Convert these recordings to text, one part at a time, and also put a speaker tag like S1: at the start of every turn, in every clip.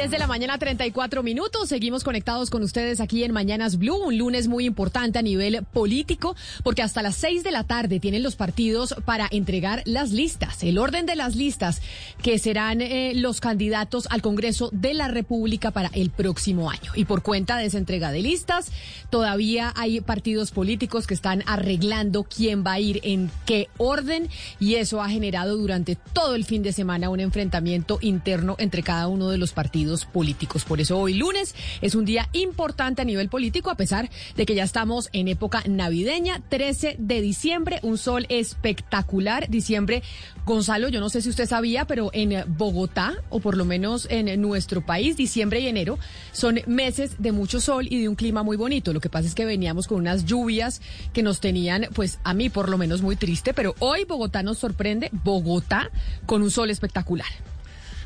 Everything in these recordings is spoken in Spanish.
S1: 10 de la mañana, 34 minutos. Seguimos conectados con ustedes aquí en Mañanas Blue, un lunes muy importante a nivel político, porque hasta las 6 de la tarde tienen los partidos para entregar las listas, el orden de las listas que serán eh, los candidatos al Congreso de la República para el próximo año. Y por cuenta de esa entrega de listas, todavía hay partidos políticos que están arreglando quién va a ir en qué orden, y eso ha generado durante todo el fin de semana un enfrentamiento interno entre cada uno de los partidos políticos. Por eso hoy lunes es un día importante a nivel político, a pesar de que ya estamos en época navideña, 13 de diciembre, un sol espectacular. Diciembre, Gonzalo, yo no sé si usted sabía, pero en Bogotá, o por lo menos en nuestro país, diciembre y enero son meses de mucho sol y de un clima muy bonito. Lo que pasa es que veníamos con unas lluvias que nos tenían, pues a mí por lo menos muy triste, pero hoy Bogotá nos sorprende, Bogotá con un sol espectacular.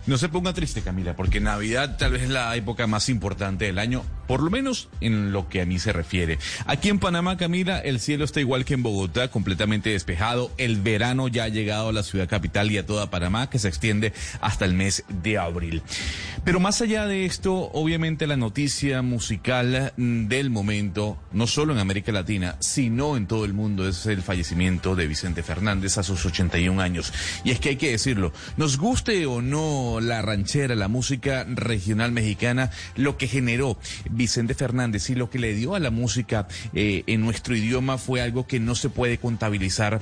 S2: No se ponga triste, Camila, porque Navidad tal vez es la época más importante del año, por lo menos en lo que a mí se refiere. Aquí en Panamá, Camila, el cielo está igual que en Bogotá, completamente despejado. El verano ya ha llegado a la ciudad capital y a toda Panamá, que se extiende hasta el mes de abril. Pero más allá de esto, obviamente la noticia musical del momento, no solo en América Latina, sino en todo el mundo, es el fallecimiento de Vicente Fernández a sus 81 años. Y es que hay que decirlo, nos guste o no la ranchera, la música regional mexicana, lo que generó Vicente Fernández y lo que le dio a la música eh, en nuestro idioma fue algo que no se puede contabilizar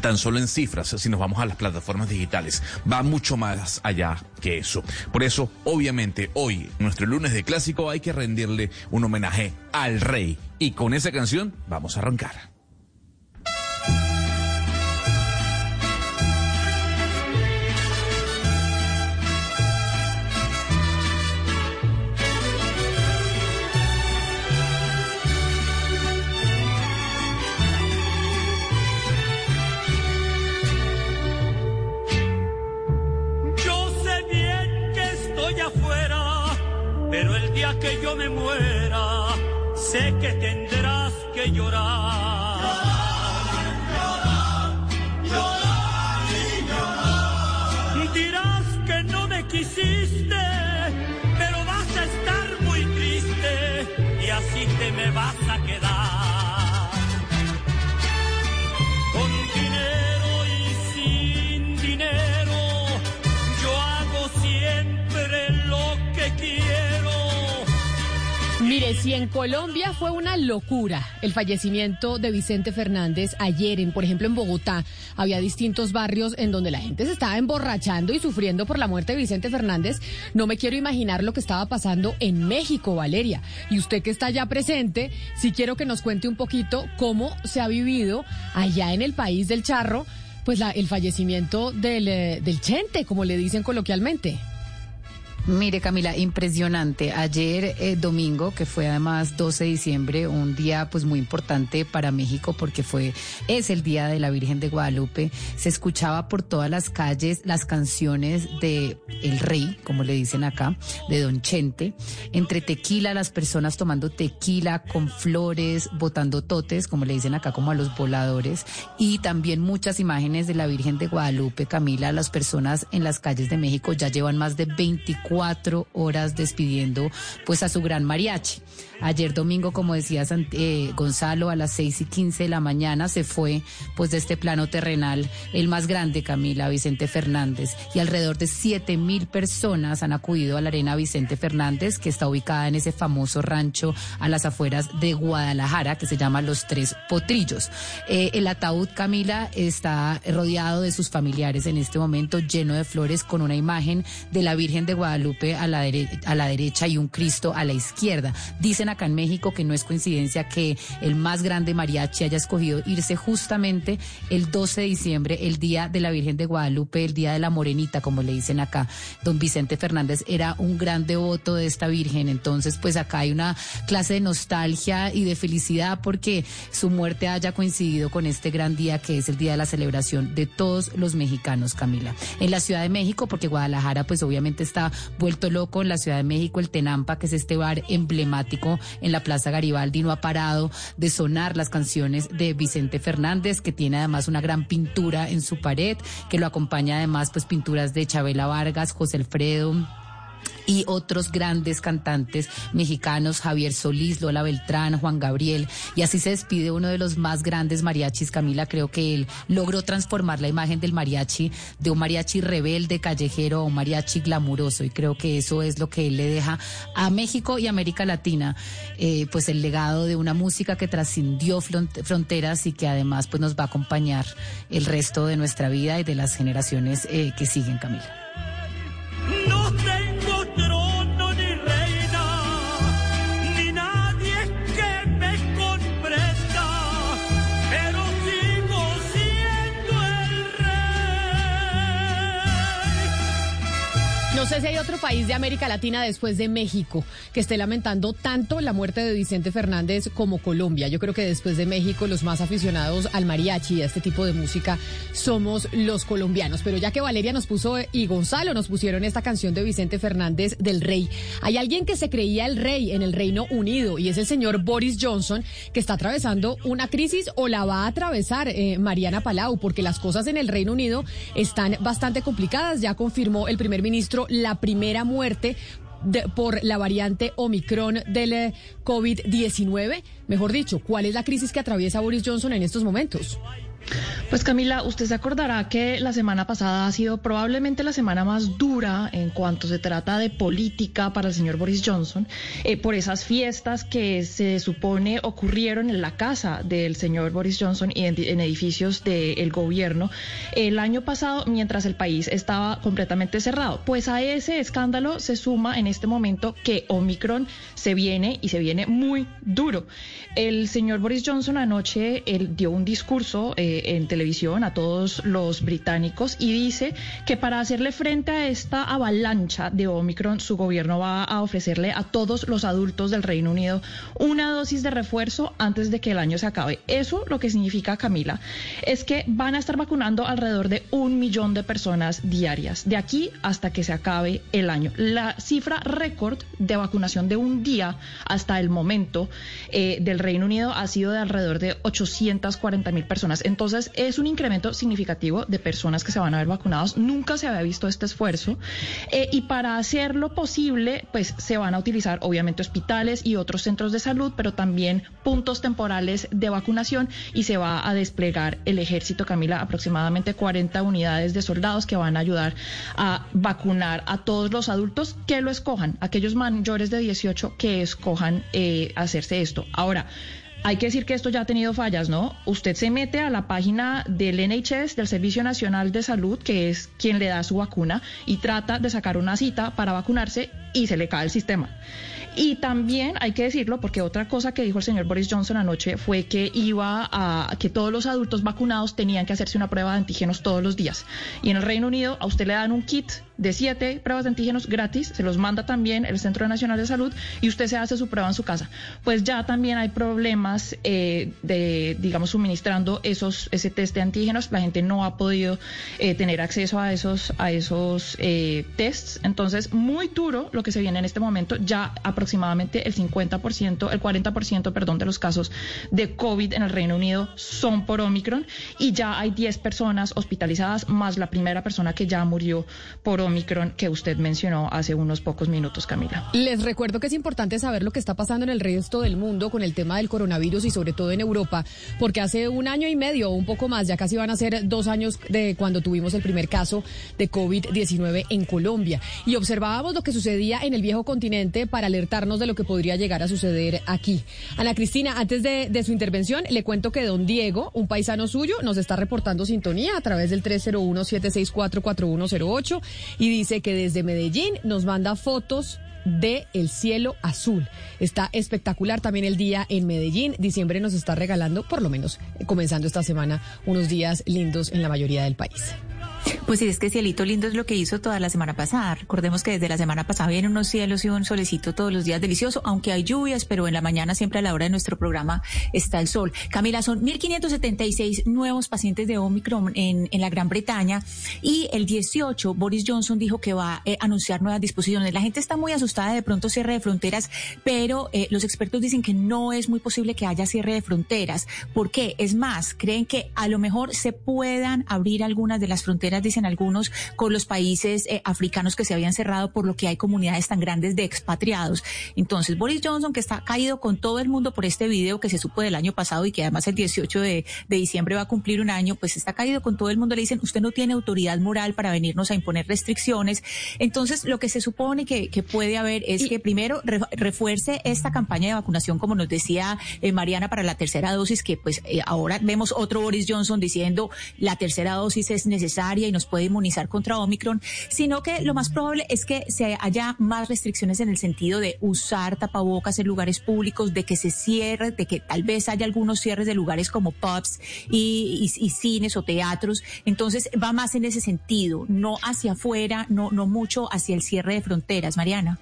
S2: tan solo en cifras, si nos vamos a las plataformas digitales. Va mucho más allá que eso. Por eso, obviamente, hoy, nuestro lunes de clásico, hay que rendirle un homenaje al rey. Y con esa canción vamos a arrancar.
S3: Que yo me muera, sé que tendrás que. Llorar,
S1: Mire, si en Colombia fue una locura el fallecimiento de Vicente Fernández ayer, en, por ejemplo en Bogotá, había distintos barrios en donde la gente se estaba emborrachando y sufriendo por la muerte de Vicente Fernández, no me quiero imaginar lo que estaba pasando en México, Valeria. Y usted que está ya presente, sí quiero que nos cuente un poquito cómo se ha vivido allá en el país del charro, pues la, el fallecimiento del, eh, del Chente, como le dicen coloquialmente.
S4: Mire, Camila, impresionante. Ayer eh, domingo, que fue además 12 de diciembre, un día pues muy importante para México porque fue es el día de la Virgen de Guadalupe. Se escuchaba por todas las calles las canciones de El Rey, como le dicen acá, de Don Chente. Entre tequila, las personas tomando tequila con flores, botando totes, como le dicen acá, como a los voladores, y también muchas imágenes de la Virgen de Guadalupe, Camila. Las personas en las calles de México ya llevan más de 24 cuatro horas despidiendo pues a su gran mariachi. Ayer domingo, como decía eh, Gonzalo, a las seis y quince de la mañana se fue pues de este plano terrenal el más grande, Camila, Vicente Fernández, y alrededor de siete mil personas han acudido a la arena Vicente Fernández, que está ubicada en ese famoso rancho a las afueras de Guadalajara, que se llama Los Tres Potrillos. Eh, el ataúd, Camila, está rodeado de sus familiares en este momento, lleno de flores, con una imagen de la Virgen de Guadalupe Guadalupe a la, a la derecha y un Cristo a la izquierda. Dicen acá en México que no es coincidencia que el más grande mariachi haya escogido irse justamente el 12 de diciembre, el día de la Virgen de Guadalupe, el día de la Morenita, como le dicen acá. Don Vicente Fernández era un gran devoto de esta Virgen, entonces pues acá hay una clase de nostalgia y de felicidad porque su muerte haya coincidido con este gran día que es el día de la celebración de todos los mexicanos, Camila. En la Ciudad de México, porque Guadalajara pues obviamente está vuelto loco, en la Ciudad de México el Tenampa, que es este bar emblemático en la Plaza Garibaldi, no ha parado de sonar las canciones de Vicente Fernández, que tiene además una gran pintura en su pared, que lo acompaña además pues pinturas de Chabela Vargas, José Alfredo y otros grandes cantantes mexicanos, Javier Solís, Lola Beltrán, Juan Gabriel, y así se despide uno de los más grandes mariachis, Camila, creo que él logró transformar la imagen del mariachi de un mariachi rebelde, callejero, a un mariachi glamuroso, y creo que eso es lo que él le deja a México y América Latina, eh, pues el legado de una música que trascendió fronteras y que además pues nos va a acompañar el resto de nuestra vida y de las generaciones eh, que siguen, Camila.
S1: No sé si hay otro país de América Latina después de México que esté lamentando tanto la muerte de Vicente Fernández como Colombia. Yo creo que después de México los más aficionados al mariachi y a este tipo de música somos los colombianos. Pero ya que Valeria nos puso y Gonzalo nos pusieron esta canción de Vicente Fernández del Rey, hay alguien que se creía el rey en el Reino Unido y es el señor Boris Johnson que está atravesando una crisis o la va a atravesar eh, Mariana Palau porque las cosas en el Reino Unido están bastante complicadas. Ya confirmó el primer ministro la primera muerte por la variante Omicron del eh, COVID-19. Mejor dicho, ¿cuál es la crisis que atraviesa Boris Johnson en estos momentos?
S5: Pues Camila, usted se acordará que la semana pasada ha sido probablemente la semana más dura en cuanto se trata de política para el señor Boris Johnson, eh, por esas fiestas que se supone ocurrieron en la casa del señor Boris Johnson y en, edificios del gobierno el año pasado mientras el país estaba completamente cerrado. Pues a ese escándalo se suma en este momento que Omicron se viene y se viene muy duro. El señor Boris Johnson anoche dio un discurso. Eh, en televisión a todos los británicos y dice que para hacerle frente a esta avalancha de Omicron, su gobierno va a ofrecerle a todos los adultos del Reino Unido una dosis de refuerzo antes de que el año se acabe. Eso lo que significa, Camila, es que van a estar vacunando alrededor de un millón de personas diarias, de aquí hasta que se acabe el año. La cifra récord de vacunación de un día hasta el momento eh, del Reino Unido ha sido de alrededor de 840 mil personas. Entonces, entonces, es un incremento significativo de personas que se van a ver vacunados. Nunca se había visto este esfuerzo. Eh, y para hacerlo posible, pues se van a utilizar, obviamente, hospitales y otros centros de salud, pero también puntos temporales de vacunación y se va a desplegar el ejército, Camila, aproximadamente 40 unidades de soldados que van a ayudar a vacunar a todos los adultos que lo escojan, aquellos mayores de 18 que escojan eh, hacerse esto. Ahora, hay que decir que esto ya ha tenido fallas, ¿no? Usted se mete a la página del NHS, del Servicio Nacional de Salud, que es quien le da su vacuna, y trata de sacar una cita para vacunarse y se le cae el sistema. Y también hay que decirlo, porque otra cosa que dijo el señor Boris Johnson anoche fue que iba a que todos los adultos vacunados tenían que hacerse una prueba de antígenos todos los días. Y en el Reino Unido a usted le dan un kit de siete pruebas de antígenos gratis, se los manda también el Centro Nacional de Salud y usted se hace su prueba en su casa. Pues ya también hay problemas eh, de, digamos, suministrando esos ese test de antígenos. La gente no ha podido eh, tener acceso a esos a esos eh, tests. Entonces, muy duro lo que se viene en este momento. Ya aproximadamente el 50%, el 40%, perdón, de los casos de COVID en el Reino Unido son por Omicron y ya hay 10 personas hospitalizadas más la primera persona que ya murió por Omicron que usted mencionó hace unos pocos minutos, Camila.
S1: Les recuerdo que es importante saber lo que está pasando en el resto del mundo con el tema del coronavirus y sobre todo en Europa, porque hace un año y medio un poco más, ya casi van a ser dos años de cuando tuvimos el primer caso de COVID-19 en Colombia y observábamos lo que sucedía día en el viejo continente para alertarnos de lo que podría llegar a suceder aquí. Ana Cristina, antes de, de su intervención, le cuento que don Diego, un paisano suyo, nos está reportando sintonía a través del 301-764-4108 y dice que desde Medellín nos manda fotos de el cielo azul. Está espectacular también el día en Medellín. Diciembre nos está regalando, por lo menos comenzando esta semana, unos días lindos en la mayoría del país.
S6: Pues sí, es que cielito lindo es lo que hizo toda la semana pasada. Recordemos que desde la semana pasada vienen unos cielos y un solecito todos los días delicioso, aunque hay lluvias, pero en la mañana siempre a la hora de nuestro programa está el sol. Camila, son 1.576 nuevos pacientes de Omicron en, la Gran Bretaña y el 18 Boris Johnson dijo que va a eh, anunciar nuevas disposiciones. La gente está muy asustada de pronto cierre de fronteras, pero eh, los expertos dicen que no es muy posible que haya cierre de fronteras. ¿Por qué? Es más, creen que a lo mejor se puedan abrir algunas de las fronteras dicen algunos, con los países eh, africanos que se habían cerrado por lo que hay comunidades tan grandes de expatriados. Entonces, Boris Johnson, que está caído con todo el mundo por este video que se supo del año pasado y que además el 18 de, de diciembre va a cumplir un año, pues está caído con todo el mundo. Le dicen, usted no tiene autoridad moral para venirnos a imponer restricciones. Entonces, lo que se supone que, que puede haber es que primero refuerce esta campaña de vacunación, como nos decía eh, Mariana, para la tercera dosis, que pues eh, ahora vemos otro Boris Johnson diciendo la tercera dosis es necesaria y nos puede inmunizar contra Omicron, sino que lo más probable es que se haya más restricciones en el sentido de usar tapabocas en lugares públicos, de que se cierre, de que tal vez haya algunos cierres de lugares como pubs y, cines o teatros. Entonces va más en ese sentido, no hacia afuera, no, no mucho hacia el cierre de fronteras. Mariana.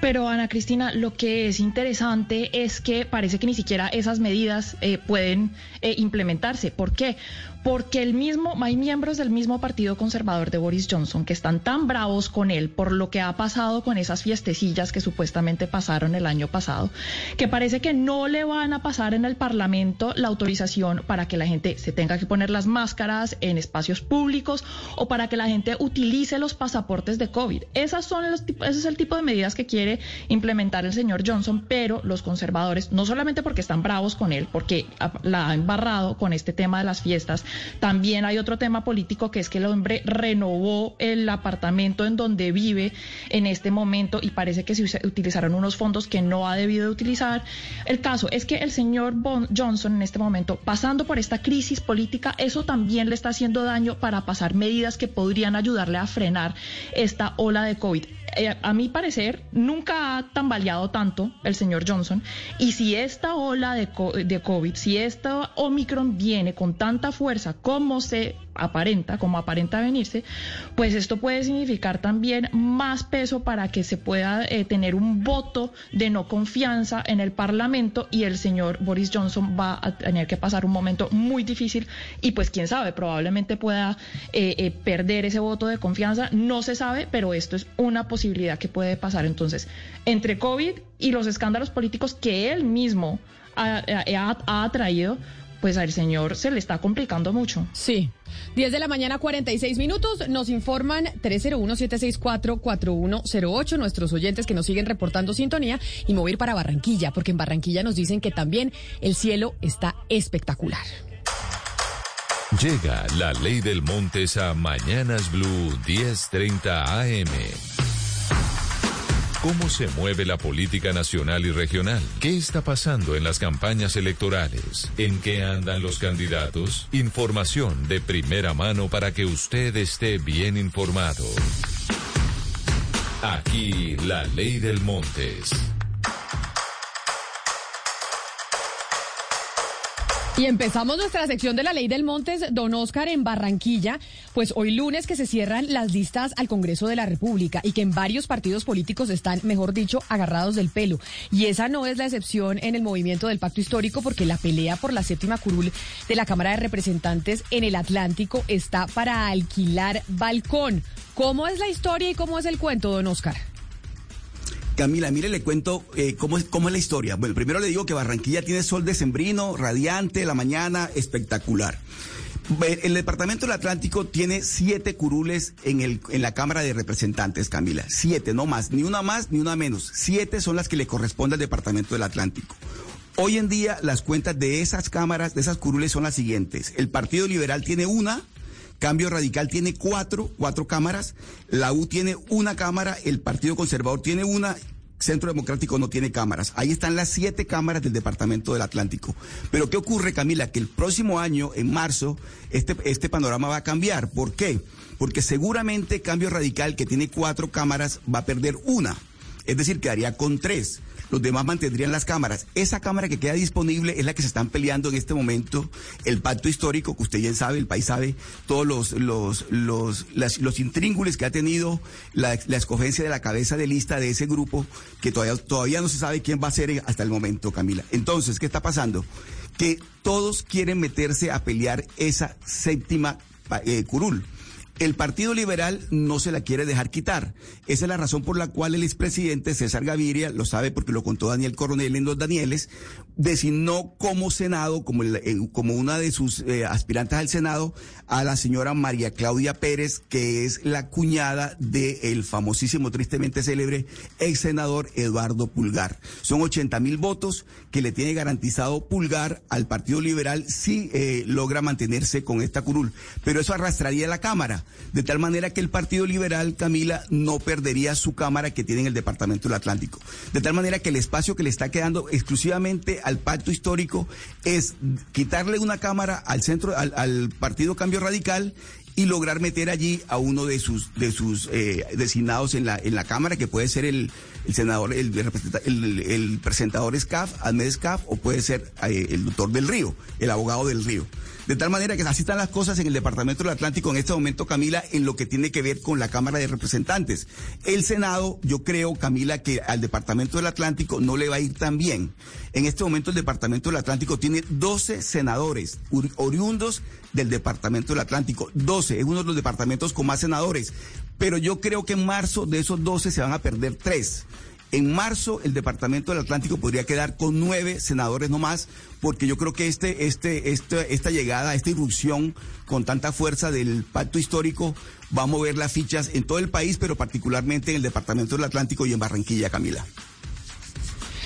S5: Pero Ana Cristina, lo que es interesante es que parece que ni siquiera esas medidas eh, pueden eh, implementarse. ¿Por qué? Porque el mismo, hay miembros del mismo Partido Conservador de Boris Johnson que están tan bravos con él por lo que ha pasado con esas fiestecillas que supuestamente pasaron el año pasado, que parece que no le van a pasar en el Parlamento la autorización para que la gente se tenga que poner las máscaras en espacios públicos o para que la gente utilice los pasaportes de COVID. Esas son los, ese es el tipo de medidas que quiere implementar el señor Johnson, pero los conservadores, no solamente porque están bravos con él, porque la ha embarrado con este tema de las fiestas, también hay otro tema político que es que el hombre renovó el apartamento en donde vive en este momento y parece que se utilizaron unos fondos que no ha debido utilizar. El caso es que el señor Johnson en este momento, pasando por esta crisis política, eso también le está haciendo daño para pasar medidas que podrían ayudarle a frenar esta ola de COVID. Eh, a mi parecer, nunca ha tambaleado tanto el señor Johnson. Y si esta ola de, de COVID, si esta Omicron viene con tanta fuerza como se aparenta, como aparenta venirse, pues esto puede significar también más peso para que se pueda eh, tener un voto de no confianza en el Parlamento y el señor Boris Johnson va a tener que pasar un momento muy difícil y pues quién sabe, probablemente pueda eh, eh, perder ese voto de confianza, no se sabe, pero esto es una posibilidad que puede pasar entonces entre COVID y los escándalos políticos que él mismo ha, ha, ha atraído pues al señor se le está complicando mucho.
S1: Sí. 10 de la mañana, 46 minutos. Nos informan 301-764-4108. Nuestros oyentes que nos siguen reportando sintonía y mover para Barranquilla, porque en Barranquilla nos dicen que también el cielo está espectacular.
S7: Llega la ley del Montes a Mañanas Blue 1030 AM. ¿Cómo se mueve la política nacional y regional? ¿Qué está pasando en las campañas electorales? ¿En qué andan los candidatos? Información de primera mano para que usted esté bien informado. Aquí la ley del Montes.
S1: Y empezamos nuestra sección de la ley del Montes, don Oscar, en Barranquilla, pues hoy lunes que se cierran las listas al Congreso de la República y que en varios partidos políticos están, mejor dicho, agarrados del pelo. Y esa no es la excepción en el movimiento del pacto histórico porque la pelea por la séptima curul de la Cámara de Representantes en el Atlántico está para alquilar balcón. ¿Cómo es la historia y cómo es el cuento, don Oscar?
S8: Camila, mire, le cuento eh, cómo, es, cómo es la historia. Bueno, primero le digo que Barranquilla tiene sol decembrino, radiante, la mañana, espectacular. El Departamento del Atlántico tiene siete curules en, el, en la Cámara de Representantes, Camila. Siete, no más, ni una más ni una menos. Siete son las que le corresponde al Departamento del Atlántico. Hoy en día las cuentas de esas cámaras, de esas curules son las siguientes. El Partido Liberal tiene una, Cambio Radical tiene cuatro, cuatro cámaras, la U tiene una cámara, el Partido Conservador tiene una Centro Democrático no tiene cámaras. Ahí están las siete cámaras del Departamento del Atlántico. Pero ¿qué ocurre, Camila? Que el próximo año, en marzo, este, este panorama va a cambiar. ¿Por qué? Porque seguramente Cambio Radical, que tiene cuatro cámaras, va a perder una. Es decir, quedaría con tres los demás mantendrían las cámaras. Esa cámara que queda disponible es la que se están peleando en este momento, el pacto histórico, que usted ya sabe, el país sabe, todos los, los, los, intríngules que ha tenido la, la, escogencia de la cabeza de lista de ese grupo, que todavía, todavía no se sabe quién va a ser hasta el momento, Camila. Entonces, ¿qué está pasando? Que todos quieren meterse a pelear esa séptima eh, curul. El Partido Liberal no se la quiere dejar quitar. Esa es la razón por la cual el expresidente César Gaviria, lo sabe porque lo contó Daniel Coronel en Los Danieles, designó como Senado, como, eh, como una de sus eh, aspirantes al Senado, a la señora María Claudia Pérez, que es la cuñada del famosísimo, tristemente célebre, ex senador Eduardo Pulgar. Son 80 mil votos que le tiene garantizado Pulgar al Partido Liberal si eh, logra mantenerse con esta curul. Pero eso arrastraría la Cámara de tal manera que el Partido Liberal, Camila, no perdería su Cámara que tiene en el Departamento del Atlántico. De tal manera que el espacio que le está quedando exclusivamente al pacto histórico es quitarle una Cámara al centro, al, Partido Cambio Radical y lograr meter allí a uno de sus de sus eh, designados en la en la cámara que puede ser el, senador el, el, presentador SCAF, Ahmed SCAF o puede ser eh, el doctor del Río, el abogado del Río. De tal manera que así están las cosas en el Departamento del Atlántico en este momento, Camila, en lo que tiene que ver con la Cámara de Representantes. El Senado, yo creo, Camila, que al Departamento del Atlántico no le va a ir tan bien. En este momento el Departamento del Atlántico tiene 12 senadores oriundos del Departamento del Atlántico. 12, es uno de los departamentos con más senadores. Pero yo creo que en marzo de esos 12 se van a perder tres. En marzo el Departamento del Atlántico podría quedar con nueve senadores nomás, porque yo creo que este, este, este, esta llegada, esta irrupción con tanta fuerza del pacto histórico va a mover las fichas en todo el país, pero particularmente en el Departamento del Atlántico y en Barranquilla, Camila.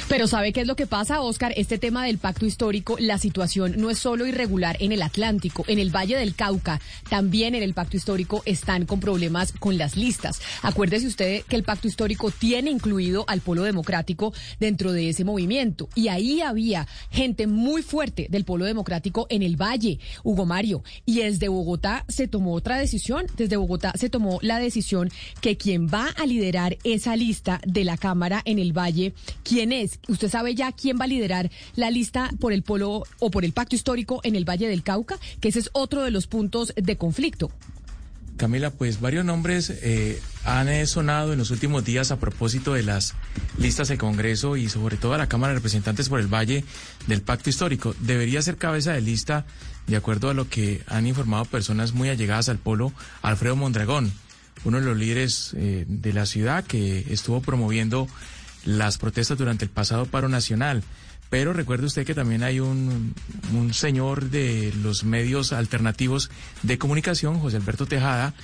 S1: Pero ¿sabe qué es lo que pasa, Oscar? Este tema del pacto histórico, la situación no es solo irregular en el Atlántico, en el Valle del Cauca, también en el pacto histórico están con problemas con las listas. Acuérdese usted que el pacto histórico tiene incluido al Polo Democrático dentro de ese movimiento. Y ahí había gente muy fuerte del Polo Democrático en el Valle, Hugo Mario. Y desde Bogotá se tomó otra decisión. Desde Bogotá se tomó la decisión que quien va a liderar esa lista de la Cámara en el Valle, ¿quién es? ¿Usted sabe ya quién va a liderar la lista por el polo o por el pacto histórico en el Valle del Cauca? Que ese es otro de los puntos de conflicto.
S9: Camila, pues varios nombres eh, han sonado en los últimos días a propósito de las listas de Congreso y sobre todo a la Cámara de Representantes por el Valle del Pacto Histórico. Debería ser cabeza de lista, de acuerdo a lo que han informado personas muy allegadas al polo, Alfredo Mondragón, uno de los líderes eh, de la ciudad que estuvo promoviendo las protestas durante el pasado paro nacional. Pero recuerde usted que también hay un, un señor de los medios alternativos de comunicación, José Alberto Tejada,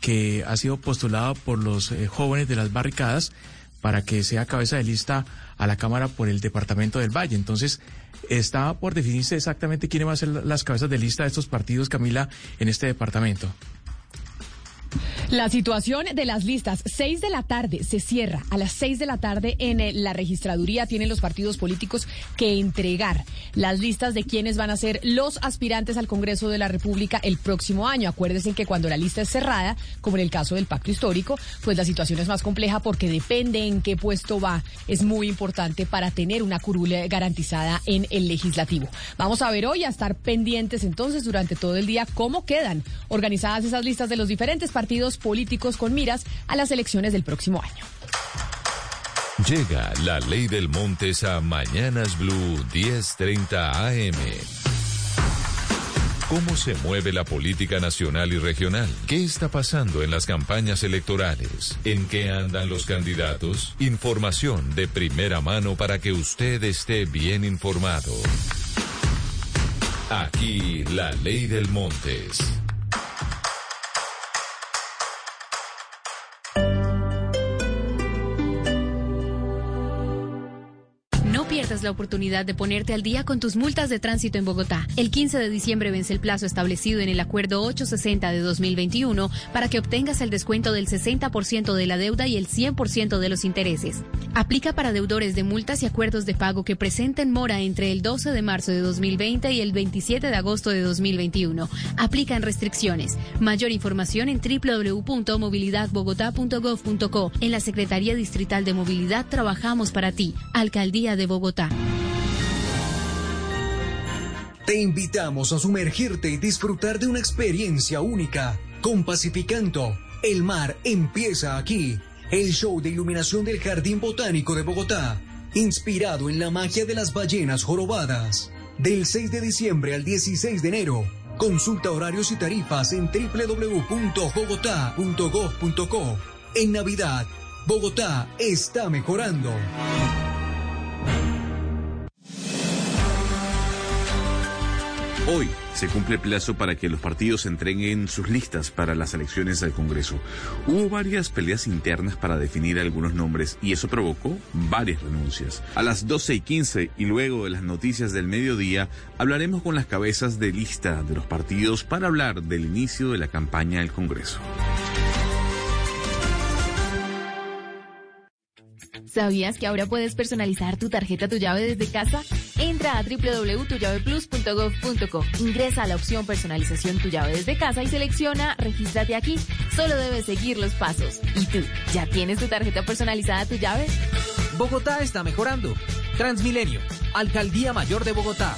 S9: que ha sido postulado por los eh, jóvenes de las barricadas para que sea cabeza de lista a la Cámara por el Departamento del Valle. Entonces, está por definirse exactamente quiénes van a ser las cabezas de lista de estos partidos, Camila, en este departamento.
S1: La situación de las listas, seis de la tarde se cierra. A las seis de la tarde en eh, la registraduría tienen los partidos políticos que entregar las listas de quienes van a ser los aspirantes al Congreso de la República el próximo año. Acuérdense que cuando la lista es cerrada, como en el caso del pacto histórico, pues la situación es más compleja porque depende en qué puesto va. Es muy importante para tener una curula garantizada en el legislativo. Vamos a ver hoy, a estar pendientes entonces durante todo el día cómo quedan organizadas esas listas de los diferentes partidos partidos políticos con miras a las elecciones del próximo año.
S7: Llega la ley del Montes a Mañanas Blue 1030 AM. ¿Cómo se mueve la política nacional y regional? ¿Qué está pasando en las campañas electorales? ¿En qué andan los candidatos? Información de primera mano para que usted esté bien informado. Aquí la ley del Montes.
S10: La oportunidad de ponerte al día con tus multas de tránsito en Bogotá. El 15 de diciembre vence el plazo establecido en el Acuerdo 860 de 2021 para que obtengas el descuento del 60% de la deuda y el 100% de los intereses. Aplica para deudores de multas y acuerdos de pago que presenten mora entre el 12 de marzo de 2020 y el 27 de agosto de 2021. Aplican restricciones. Mayor información en www.movilidadbogotá.gov.co. En la Secretaría Distrital de Movilidad trabajamos para ti. Alcaldía de Bogotá.
S11: Te invitamos a sumergirte y disfrutar de una experiencia única con Pacificanto. El mar empieza aquí. El show de iluminación del Jardín Botánico de Bogotá, inspirado en la magia de las ballenas jorobadas. Del 6 de diciembre al 16 de enero. Consulta horarios y tarifas en www.bogotá.gov.co. En Navidad, Bogotá está mejorando.
S2: Hoy se cumple el plazo para que los partidos entreguen sus listas para las elecciones al Congreso. Hubo varias peleas internas para definir algunos nombres y eso provocó varias renuncias. A las 12 y 15 y luego de las noticias del mediodía hablaremos con las cabezas de lista de los partidos para hablar del inicio de la campaña del Congreso.
S12: ¿Sabías que ahora puedes personalizar tu tarjeta Tu Llave desde casa? Entra a www.tullaveplus.gov.co. Ingresa a la opción Personalización Tu Llave desde casa y selecciona Regístrate aquí. Solo debes seguir los pasos. ¿Y tú, ya tienes tu tarjeta personalizada Tu Llave?
S13: Bogotá está mejorando. Transmilenio, Alcaldía Mayor de Bogotá.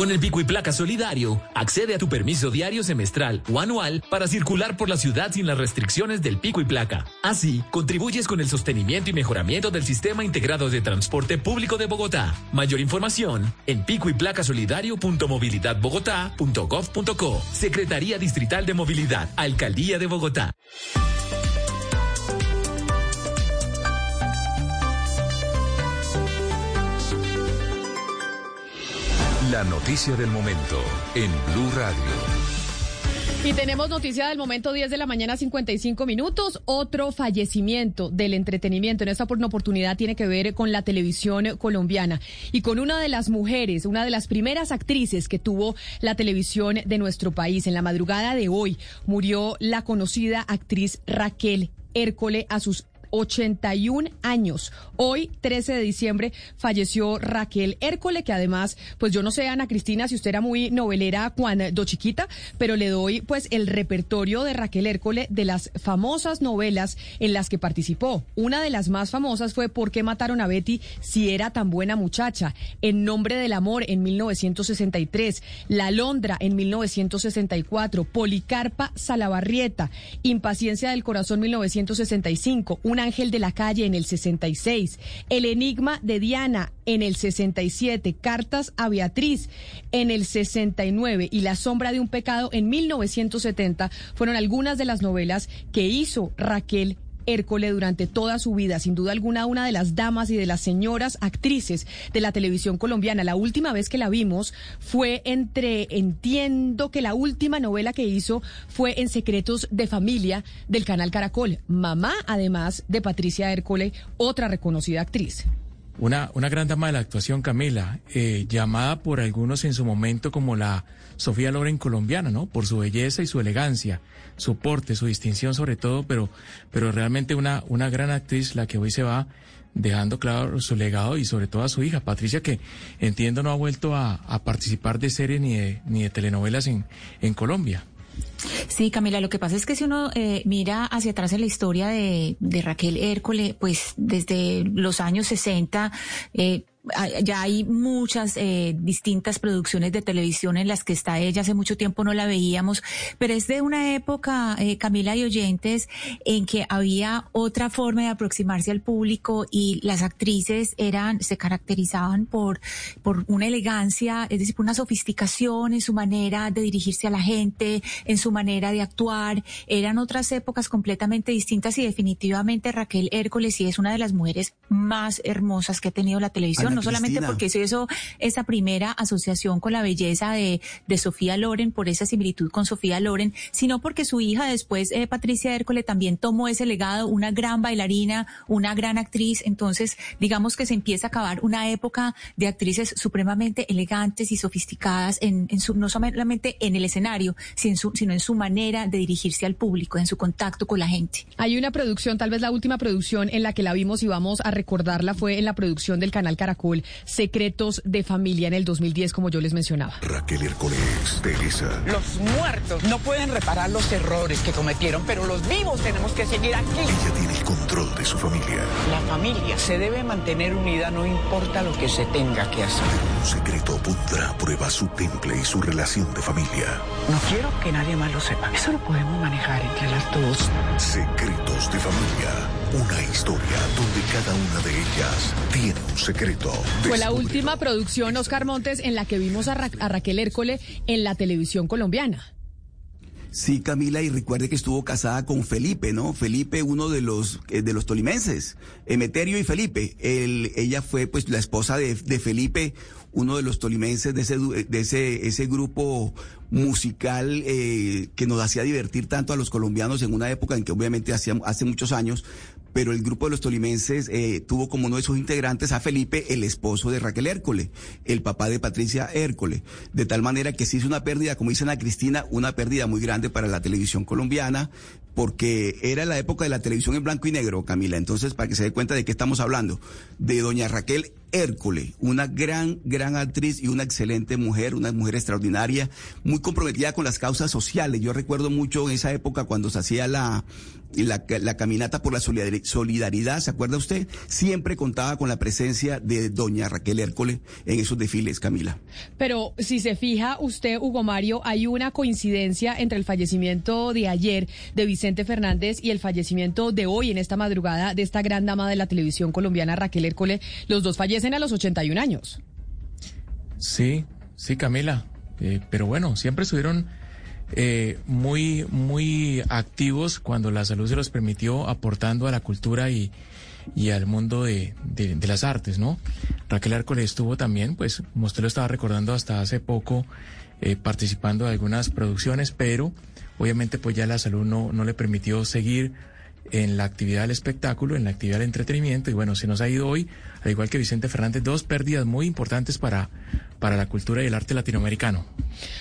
S14: Con el pico y placa solidario, accede a tu permiso diario, semestral o anual para circular por la ciudad sin las restricciones del pico y placa. Así, contribuyes con el sostenimiento y mejoramiento del sistema integrado de transporte público de Bogotá. Mayor información en pico y placa solidario.movilidadbogotá.gov.co. Secretaría Distrital de Movilidad, Alcaldía de Bogotá.
S7: La noticia del momento en Blue Radio.
S1: Y tenemos noticia del momento 10 de la mañana 55 minutos. Otro fallecimiento del entretenimiento en esta oportunidad tiene que ver con la televisión colombiana y con una de las mujeres, una de las primeras actrices que tuvo la televisión de nuestro país. En la madrugada de hoy murió la conocida actriz Raquel Hércole a sus 81 años. Hoy, 13 de diciembre, falleció Raquel Hércole, que además, pues yo no sé, Ana Cristina, si usted era muy novelera cuando chiquita, pero le doy pues el repertorio de Raquel Hércole de las famosas novelas en las que participó. Una de las más famosas fue ¿Por qué mataron a Betty si era tan buena muchacha? En nombre del amor en 1963, La Londra en 1964, Policarpa Salabarrieta, Impaciencia del Corazón 1965, una ángel de la calle en el 66, El enigma de Diana en el 67, Cartas a Beatriz en el 69 y La sombra de un pecado en 1970 fueron algunas de las novelas que hizo Raquel Hércole durante toda su vida, sin duda alguna una de las damas y de las señoras actrices de la televisión colombiana. La última vez que la vimos fue entre, entiendo que la última novela que hizo fue en Secretos de Familia del canal Caracol, mamá además de Patricia Hércole, otra reconocida actriz.
S9: Una, una gran dama de la actuación, Camila, eh, llamada por algunos en su momento como la Sofía Loren colombiana, ¿no? Por su belleza y su elegancia, su porte, su distinción sobre todo, pero, pero realmente una, una gran actriz la que hoy se va dejando claro su legado y sobre todo a su hija, Patricia, que entiendo no ha vuelto a, a participar de series ni de, ni de telenovelas en, en Colombia.
S6: Sí, Camila, lo que pasa es que si uno eh, mira hacia atrás en la historia de, de Raquel Hércole, pues desde los años 60, eh, ya hay muchas eh, distintas producciones de televisión en las que está ella. Hace mucho tiempo no la veíamos, pero es de una época, eh, Camila y oyentes, en que había otra forma de aproximarse al público y las actrices eran, se caracterizaban por, por una elegancia, es decir, por una sofisticación en su manera de dirigirse a la gente, en su manera de actuar. Eran otras épocas completamente distintas y definitivamente Raquel Hércules sí es una de las mujeres más hermosas que ha tenido la televisión ¿no? No solamente porque se hizo esa primera asociación con la belleza de, de Sofía Loren, por esa similitud con Sofía Loren, sino porque su hija después, eh, Patricia Hércole, también tomó ese legado, una gran bailarina, una gran actriz. Entonces, digamos que se empieza a acabar una época de actrices supremamente elegantes y sofisticadas en, en su, no solamente en el escenario, sino en, su, sino en su manera de dirigirse al público, en su contacto con la gente.
S1: Hay una producción, tal vez la última producción en la que la vimos y vamos a recordarla fue en la producción del canal Caracol, Secretos de Familia en el 2010, como yo les mencionaba.
S15: Raquel Hércules, Teresa.
S16: Los muertos no pueden reparar los errores que cometieron, pero los vivos tenemos que seguir aquí.
S15: Ella tiene el control de su familia.
S16: La familia se debe mantener unida, no importa lo que se tenga que hacer.
S15: Un secreto pondrá a prueba su temple y su relación de familia.
S16: No quiero que nadie más lo sepa. Eso lo podemos manejar entre las dos.
S15: Secretos de familia. Una historia donde cada una de ellas tiene un secreto.
S1: Fue la última producción, Oscar Montes, en la que vimos a, Ra a Raquel Hércole en la televisión colombiana.
S8: Sí, Camila, y recuerde que estuvo casada con Felipe, ¿no? Felipe, uno de los eh, de los tolimenses, Emeterio y Felipe. Él, ella fue pues la esposa de, de Felipe, uno de los tolimenses de ese de ese ese grupo musical eh, que nos hacía divertir tanto a los colombianos en una época en que obviamente hacía, hace muchos años, pero el grupo de los tolimenses eh, tuvo como uno de sus integrantes a Felipe, el esposo de Raquel Hércole, el papá de Patricia Hércole, de tal manera que se hizo una pérdida, como dicen a Cristina, una pérdida muy grande para la televisión colombiana, porque era la época de la televisión en blanco y negro, Camila. Entonces, para que se dé cuenta de qué estamos hablando, de doña Raquel Hércole, una gran, gran actriz y una excelente mujer, una mujer extraordinaria, muy comprometida con las causas sociales. Yo recuerdo mucho en esa época cuando se hacía la, la, caminata por la solidaridad, ¿se acuerda usted? Siempre contaba con la presencia de doña Raquel Hércole en esos desfiles, Camila.
S1: Pero si se fija usted, Hugo Mario, hay una coincidencia entre el fallecimiento de ayer de Vicente Fernández y el fallecimiento de hoy en esta madrugada de esta gran dama de la televisión colombiana, Raquel Hércole. Los dos a los 81 años.
S9: Sí, sí, Camila. Eh, pero bueno, siempre estuvieron eh, muy, muy activos cuando la salud se los permitió, aportando a la cultura y, y al mundo de, de, las artes, ¿no? Raquel Hércules estuvo también, pues, como usted lo estaba recordando hasta hace poco, eh, participando de algunas producciones, pero obviamente pues ya la salud no, no le permitió seguir en la actividad del espectáculo, en la actividad del entretenimiento, y bueno, se nos ha ido hoy, al igual que Vicente Fernández, dos pérdidas muy importantes para, para la cultura y el arte latinoamericano.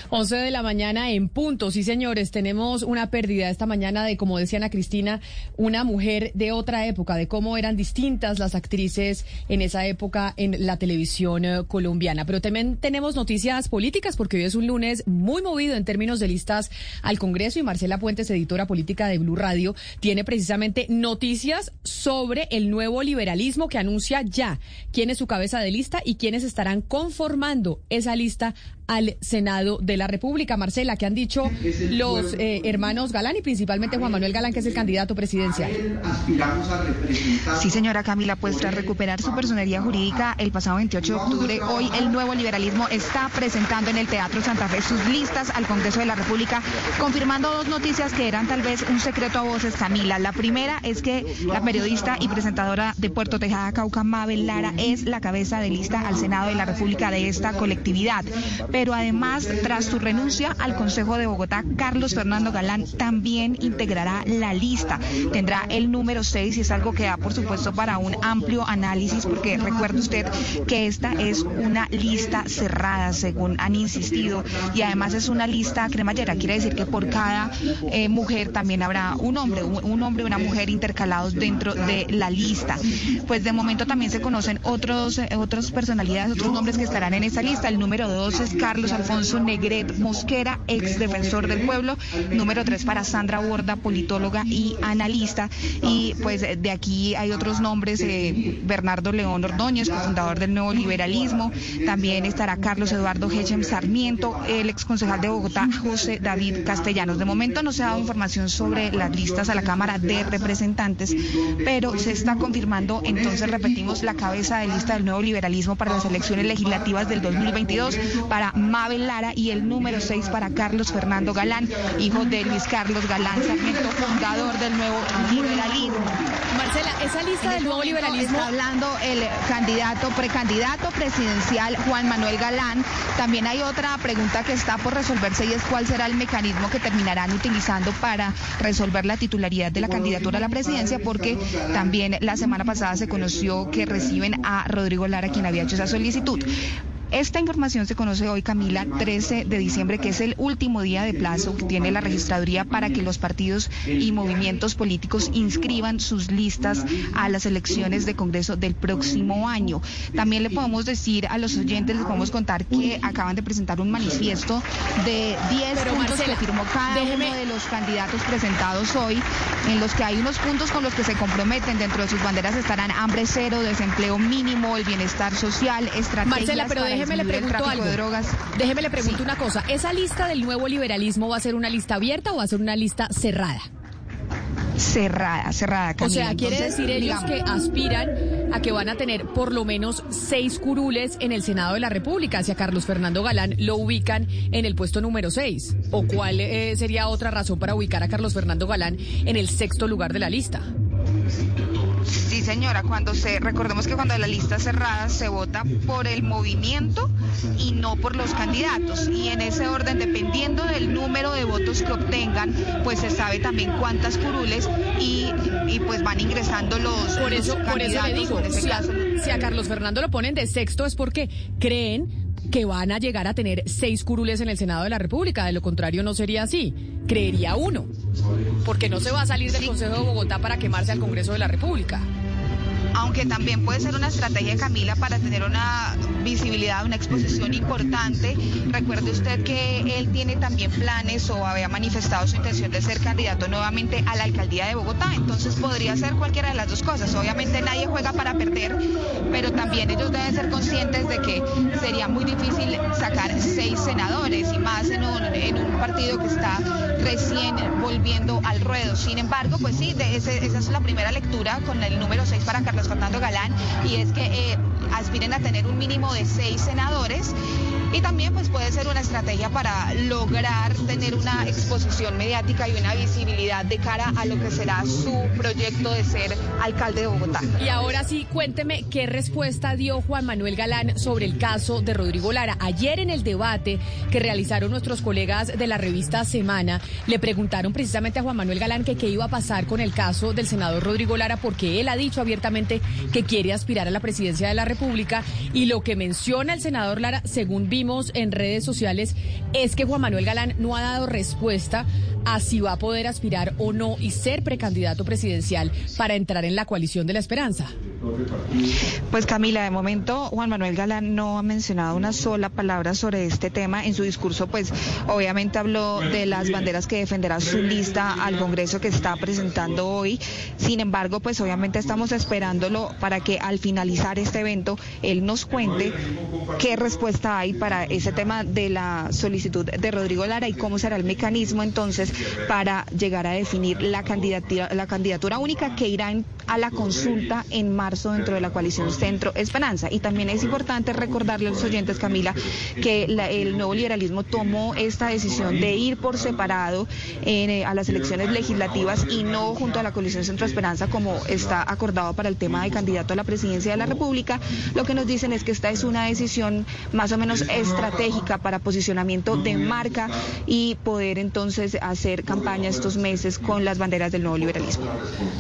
S1: 11 de la mañana en punto, sí señores, tenemos una pérdida esta mañana de, como decía Ana Cristina, una mujer de otra época, de cómo eran distintas las actrices en esa época en la televisión eh, colombiana. Pero también tenemos noticias políticas porque hoy es un lunes muy movido en términos de listas al Congreso y Marcela Puentes, editora política de Blue Radio, tiene precisamente noticias sobre el nuevo liberalismo que anuncia ya quién es su cabeza de lista y quiénes estarán conformando esa lista al Senado de la República. Marcela, ¿qué han dicho los eh, hermanos Galán y principalmente Juan Manuel Galán, que es el candidato presidencial?
S17: Sí, señora Camila, pues tras recuperar su personería jurídica el pasado 28 de octubre, hoy el nuevo liberalismo está presentando en el Teatro Santa Fe sus listas al Congreso de la República, confirmando dos noticias que eran tal vez un secreto a voces, Camila. La primera es que la periodista y presentadora de Puerto Tejada, Cauca, Mabel Lara, es la cabeza de lista al Senado de la República de esta colectividad pero además, tras su renuncia al Consejo de Bogotá, Carlos Fernando Galán también integrará la lista. Tendrá el número 6 y es algo que da, por supuesto, para un amplio análisis, porque recuerde usted que esta es una lista cerrada, según han insistido, y además es una lista cremallera, quiere decir que por cada eh, mujer también habrá un hombre, un, un hombre y una mujer intercalados dentro de la lista. Pues de momento también se conocen otros, eh, otras personalidades, otros nombres que estarán en esa lista. El número 2 es Carlos Alfonso Negret Mosquera, ex defensor del pueblo. Número tres para Sandra Borda, politóloga y analista. Y pues de aquí hay otros nombres, eh, Bernardo León Ordóñez, cofundador del Nuevo Liberalismo. También estará Carlos Eduardo Hechem Sarmiento, el ex concejal de Bogotá, José David Castellanos. De momento no se ha dado información sobre las listas a la Cámara de Representantes, pero se está confirmando, entonces repetimos, la cabeza de lista del Nuevo Liberalismo para las elecciones legislativas del 2022 para Mabel Lara y el número 6 para Carlos Fernando Galán, hijo de Luis Carlos Galán Sarmiento, fundador del nuevo liberalismo.
S1: Marcela, esa lista del nuevo
S17: este
S1: liberalismo.
S17: Está hablando el candidato, precandidato presidencial Juan Manuel Galán. También hay otra pregunta que está por resolverse y es cuál será el mecanismo que terminarán utilizando para resolver la titularidad de la candidatura a la presidencia, porque también la semana pasada se conoció que reciben a Rodrigo Lara, quien había hecho esa solicitud. Esta información se conoce hoy, Camila, 13 de diciembre, que es el último día de plazo que tiene la registraduría para que los partidos y movimientos políticos inscriban sus listas a las elecciones de Congreso del próximo año. También le podemos decir a los oyentes, les podemos contar que acaban de presentar un manifiesto de 10
S1: Pero,
S17: puntos
S1: Marcela,
S17: que firmó cada
S1: déjeme-
S17: uno de los candidatos presentados hoy, en los que hay unos puntos con los que se comprometen. Dentro de sus banderas estarán hambre cero, desempleo mínimo, el bienestar social, estrategias
S1: Marcela, pero
S17: para
S1: déjeme le pregunto algo.
S17: de drogas.
S1: Déjeme le pregunto una cosa. ¿Esa lista del nuevo liberalismo va a ser una lista abierta o va a ser una lista cerrada?
S17: Cerrada, cerrada,
S1: O sea, quiere
S17: Entonces,
S1: decir ellos
S17: digamos-
S1: que aspiran a que van a tener por lo menos seis curules en el Senado de la República, si a Carlos Fernando Galán lo ubican en el puesto número seis. ¿O cuál eh, sería otra razón para ubicar a Carlos Fernando Galán en el sexto lugar de la lista?
S17: Sí, señora, cuando se, recordemos que cuando la lista es cerrada se vota por el movimiento y no por los candidatos. Y en ese orden, dependiendo del número de votos que obtengan, pues se sabe también cuántas curules y, y pues van ingresando los
S1: Por eso,
S17: los
S1: por eso le digo, a, si a Carlos Fernando lo ponen de sexto es porque creen que van a llegar a tener seis curules en el Senado de la República. De lo contrario, no sería así. Creería uno. Porque no se va a salir del Consejo de Bogotá para quemarse al Congreso de la República.
S17: Aunque también puede ser una estrategia, Camila, para tener una visibilidad, una exposición importante. Recuerde usted que él tiene también planes o había manifestado su intención de ser candidato nuevamente a la alcaldía de Bogotá, entonces podría ser cualquiera de las dos cosas. Obviamente nadie juega para perder, pero también ellos deben ser conscientes de que sería muy difícil sacar seis senadores y más en un, en un partido que está recién volviendo al ruedo. Sin embargo, pues sí, esa es la primera lectura con el número 6 para Carlos Fernando Galán y es que eh, aspiren a tener un mínimo de seis senadores. Y también pues puede ser una estrategia para lograr tener una exposición mediática y una visibilidad de cara a lo que será su proyecto de ser alcalde de Bogotá.
S1: Y ahora sí, cuénteme qué respuesta dio Juan Manuel Galán sobre el caso de Rodrigo Lara. Ayer en el debate que realizaron nuestros colegas de la revista Semana, le preguntaron precisamente a Juan Manuel Galán que qué iba a pasar con el caso del senador Rodrigo Lara, porque él ha dicho abiertamente que quiere aspirar a la presidencia de la República. Y lo que menciona el senador Lara, según en redes sociales, es que Juan Manuel Galán no ha dado respuesta a si va a poder aspirar o no y ser precandidato presidencial para entrar en la coalición de la esperanza.
S17: Pues Camila, de momento Juan Manuel Galán no ha mencionado una sola palabra sobre este tema. En su discurso, pues obviamente habló de las banderas que defenderá su lista al Congreso que está presentando hoy. Sin embargo, pues obviamente estamos esperándolo para que al finalizar este evento él nos cuente qué respuesta hay para ese tema de la solicitud de Rodrigo Lara y cómo será el mecanismo entonces para llegar a definir la candidatura, la candidatura única que irá a la consulta en marzo dentro de la coalición Centro Esperanza. Y también es importante recordarle a los oyentes, Camila, que el nuevo liberalismo tomó esta decisión de ir por separado eh, a las elecciones legislativas y no junto a la coalición Centro Esperanza como está acordado para el tema de candidato a la presidencia de la República. Lo que nos dicen es que esta es una decisión más o menos estratégica para posicionamiento de marca y poder entonces hacer campaña estos meses con las banderas del nuevo liberalismo.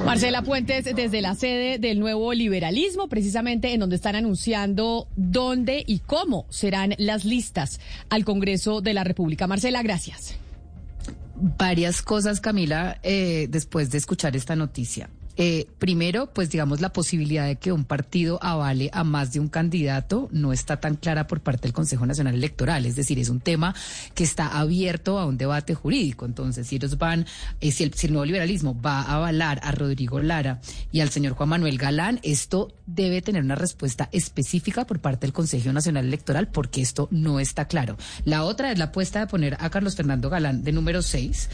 S1: Marcela Puentes, desde la sede del nuevo liberalismo, precisamente en donde están anunciando dónde y cómo serán las listas al Congreso de la República. Marcela, gracias.
S4: varias cosas, Camila, eh, después de escuchar esta noticia. Eh, primero, pues digamos, la posibilidad de que un partido avale a más de un candidato no está tan clara por parte del Consejo Nacional Electoral. Es decir, es un tema que está abierto a un debate jurídico. Entonces, si ellos van, eh, si, el, si el nuevo liberalismo va a avalar a Rodrigo Lara y al señor Juan Manuel Galán, esto debe tener una respuesta específica por parte del Consejo Nacional Electoral porque esto no está claro. La otra es la apuesta de poner a Carlos Fernando Galán de número 6.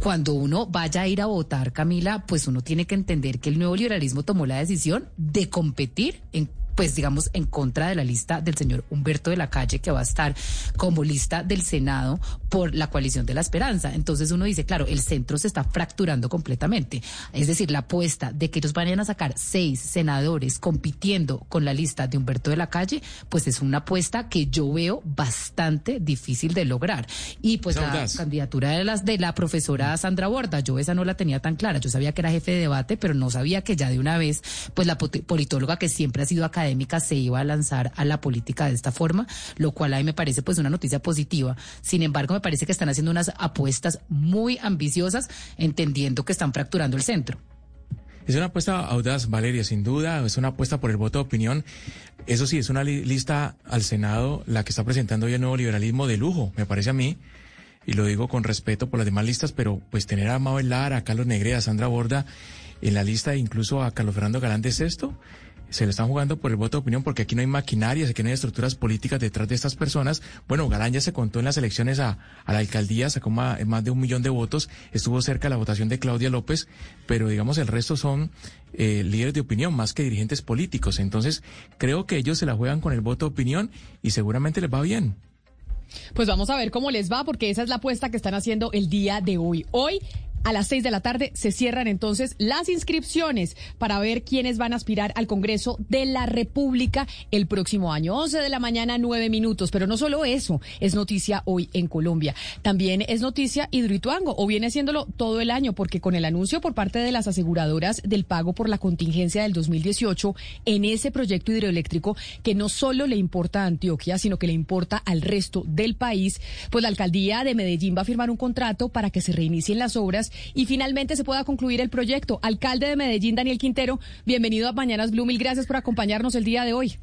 S4: cuando uno vaya a ir a votar, Camila, pues uno tiene que entender que el nuevo liberalismo tomó la decisión de competir en pues digamos, en contra de la lista del señor Humberto de la Calle, que va a estar como lista del Senado por la coalición de la esperanza. Entonces uno dice, claro, el centro se está fracturando completamente. Es decir, la apuesta de que ellos vayan a sacar seis senadores compitiendo con la lista de Humberto de la Calle, pues es una apuesta que yo veo bastante difícil de lograr. Y pues la candidatura de, las, de la profesora Sandra Borda, yo esa no la tenía tan clara. Yo sabía que era jefe de debate, pero no sabía que ya de una vez, pues la politóloga que siempre ha sido académica se iba a lanzar a la política de esta forma, lo cual a mí me parece pues una noticia positiva. Sin embargo, me parece que están haciendo unas apuestas muy ambiciosas, entendiendo que están fracturando el centro.
S9: Es una apuesta audaz, Valeria, sin duda, es una apuesta por el voto de opinión. Eso sí, es una lista al Senado la que está presentando hoy el nuevo liberalismo de lujo, me parece a mí, y lo digo con respeto por las demás listas, pero pues tener a Mabel Lara, a Carlos Negre, a Sandra Borda en la lista, incluso a Carlos Fernando Galán es esto, se le están jugando por el voto de opinión porque aquí no hay maquinarias, aquí no hay estructuras políticas detrás de estas personas. Bueno, Galán ya se contó en las elecciones a, la alcaldía, sacó más, de un millón de votos, estuvo cerca de la votación de Claudia López, pero digamos el resto son eh, líderes de opinión más que dirigentes políticos. Entonces, creo que ellos se la juegan con el voto de opinión y seguramente les va bien.
S1: Pues vamos a ver cómo les va, porque esa es la apuesta que están haciendo el día de hoy. Hoy a las seis de la tarde se cierran entonces las inscripciones para ver quiénes van a aspirar al Congreso de la República el próximo año. 11 de la mañana, nueve minutos. Pero no solo eso es noticia hoy en Colombia. También es noticia Hidroituango, o viene siéndolo todo el año, porque con el anuncio por parte de las aseguradoras del pago por la contingencia del 2018 en ese proyecto hidroeléctrico que no solo le importa a Antioquia, sino que le importa al resto del país, pues la alcaldía de Medellín va a firmar un contrato para que se reinicien las obras y finalmente se pueda concluir el proyecto. Alcalde de Medellín, Daniel Quintero, bienvenido a Mañanas Blue. Mil gracias por acompañarnos el día de hoy.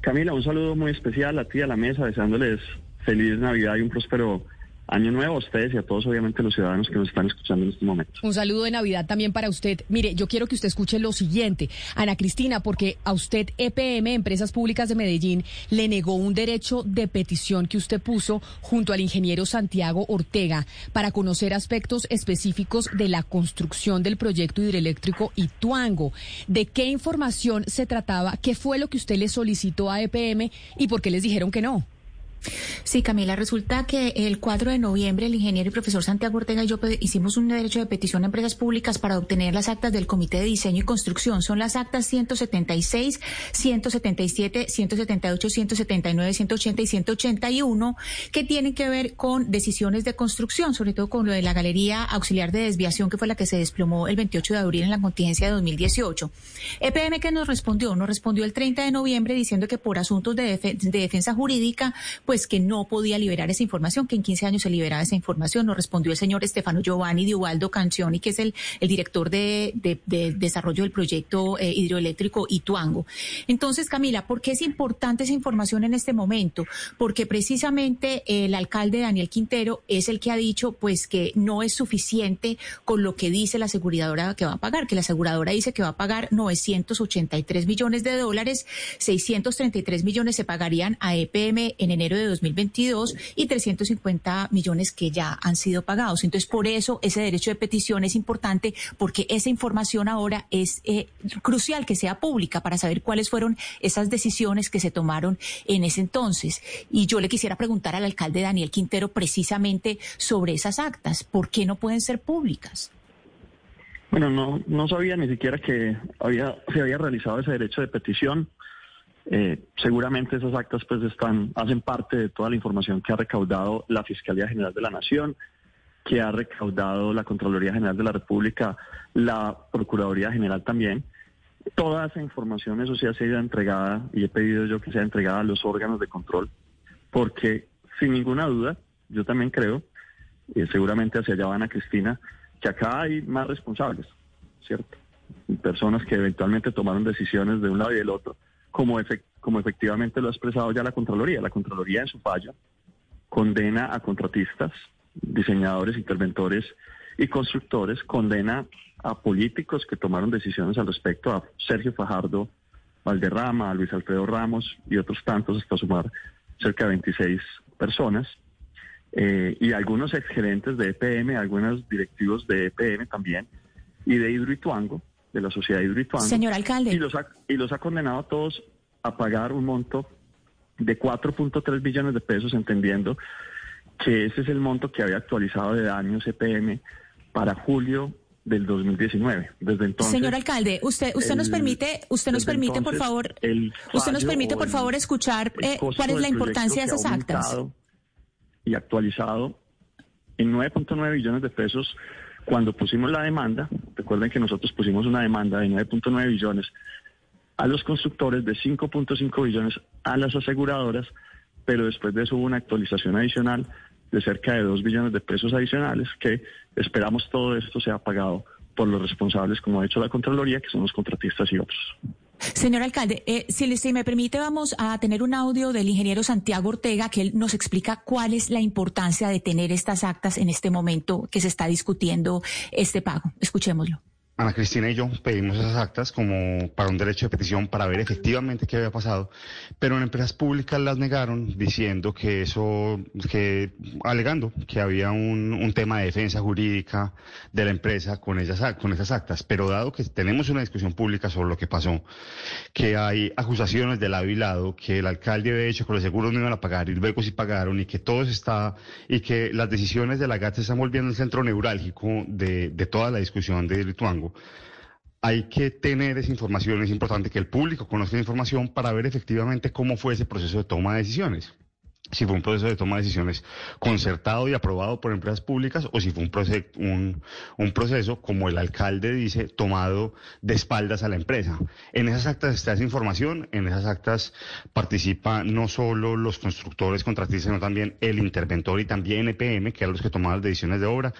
S18: Camila, un saludo muy especial a ti, a la mesa, deseándoles feliz Navidad y un próspero Año nuevo a ustedes y a todos, obviamente, los ciudadanos que nos están escuchando en este momento.
S1: Un saludo de Navidad también para usted. Mire, yo quiero que usted escuche lo siguiente, Ana Cristina, porque a usted EPM, Empresas Públicas de Medellín, le negó un derecho de petición que usted puso junto al ingeniero Santiago Ortega para conocer aspectos específicos de la construcción del proyecto hidroeléctrico Ituango. ¿De qué información se trataba? ¿Qué fue lo que usted le solicitó a EPM y por qué les dijeron que no?
S6: Sí, Camila, resulta que el 4 de noviembre el ingeniero y profesor Santiago Ortega y yo hicimos un derecho de petición a empresas públicas para obtener las actas del Comité de Diseño y Construcción. Son las actas 176, 177, 178, 179, 180 y 181 que tienen que ver con decisiones de construcción, sobre todo con lo de la Galería Auxiliar de Desviación, que fue la que se desplomó el 28 de abril en la contingencia de 2018. EPM que nos respondió, nos respondió el 30 de noviembre diciendo que por asuntos de, de defensa jurídica, pues que no podía liberar esa información, que en 15 años se liberaba esa información. Nos respondió el señor Estefano Giovanni de Ubaldo Cancioni, que es el, el director de, desarrollo del proyecto eh, hidroeléctrico Ituango. Entonces, Camila, ¿por qué es importante esa información en este momento? Porque precisamente el alcalde Daniel Quintero es el que ha dicho pues que no es suficiente con lo que dice la aseguradora que va a pagar, que la aseguradora dice que va a pagar 983 millones de dólares, 633 millones se pagarían a EPM en enero de 2022 y 350 millones que ya han sido pagados. Entonces, por eso ese derecho de petición es importante porque esa información ahora es eh, crucial que sea pública para saber cuáles fueron esas decisiones que se tomaron en ese entonces. Y yo le quisiera preguntar al alcalde Daniel Quintero precisamente sobre esas actas. ¿Por qué no pueden ser públicas?
S18: Bueno, no, no sabía ni siquiera que había, se había realizado ese derecho de petición. Eh, seguramente esas actas pues están, hacen parte de toda la información que ha recaudado la Fiscalía General de la Nación, que ha recaudado la Contraloría General de la República, la Procuraduría General también. Toda esa información, eso sí ha sido entregada y he pedido yo que sea entregada a los órganos de control, porque sin ninguna duda, yo también creo, y seguramente hacia allá van a Cristina, que acá hay más responsables, ¿cierto? Personas que eventualmente tomaron decisiones de un lado y del otro como, como efectivamente lo ha expresado ya la Contraloría. La Contraloría en su fallo condena a contratistas, diseñadores, interventores y constructores, condena a políticos que tomaron decisiones al respecto, a Sergio Fajardo Valderrama, a Luis Alfredo Ramos y otros tantos, hasta sumar cerca de 26 personas, eh, y algunos exgerentes de EPM, algunos directivos de EPM también, y de Hidroituango, de la sociedad Hidroituango.
S6: Señor alcalde.
S18: Y los ha, y los ha condenado a todos a pagar un monto de 4.3 billones de pesos, entendiendo que ese es el monto que había actualizado de daños EPM para julio del 2019. Desde entonces.
S6: Señor alcalde, usted usted nos permite usted nos permite por favor usted nos permite por favor escuchar eh, cuál es la importancia de esas actas
S18: y actualizado en 9.9 billones de pesos cuando pusimos la demanda. Recuerden que nosotros pusimos una demanda de 9.9 billones a los constructores de 5.5 billones a las aseguradoras, pero después de eso hubo una actualización adicional de cerca de 2 billones de pesos adicionales que esperamos todo esto sea pagado por los responsables, como ha dicho la Contraloría, que son los contratistas y otros.
S6: Señor alcalde, eh, si, si me permite, vamos a tener un audio del ingeniero Santiago Ortega, que él nos explica cuál es la importancia de tener estas actas en este momento que se está discutiendo este pago. Escuchémoslo.
S19: Ana Cristina y yo pedimos esas actas como para un derecho de petición para ver efectivamente qué había pasado, pero en empresas públicas las negaron diciendo que eso, que alegando que había un, un tema de defensa jurídica de la empresa con esas, con esas actas. Pero dado que tenemos una discusión pública sobre lo que pasó, que hay acusaciones de lado y lado, que el alcalde de hecho con los seguros no iban a pagar y luego sí pagaron y que todo está, y que las decisiones de la GAT se están volviendo el centro neurálgico de, de toda la discusión de Lituango hay que tener esa información, es importante que el público conozca la información para ver efectivamente cómo fue ese proceso de toma de decisiones si fue un proceso de toma de decisiones concertado y aprobado por empresas públicas o si fue un, proceso, un, un, proceso, como el alcalde dice, tomado de espaldas a la empresa. En esas actas está esa información, en esas actas participa no solo los constructores contratistas, sino también el interventor y también EPM, que eran los que tomaban las decisiones de obra.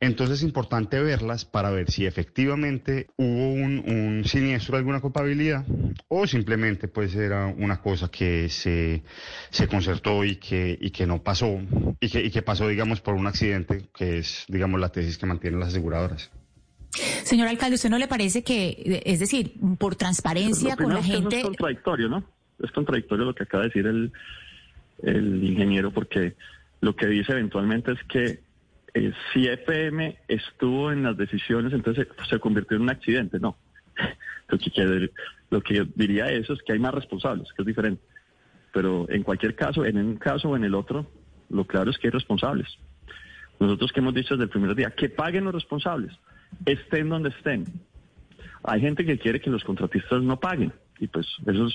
S19: Entonces es importante verlas para ver si efectivamente hubo un, un siniestro de alguna culpabilidad o simplemente pues era una cosa que se, se concertó y y que, y que no pasó, y que, y que pasó, digamos, por un accidente, que es, digamos, la tesis que mantienen las aseguradoras.
S6: Señor alcalde, ¿usted no le parece que, es decir, por transparencia con la gente...
S18: Es contradictorio, ¿no? Es contradictorio lo que acaba de decir el, el ingeniero, porque lo que dice eventualmente es que eh, si FM estuvo en las decisiones, entonces se, convirtió en un accidente. No. Lo que, lo que diría eso es que hay más responsables, que es diferente pero en cualquier caso, en un caso o en el otro, lo claro es que hay responsables. Nosotros que hemos dicho desde el primer día, que paguen los responsables, estén donde estén. Hay gente que quiere que los contratistas no paguen, y pues eso es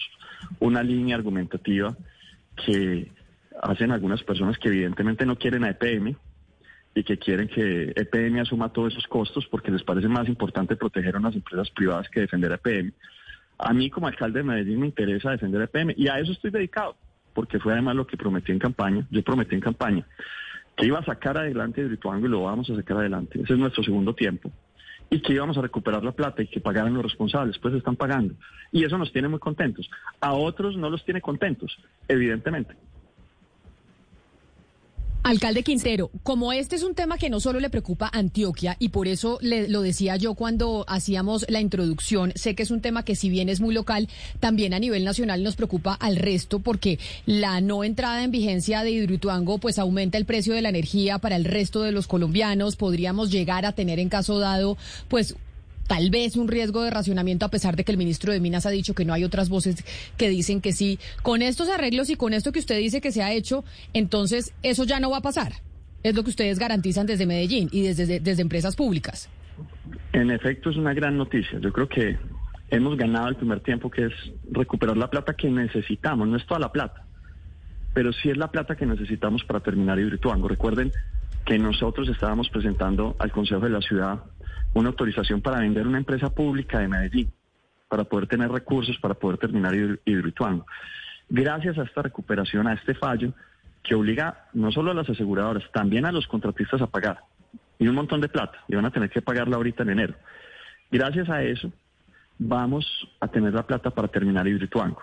S18: una línea argumentativa que hacen algunas personas que evidentemente no quieren a EPM y que quieren que EPM asuma todos esos costos porque les parece más importante proteger a unas empresas privadas que defender a EPM. A mí como alcalde de Medellín me interesa defender el PM y a eso estoy dedicado, porque fue además lo que prometí en campaña. Yo prometí en campaña que iba a sacar adelante Hidroituango y lo vamos a sacar adelante. Ese es nuestro segundo tiempo. Y que íbamos a recuperar la plata y que pagaran los responsables, pues están pagando. Y eso nos tiene muy contentos. A otros no los tiene contentos, evidentemente.
S1: Alcalde Quintero, como este es un tema que no solo le preocupa a Antioquia y por eso le, lo decía yo cuando hacíamos la introducción, sé que es un tema que si bien es muy local, también a nivel nacional nos preocupa al resto porque la no entrada en vigencia de Hidroituango pues aumenta el precio de la energía para el resto de los colombianos, podríamos llegar a tener en caso dado pues tal vez un riesgo de racionamiento a pesar de que el ministro de Minas ha dicho que no hay otras voces que dicen que sí. Con estos arreglos y con esto que usted dice que se ha hecho, entonces eso ya no va a pasar. Es lo que ustedes garantizan desde Medellín y desde, desde empresas públicas.
S18: En efecto, es una gran noticia. Yo creo que hemos ganado el primer tiempo, que es recuperar la plata que necesitamos. No es toda la plata, pero sí es la plata que necesitamos para terminar Hidroituango. Recuerden que nosotros estábamos presentando al Consejo de la Ciudad una autorización para vender una empresa pública de Medellín, para poder tener recursos, para poder terminar Hidroituango. Gracias a esta recuperación, a este fallo, que obliga no solo a las aseguradoras, también a los contratistas a pagar, y un montón de plata, y van a tener que pagarla ahorita en enero. Gracias a eso, vamos a tener la plata para terminar Hidroituango.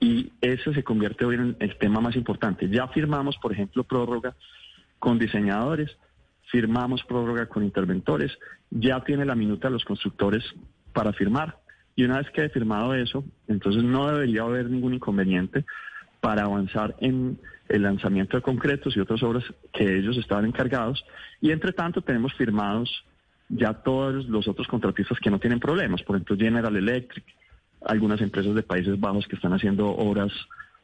S18: Y eso se convierte hoy en el tema más importante. Ya firmamos, por ejemplo, prórroga con diseñadores, firmamos prórroga con interventores, ya tiene la minuta los constructores para firmar. Y una vez que he firmado eso, entonces no debería haber ningún inconveniente para avanzar en el lanzamiento de concretos y otras obras que ellos estaban encargados. Y entre tanto tenemos firmados ya todos los otros contratistas que no tienen problemas, por ejemplo General Electric, algunas empresas de Países Bajos que están haciendo obras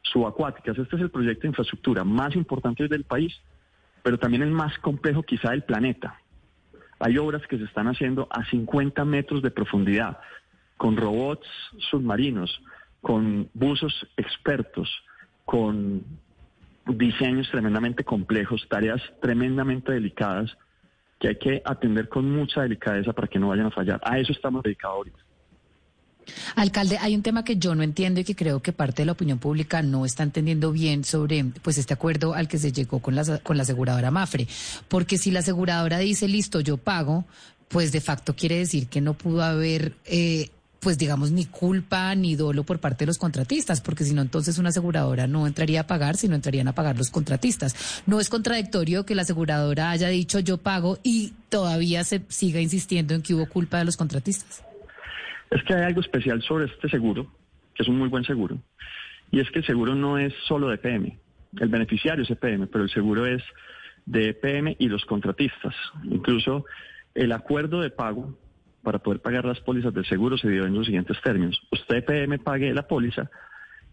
S18: subacuáticas. Este es el proyecto de infraestructura más importante del país, pero también el más complejo quizá del planeta. Hay obras que se están haciendo a 50 metros de profundidad, con robots submarinos, con buzos expertos, con diseños tremendamente complejos, tareas tremendamente delicadas que hay que atender con mucha delicadeza para que no vayan a fallar. A eso estamos dedicados ahorita.
S4: Alcalde, hay un tema que yo no entiendo y que creo que parte de la opinión pública no está entendiendo bien sobre pues este acuerdo al que se llegó con la, con la aseguradora Mafre. Porque si la aseguradora dice, listo, yo pago, pues de facto quiere decir que no pudo haber... Eh, pues digamos, ni culpa ni dolo por parte de los contratistas, porque si no, entonces una aseguradora no entraría a pagar, sino entrarían a pagar los contratistas. No es contradictorio que la aseguradora haya dicho yo pago y todavía se siga insistiendo en que hubo culpa de los contratistas.
S18: Es que hay algo especial sobre este seguro, que es un muy buen seguro, y es que el seguro no es solo de EPM. El beneficiario es EPM, pero el seguro es de EPM y los contratistas. Incluso el acuerdo de pago para poder pagar las pólizas del seguro se dio en los siguientes términos. Usted EPM pague la póliza,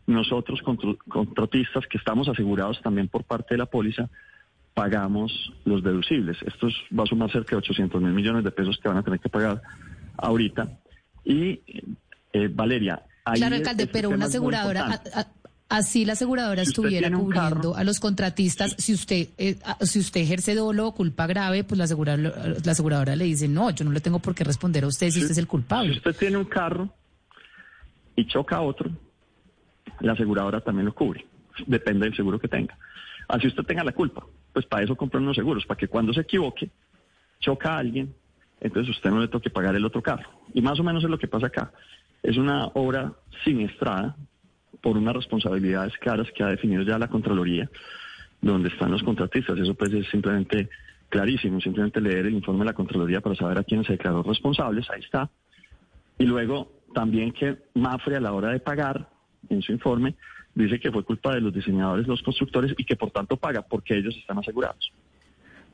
S18: nosotros contratistas que estamos asegurados también por parte de la póliza, pagamos los deducibles. Esto va a sumar cerca de 800 mil millones de pesos que van a tener que pagar ahorita y eh, Valeria.
S4: claro, alcalde, pero una aseguradora, así la aseguradora estuviera cubriendo a los contratistas, si usted eh, si usted ejerce dolo o culpa grave, pues la aseguradora, la aseguradora le dice, no, yo no le tengo por qué responder a usted si, usted es el culpable.
S18: Si usted tiene un carro y choca a otro, la aseguradora también lo cubre, depende del seguro que tenga. Así usted tenga la culpa, pues para eso compran unos seguros, para que cuando se equivoque, choca a alguien, entonces usted no le toque pagar el otro carro. Y más o menos es lo que pasa acá. Es una obra siniestrada por unas responsabilidades claras que ha definido ya la Contraloría, donde están los contratistas. Eso pues es simplemente clarísimo, simplemente leer el informe de la Contraloría para saber a quiénes se declaró responsables, ahí está. Y luego también que Mafre a la hora de pagar, en su informe, dice que fue culpa de los diseñadores, los constructores y que por tanto paga porque ellos están asegurados.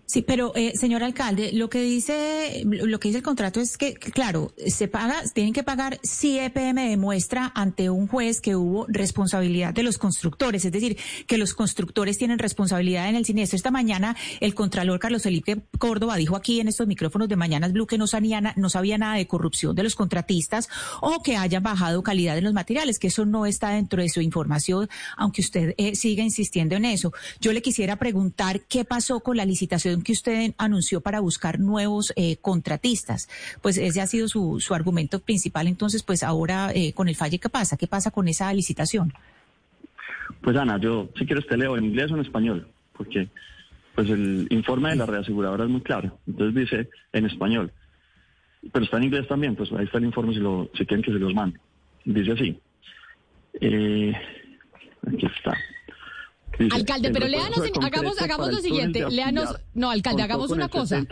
S6: Sí, pero eh, señor alcalde, lo que dice lo que dice el contrato es que claro, se paga, tienen que pagar si EPM demuestra ante un juez que hubo responsabilidad de los constructores, es decir, que los constructores tienen responsabilidad en el siniestro. Esta mañana el contralor Carlos Felipe Córdoba dijo aquí en estos micrófonos de Mañanas Blue que no sabía, no sabía nada de corrupción de los contratistas o que hayan bajado calidad en los materiales, que eso no está dentro de su información, aunque usted eh, siga insistiendo en eso. Yo le quisiera preguntar qué pasó con la licitación que usted anunció para buscar nuevos eh, contratistas. Pues ese ha sido su, su argumento principal. Entonces, pues ahora eh, con el falle, ¿qué pasa? ¿Qué pasa con esa licitación?
S18: Pues Ana, yo si quieres te leo en inglés o en español, porque pues el informe de la reaseguradora es muy claro. Entonces dice en español, pero está en inglés también, pues ahí está el informe si, lo, si quieren que se los mande. Dice así. Eh, aquí está.
S1: Alcalde, pero léanos, hagamos, hagamos lo siguiente, léanos, no, alcalde, hagamos una cosa.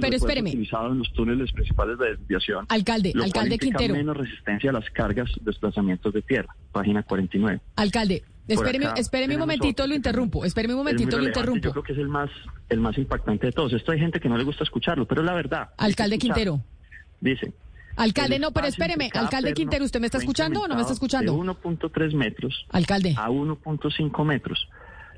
S18: pero espéreme. utilizado en los túneles principales de desviación.
S1: Alcalde, alcalde Quintero.
S18: menos resistencia a las cargas, desplazamientos de tierra, página 49.
S1: Alcalde, espéreme, espéreme un momentito, lo interrumpo, espéreme un momentito, lo interrumpo.
S18: Yo creo que es el más, el más impactante de todos. Esto hay gente que no le gusta escucharlo, pero la verdad.
S1: Alcalde Quintero.
S18: Dice.
S1: Alcalde, no, pero espéreme, alcalde Quintero, ¿usted me está escuchando o no me está escuchando?
S18: De 1.3 metros
S1: alcalde.
S18: a 1.5 metros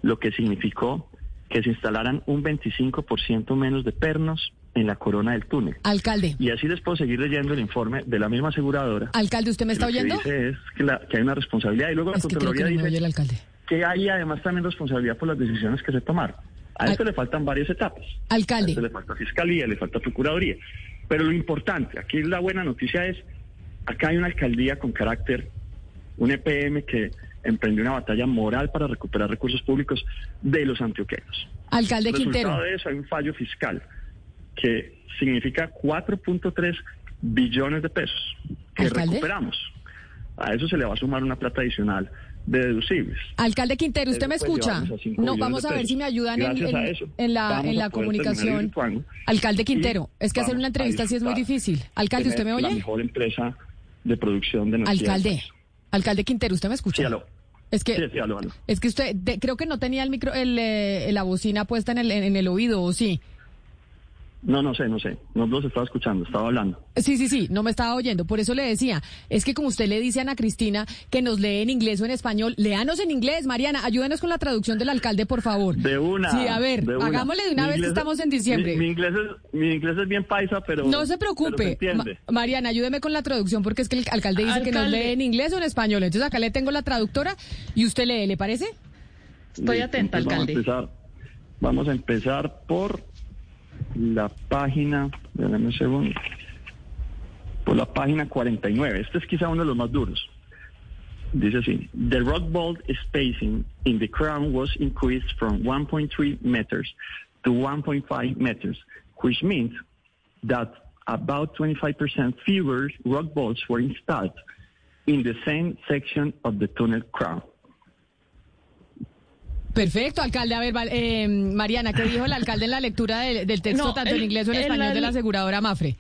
S18: lo que significó que se instalaran un 25% menos de pernos en la corona del túnel.
S1: Alcalde.
S18: Y así les puedo seguir leyendo el informe de la misma aseguradora.
S1: Alcalde, ¿usted me está oyendo?
S18: Que dice es que, hay una responsabilidad y luego la Contraloría
S1: que
S18: dice
S1: el alcalde.
S18: que hay además también responsabilidad por las decisiones que se tomaron. A esto le faltan varias etapas.
S1: Alcalde. A
S18: esto le falta fiscalía, le falta procuraduría. Pero lo importante, aquí la buena noticia es, acá hay una alcaldía con carácter, un EPM que emprendió una batalla moral para recuperar recursos públicos de los antioqueños.
S1: Alcalde Quintero.
S18: de eso hay un fallo fiscal que significa 4.3 billones de pesos que recuperamos. A eso se le va a sumar una plata adicional de deducibles.
S1: Alcalde Quintero, ¿usted me escucha? No, vamos a ver si me ayudan en, en, la, en la comunicación. Alcalde Quintero, es que hacer una entrevista sí es muy difícil. Alcalde, ¿usted me oye?
S18: La mejor empresa de producción de energía.
S1: Alcalde. Alcalde Quintero, ¿usted me escucha?
S18: Sí,
S1: Es que,
S18: sí, aló,
S1: es que usted, creo que no tenía el micro, el, eh, la bocina puesta en el, en, el oído, ¿o sí?
S18: No, no sé, no sé. No los estaba escuchando, estaba hablando.
S1: Sí, sí, sí, no me estaba oyendo. Por eso le decía, es que como usted le dice a Ana Cristina que nos lee en inglés o en español, léanos en inglés, Mariana, ayúdenos con la traducción del alcalde, por favor.
S18: De una.
S1: Sí, a ver,
S18: de una.
S1: hagámosle de una
S18: Mi
S1: vez que
S18: inglés-
S1: estamos en diciembre.
S18: Mi, mi inglés es, mi inglés es bien paisa, pero.
S1: no se preocupe.
S18: entiende.
S1: Ma- Mariana, ayúdeme con la traducción porque es que el alcalde dice que nos lee en inglés o en español. Entonces acá le tengo la traductora y usted lee, ¿le parece?
S5: Estoy atenta,
S18: entonces
S5: alcalde.
S18: Vamos a, empezar, vamos a empezar por la página, déjame un segundo, por la página 49. Este es quizá uno de los más duros. Dice así, the rock vault spacing in the crown was increased from 1.3 meters to 1.5 meters, which means that about 25% fewer rock bolts were installed in the same section of the tunnel crown.
S1: Perfecto, alcalde. A ver, eh, Mariana, ¿qué dijo el alcalde en la lectura del, del texto
S5: No,
S1: tanto en inglés o en
S5: el
S1: español de la aseguradora Mafre?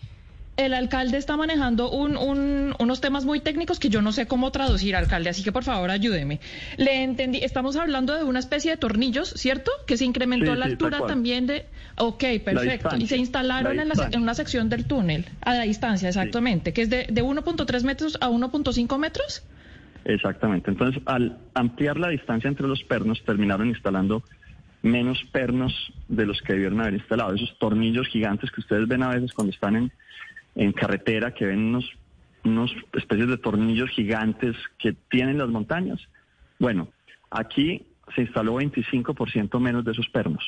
S5: El alcalde está manejando un- un- unos temas muy técnicos que yo no sé cómo traducir, alcalde, así que por favor ayúdeme. Le entendí, estamos hablando de una especie de tornillos, ¿cierto? Que se incrementó
S18: Sí,
S5: la
S18: sí,
S5: altura también de... Ok, perfecto. Y se instalaron
S18: la
S5: en, la en una sección del túnel, a la distancia, exactamente, que es de, de 1.3 metros a 1.5 metros.
S18: Exactamente. Entonces, al ampliar la distancia entre los pernos, terminaron instalando menos pernos de los que debieron haber instalado. Esos tornillos gigantes que ustedes ven a veces cuando están en, en carretera, que ven unos, unos especies de tornillos gigantes que tienen las montañas. Bueno, aquí se instaló 25% menos de esos pernos.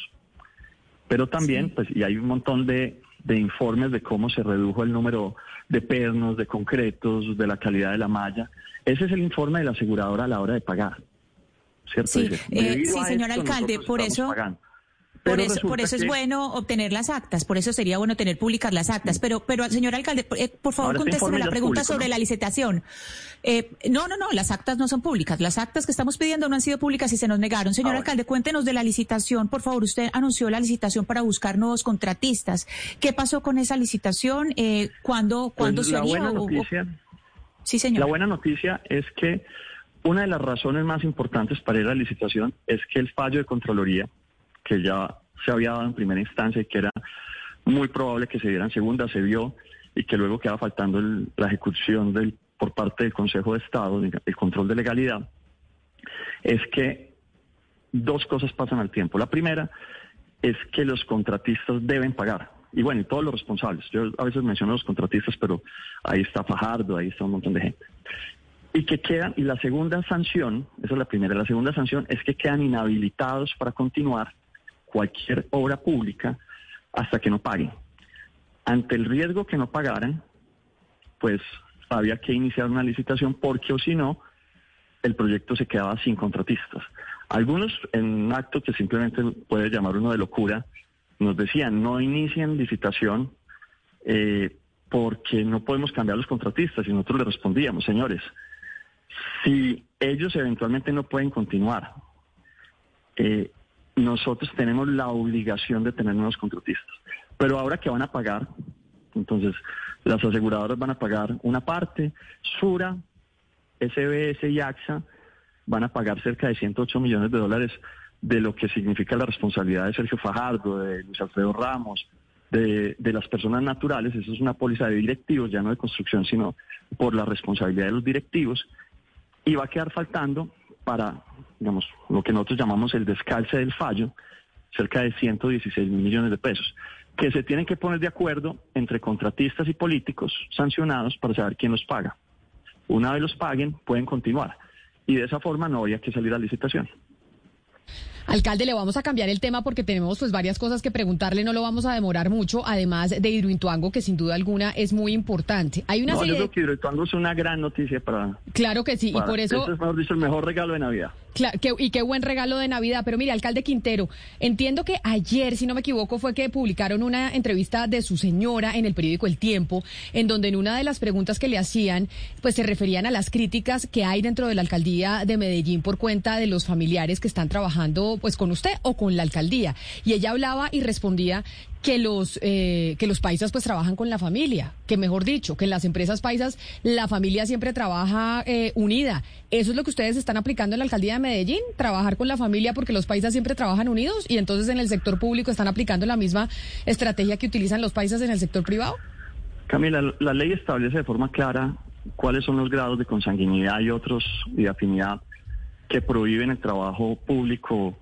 S18: Pero también, pues, y hay un montón de, de informes de cómo se redujo el número de pernos, de concretos, de la calidad de la malla. Ese es el informe de la aseguradora a la hora de pagar. ¿Cierto?
S6: Sí, eh, sí, señor
S18: esto,
S6: alcalde, por eso-
S18: pagando.
S6: Por eso, por eso es
S18: que-
S6: bueno obtener las actas, por eso sería bueno tener públicas las actas. Pero, pero señor alcalde, por, eh, por favor, contésteme la pregunta
S18: público,
S6: sobre
S18: ¿no?
S6: la licitación. Eh, no, no, no, las actas no son públicas. Las actas que estamos pidiendo no han sido públicas y se nos negaron.
S18: Ah,
S6: Señor alcalde, cuéntenos de la licitación, por favor. Usted anunció la licitación para buscar nuevos contratistas. ¿Qué pasó con esa licitación? Eh, ¿Cuándo,
S18: Pues
S6: ¿cuándo se
S18: la
S6: haría?
S18: buena
S6: O- o-
S18: noticia,
S6: Sí, señor.
S18: La buena noticia es que una de las razones más importantes para ir a la licitación es que el fallo de Contraloría, que ya se había dado en primera instancia y que era muy probable que se diera en segunda, se vio y que luego quedaba faltando la ejecución del, por parte del Consejo de Estado, el control de legalidad, es que dos cosas pasan al tiempo. La primera es que los contratistas deben pagar. Y bueno, y todos los responsables. Yo a veces menciono a los contratistas, pero ahí está Fajardo, ahí está un montón de gente. Y que quedan, y la segunda sanción, esa es la primera, la segunda sanción es que quedan inhabilitados para continuar cualquier obra pública hasta que no paguen. Ante el riesgo que no pagaran, pues había que iniciar una licitación porque o si no, el proyecto se quedaba sin contratistas. Algunos, en un acto que simplemente puede llamar uno de locura, nos decían, no inicien licitación eh, porque no podemos cambiar los contratistas. Y nosotros le respondíamos, señores, si ellos eventualmente no pueden continuar, eh, nosotros tenemos la obligación de tener nuevos contratistas. Pero ahora que van a pagar, entonces las aseguradoras van a pagar una parte, Sura, SBS y AXA van a pagar cerca de 108 millones de dólares de lo que significa la responsabilidad de Sergio Fajardo, de Luis Alfredo Ramos, de, de las personas naturales. Eso es una póliza de directivos, ya no de construcción, sino por la responsabilidad de los directivos. Y va a quedar faltando para, digamos, lo que nosotros llamamos el descalce del fallo, cerca de 116 mil millones de pesos, que se tienen que poner de acuerdo entre contratistas y políticos sancionados para saber quién los paga. Una vez los paguen, pueden continuar. Y de esa forma no habría que salir a licitación.
S1: Alcalde, le vamos a cambiar el tema porque tenemos pues varias cosas que preguntarle, no lo vamos a demorar mucho, además de Hidroituango, que sin duda alguna es muy importante. Hay una
S18: No, yo creo que Hidroituango es una gran noticia para...
S1: Claro que sí, y por eso...
S18: Este es, mejor dicho, el mejor regalo de Navidad.
S1: Y qué buen regalo de Navidad. Pero mire, alcalde Quintero, entiendo que ayer, si no me equivoco, fue que publicaron una entrevista de su señora en el periódico El Tiempo, en donde en una de las preguntas que le hacían, pues se referían a las críticas que hay dentro de la alcaldía de Medellín por cuenta de los familiares que están trabajando pues con usted o con la alcaldía. Y ella hablaba y respondía que los eh, que los paisas pues trabajan con la familia, que mejor dicho, que en las empresas paisas la familia siempre trabaja eh, unida. ¿Eso es lo que ustedes están aplicando en la alcaldía de Medellín? ¿Trabajar con la familia porque los paisas siempre trabajan unidos y entonces en el sector público están aplicando la misma estrategia que utilizan los paisas en el sector privado?
S18: Camila, la ley establece de forma clara cuáles son los grados de consanguinidad y otros de afinidad que prohíben el trabajo público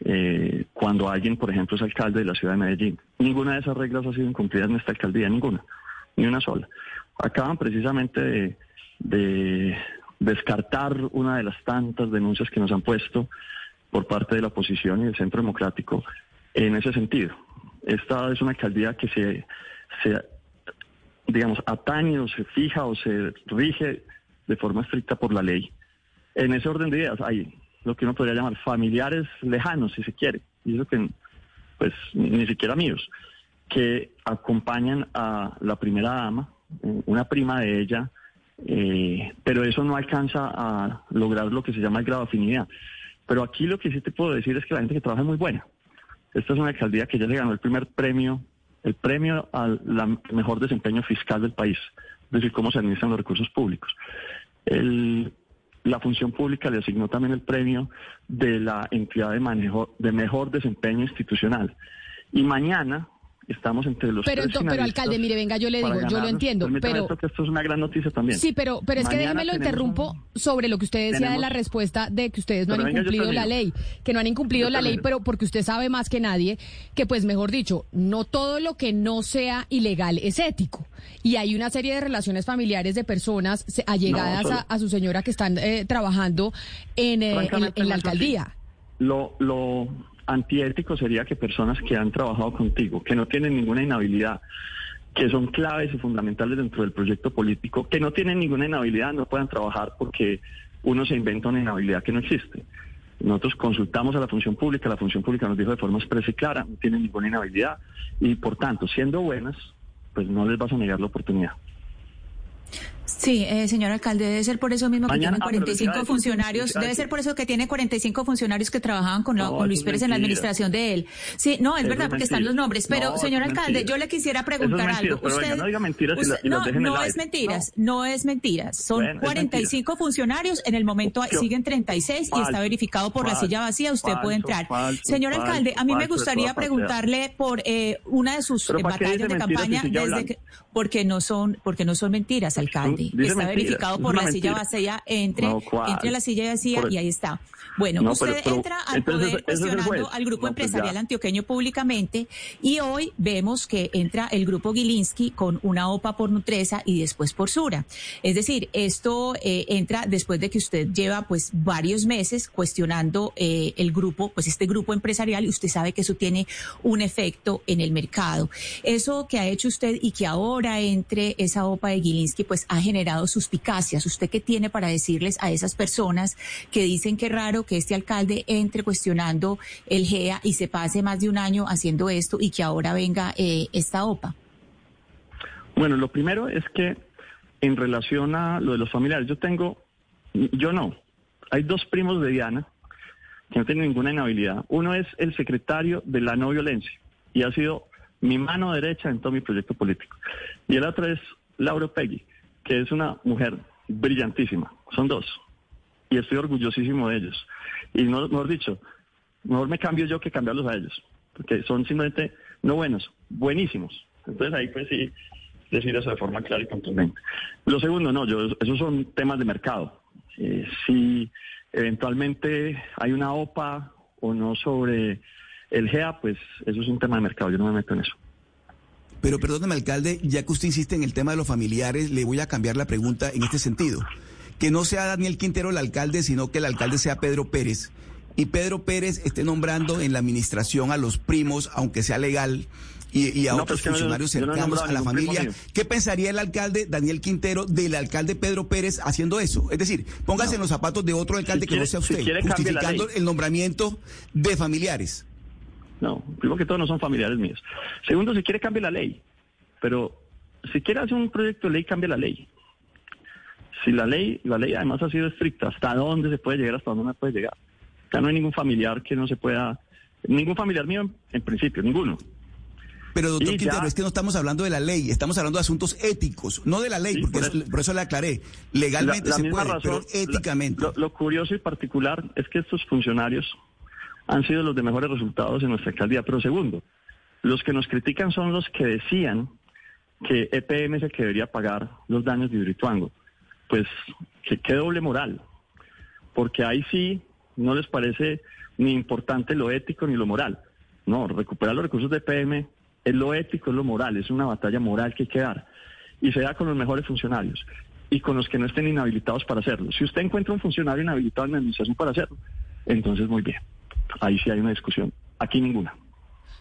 S18: eh, cuando alguien, por ejemplo, es alcalde de la ciudad de Medellín. Ninguna de esas reglas ha sido incumplida en esta alcaldía, ninguna, ni una sola. Acaban precisamente de, de descartar una de las tantas denuncias que nos han puesto por parte de la oposición y del Centro Democrático en ese sentido. Esta es una alcaldía que se, se digamos, atañe o se fija o se rige de forma estricta por la ley. En ese orden de ideas hay lo que uno podría llamar familiares lejanos, si se quiere, y eso que, pues, ni siquiera amigos, que acompañan a la primera dama, una prima de ella, eh, pero eso no alcanza a lograr lo que se llama el grado de afinidad. Pero aquí lo que sí te puedo decir es que la gente que trabaja es muy buena. Esta es una alcaldía que ya se ganó el primer premio el premio al mejor desempeño fiscal del país, es decir, cómo se administran los recursos públicos. La función pública le asignó también el premio de la entidad de, de mejor desempeño institucional. Y mañana Estamos entre los
S1: pero, pero alcalde, mire, venga, yo le digo, yo lo entiendo, pero
S18: que esto es una gran noticia también.
S1: Sí, pero pero es que déjeme lo interrumpo sobre lo que usted decía de la respuesta de que ustedes no han incumplido la ley, que no han incumplido la ley, pero porque usted sabe más que nadie que pues mejor dicho, no todo lo que no sea ilegal es ético. Y hay una serie de relaciones familiares de personas allegadas a, su señora que están eh, trabajando en, eh, en, la alcaldía.
S18: Lo, lo antiético sería que personas que han trabajado contigo, que no tienen ninguna inhabilidad, que son claves y fundamentales dentro del proyecto político, que no tienen ninguna inhabilidad, no puedan trabajar porque uno se inventa una inhabilidad que no existe. Nosotros consultamos a la función pública, la función pública nos dijo de forma expresa y clara, no tienen ninguna inhabilidad y por tanto, siendo buenas, pues no les vas a negar la oportunidad.
S6: Sí, eh, señor alcalde, debe ser por eso mismo que tiene 45 funcionarios, debe ser por eso que tiene 45 funcionarios que trabajaban con, Luis Pérez en la administración de él. Sí, no, es, verdad, porque están los nombres, pero señor alcalde, yo le quisiera preguntar algo.
S18: Usted, no diga mentiras
S6: no, no es mentiras, no. es mentiras. Son 45 funcionarios, en el momento siguen 36 y está verificado por la silla vacía, usted puede entrar. señor alcalde, a mí me gustaría preguntarle por eh, una de sus batallas de campaña desde porque no son porque no son mentiras, alcalde. Está verificado por la silla vacía, entre, entre la silla vacía y ahí está. Bueno, usted entra al poder cuestionando al grupo pues empresarial antioqueño públicamente y hoy vemos que entra el grupo Gilinski con una OPA por Nutresa y después por Sura. Es decir, esto eh, entra después de que usted lleva pues varios meses cuestionando eh, el grupo, pues este grupo empresarial y usted sabe que eso tiene un efecto en el mercado. Eso que ha hecho usted y que ahora entre esa OPA de Gilinski pues ha generado suspicacias. ¿Usted qué tiene para decirles a esas personas que dicen que raro que este alcalde entre cuestionando el GEA y se pase más de un año haciendo esto y que ahora venga eh, esta OPA?
S18: Bueno, lo primero es que en relación a lo de los familiares, yo tengo, yo no, hay dos primos de Diana que no tienen ninguna inhabilidad. Uno es el secretario de la no violencia y ha sido mi mano derecha en todo mi proyecto político. Y el otro es Laura Peggy, que es una mujer brillantísima. Son dos y estoy orgullosísimo de ellos. Y no, mejor dicho, mejor me cambio yo que cambiarlos a ellos, porque son simplemente no buenos, buenísimos. Entonces ahí pues sí decir eso de forma clara y contundente. Lo segundo, no, yo, esos son temas de mercado. Eh, si eventualmente hay una OPA o no sobre el GEA, pues eso es un tema de mercado, yo no me meto en eso.
S8: Pero perdóneme, alcalde, ya que usted insiste en el tema de los familiares, le voy a cambiar la pregunta en este sentido que no sea Daniel Quintero el alcalde, sino que el alcalde sea Pedro Pérez. Y Pedro Pérez esté nombrando en la administración a los primos, aunque sea legal, y, a otros funcionarios cercanos a la familia. ¿Qué pensaría el alcalde Daniel Quintero del alcalde Pedro Pérez haciendo eso? Es decir, póngase en los zapatos de otro alcalde que no sea usted, justificando el nombramiento de familiares.
S18: No, primero que todo no son familiares míos. Segundo, si quiere cambie la ley. Pero si quiere hacer un proyecto de ley, cambie la ley. Si la ley, la ley además ha sido estricta, hasta dónde se puede llegar, hasta dónde no puede llegar. Ya no hay ningún familiar que no se pueda, ningún familiar mío en, en principio, ninguno.
S8: Pero doctor Quintero, es que no estamos hablando de la ley, estamos hablando de asuntos éticos, no de la ley,
S18: Sí,
S8: porque
S18: por
S8: eso-
S18: eso.
S8: por eso le aclaré. Legalmente
S18: La- la
S8: se puede, pero éticamente.
S18: Lo, lo curioso y particular es que estos funcionarios han sido los de mejores resultados en nuestra alcaldía. Pero segundo, los que nos critican son los que decían que EPM es el que debería pagar los daños de Hidroituango. Pues, que qué doble moral. Porque ahí sí no les parece ni importante lo ético ni lo moral. No, recuperar los recursos de EPM es lo ético, es lo moral, es una batalla moral que hay que dar. Y se da con los mejores funcionarios y con los que no estén inhabilitados para hacerlo. Si usted encuentra un funcionario inhabilitado en la administración para hacerlo, entonces muy bien. Ahí sí hay una discusión. Aquí ninguna.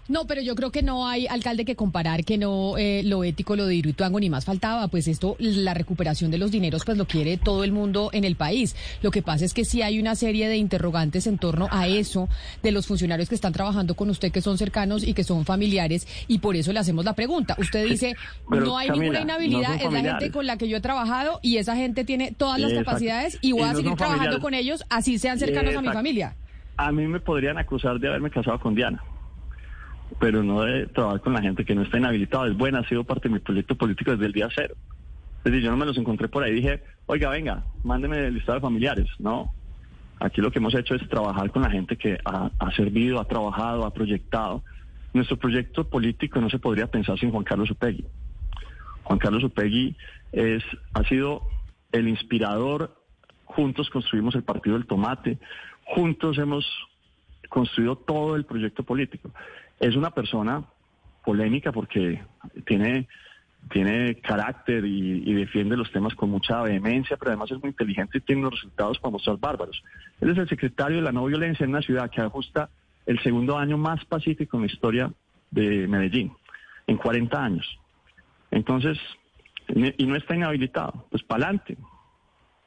S1: No, pero yo creo que no hay alcalde que comparar que no eh, lo ético, lo de Hidroituango, ni más faltaba. Pues esto, la recuperación de los dineros, pues lo quiere todo el mundo en el país. Lo que pasa es que sí hay una serie de interrogantes en torno a eso de los funcionarios que están trabajando con usted, que son cercanos y que son familiares, y por eso le hacemos la pregunta. Usted dice,
S18: Pero,
S1: no hay
S18: Camila,
S1: ninguna inhabilidad,
S18: no
S1: es la gente con la que yo he trabajado y esa gente tiene todas las
S18: Exacto.
S1: capacidades y voy
S18: Y
S1: a
S18: no
S1: seguir trabajando
S18: familiares.
S1: con ellos, así sean cercanos a mi familia.
S18: A mí me podrían acusar de haberme casado con Diana, pero no de trabajar con la gente que no está inhabilitada. Es buena, ha sido parte de mi proyecto político desde el día cero. Es decir, yo no me los encontré por ahí y dije, oiga, venga, mándeme el listado de familiares. No. Aquí lo que hemos hecho es trabajar con la gente que ha, ha servido, ha trabajado, ha proyectado. Nuestro proyecto político no se podría pensar sin Juan Carlos Upegui. Juan Carlos Upegui es, ha sido el inspirador. Juntos construimos el Partido del Tomate. Juntos hemos construido todo el proyecto político. Es una persona polémica porque tiene, tiene carácter y, defiende los temas con mucha vehemencia, pero además es muy inteligente y tiene unos resultados para mostrar bárbaros. Él es el secretario de la no violencia en una ciudad que ajusta el segundo año más pacífico en la historia de Medellín, en 40 años. Entonces, y no está inhabilitado, pues para adelante.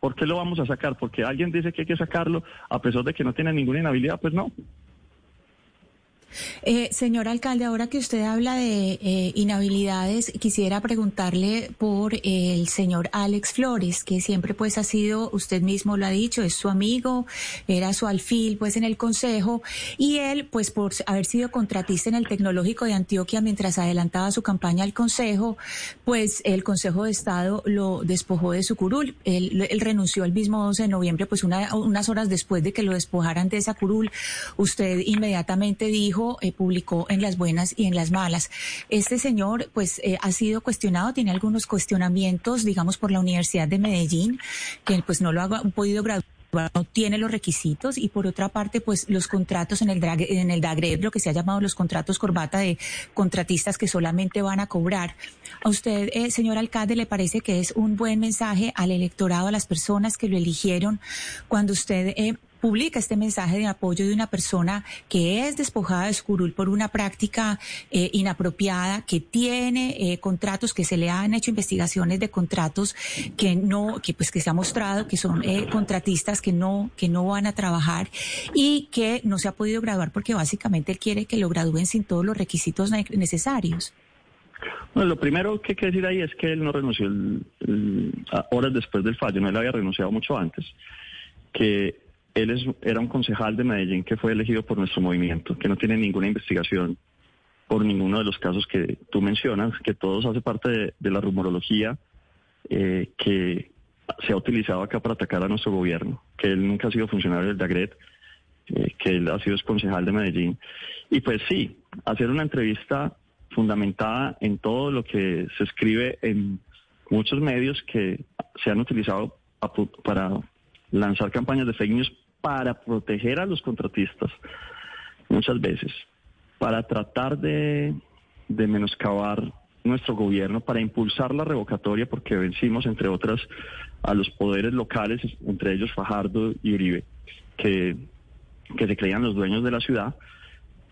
S18: ¿Por qué lo vamos a sacar? Porque alguien dice que hay que sacarlo a pesar de que no tiene ninguna inhabilidad, pues no.
S6: Eh, señor alcalde, ahora que usted habla de eh, inhabilidades, quisiera preguntarle por el señor Alex Flores, que siempre pues ha sido, usted mismo lo ha dicho, es su amigo, era su alfil pues en el consejo, y él pues por haber sido contratista en el tecnológico de Antioquia mientras adelantaba su campaña al consejo, pues el Consejo de Estado lo despojó de su curul. Él, él renunció el mismo 12 de noviembre, pues una- unas horas después de que lo despojaran de esa curul. Usted inmediatamente dijo, eh, publicó en las buenas y en las malas. Este señor, pues, eh, ha sido cuestionado, tiene algunos cuestionamientos, digamos, por la Universidad de Medellín, que pues no lo ha podido graduar no tiene los requisitos y por otra parte pues los contratos en el drag- en el DAGREB lo que se ha llamado los contratos corbata de contratistas que solamente van a cobrar a usted eh, señor alcalde le parece que es un buen mensaje al electorado a las personas que lo eligieron cuando usted eh, publica este mensaje de apoyo de una persona que es despojada de su curul por una práctica eh, inapropiada, que tiene eh, contratos, que se le han hecho investigaciones de contratos que no, que pues que se ha mostrado que son eh, contratistas que no, que no van a trabajar y que no se ha podido graduar porque básicamente él quiere que lo gradúen sin todos los requisitos ne- necesarios.
S18: Bueno, lo primero que hay que decir ahí es que él no renunció el- horas después del fallo, no él había renunciado mucho antes, que él es, era un concejal de Medellín que fue elegido por nuestro movimiento, que no tiene ninguna investigación por ninguno de los casos que tú mencionas, que todos hace parte de, la rumorología eh, que se ha utilizado acá para atacar a nuestro gobierno, que él nunca ha sido funcionario del DAGRET, eh, que él ha sido concejal de Medellín. Y pues sí, hacer una entrevista fundamentada en todo lo que se escribe en muchos medios que se han utilizado para lanzar campañas de fake news para proteger a los contratistas, muchas veces, para tratar de, de menoscabar nuestro gobierno, para impulsar la revocatoria, porque vencimos, entre otras, a los poderes locales, entre ellos Fajardo y Uribe, que, que se creían los dueños de la ciudad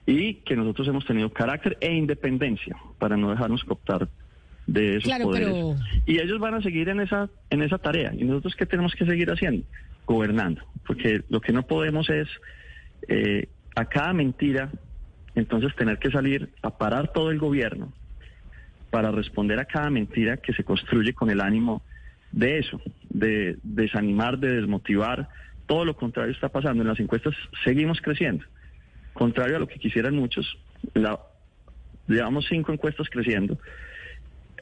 S18: y que nosotros hemos tenido carácter e independencia para no dejarnos cooptar de esos
S1: Claro,
S18: poderes.
S1: pero-
S18: Y ellos van a seguir en esa, en esa tarea. ¿Y nosotros qué tenemos que seguir haciendo? Gobernando. Porque lo que no podemos es eh, a cada mentira, entonces tener que salir a parar todo el gobierno para responder a cada mentira que se construye con el ánimo de eso, de desanimar, de desmotivar, todo lo contrario está pasando. En las encuestas seguimos creciendo. Contrario a lo que quisieran muchos, la, llevamos cinco encuestas creciendo.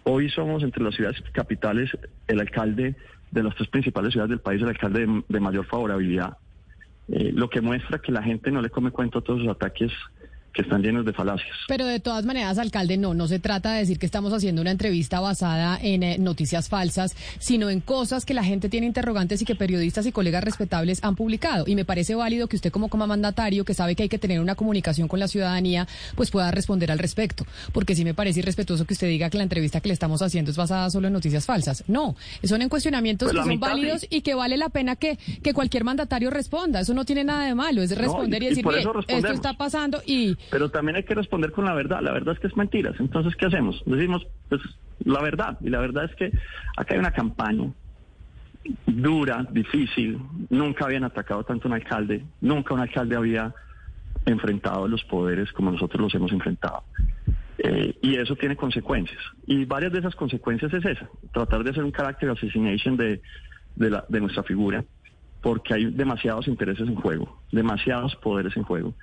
S18: Hoy somos entre las ciudades capitales el alcalde de las tres principales ciudades del país, el alcalde de, de mayor favorabilidad. Eh, lo que muestra que la gente no le come cuento a todos los ataques que están llenos de falacias.
S1: Pero de todas maneras, alcalde, no, no se trata de decir que estamos haciendo una entrevista basada en eh, noticias falsas, sino en cosas que la gente tiene interrogantes y que periodistas y colegas respetables han publicado. Y me parece válido que usted como, como mandatario, que sabe que hay que tener una comunicación con la ciudadanía, pues pueda responder al respecto. Porque sí me parece irrespetuoso que usted diga que la entrevista que le estamos haciendo es basada solo en noticias falsas. No, son en cuestionamientos
S18: Pues
S1: que son válidos
S18: sí.
S1: y que vale la pena que, que cualquier mandatario responda. Eso no tiene nada de malo, es responder
S18: y-
S1: y,
S18: y
S1: decir,
S18: por
S1: "Mire,
S18: eso
S1: esto
S18: respondemos".
S1: está pasando y...
S18: Pero también hay que responder con la verdad. La verdad es que es mentiras. Entonces, ¿qué hacemos? Decimos, pues, la verdad. Y la verdad es que acá hay una campaña dura, difícil. Nunca habían atacado tanto un alcalde. Nunca un alcalde había enfrentado los poderes como nosotros los hemos enfrentado. Eh, y eso tiene consecuencias. Y varias de esas consecuencias es esa, tratar de hacer un carácter assassination de, de, de nuestra figura, porque hay demasiados intereses en juego, demasiados poderes en juego,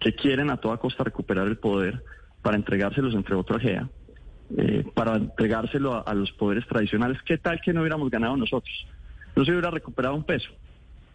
S18: que quieren a toda costa recuperar el poder para entregárselos entre otro a GEA, eh, para entregárselo a, a los poderes tradicionales. ¿Qué tal que no hubiéramos ganado nosotros? No se hubiera recuperado un peso,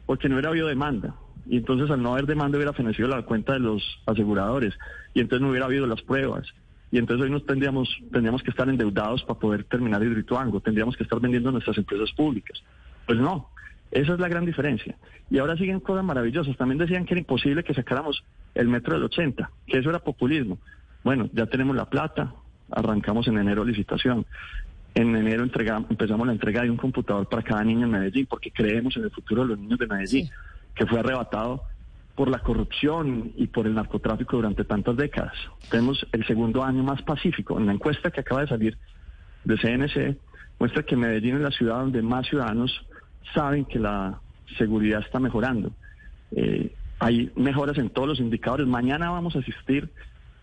S18: porque no hubiera habido demanda. Y entonces al no haber demanda hubiera fenecido la cuenta de los aseguradores. Y entonces no hubiera habido las pruebas. Y entonces hoy nos tendríamos, tendríamos que estar endeudados para poder terminar Hidroituango. Tendríamos que estar vendiendo nuestras empresas públicas. Pues no, esa es la gran diferencia. Y ahora siguen cosas maravillosas. También decían que era imposible que sacáramos el metro del 80, que eso era populismo. Bueno, ya tenemos la plata, arrancamos en enero licitación. En enero entregamos, empezamos la entrega de un computador para cada niño en Medellín, porque creemos en el futuro de los niños de Medellín, que fue arrebatado por la corrupción y por el narcotráfico durante tantas décadas. Tenemos el segundo año más pacífico. En la encuesta que acaba de salir de CNC, muestra que Medellín es la ciudad donde más ciudadanos saben que la seguridad está mejorando. Eh, hay mejoras en todos los indicadores. Mañana vamos a asistir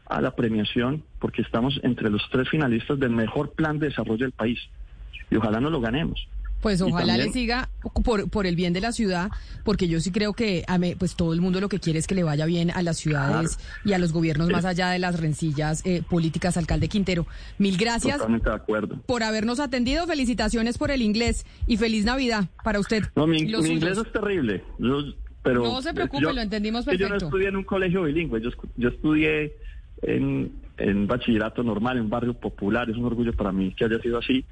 S18: a la premiación porque estamos entre los tres finalistas del mejor plan de desarrollo del país. Y ojalá nos lo ganemos.
S1: Pues ojalá
S18: también-
S1: le siga por, por el bien de la ciudad, porque yo sí creo que pues todo el mundo lo que quiere es que le vaya bien a las ciudades y a los gobiernos más allá de las rencillas eh, políticas. Alcalde Quintero, mil gracias
S18: Totalmente de acuerdo.
S1: por habernos atendido. Felicitaciones por el inglés y feliz Navidad para usted.
S18: No, mi, mi inglés es terrible. Yo- pero
S1: No se preocupe,
S18: yo-
S1: lo entendimos
S18: que Yo no
S1: perfecto.
S18: estudié en un colegio bilingüe, yo, yo estudié en, en bachillerato normal, en un barrio popular, es un orgullo para mí que haya sido así,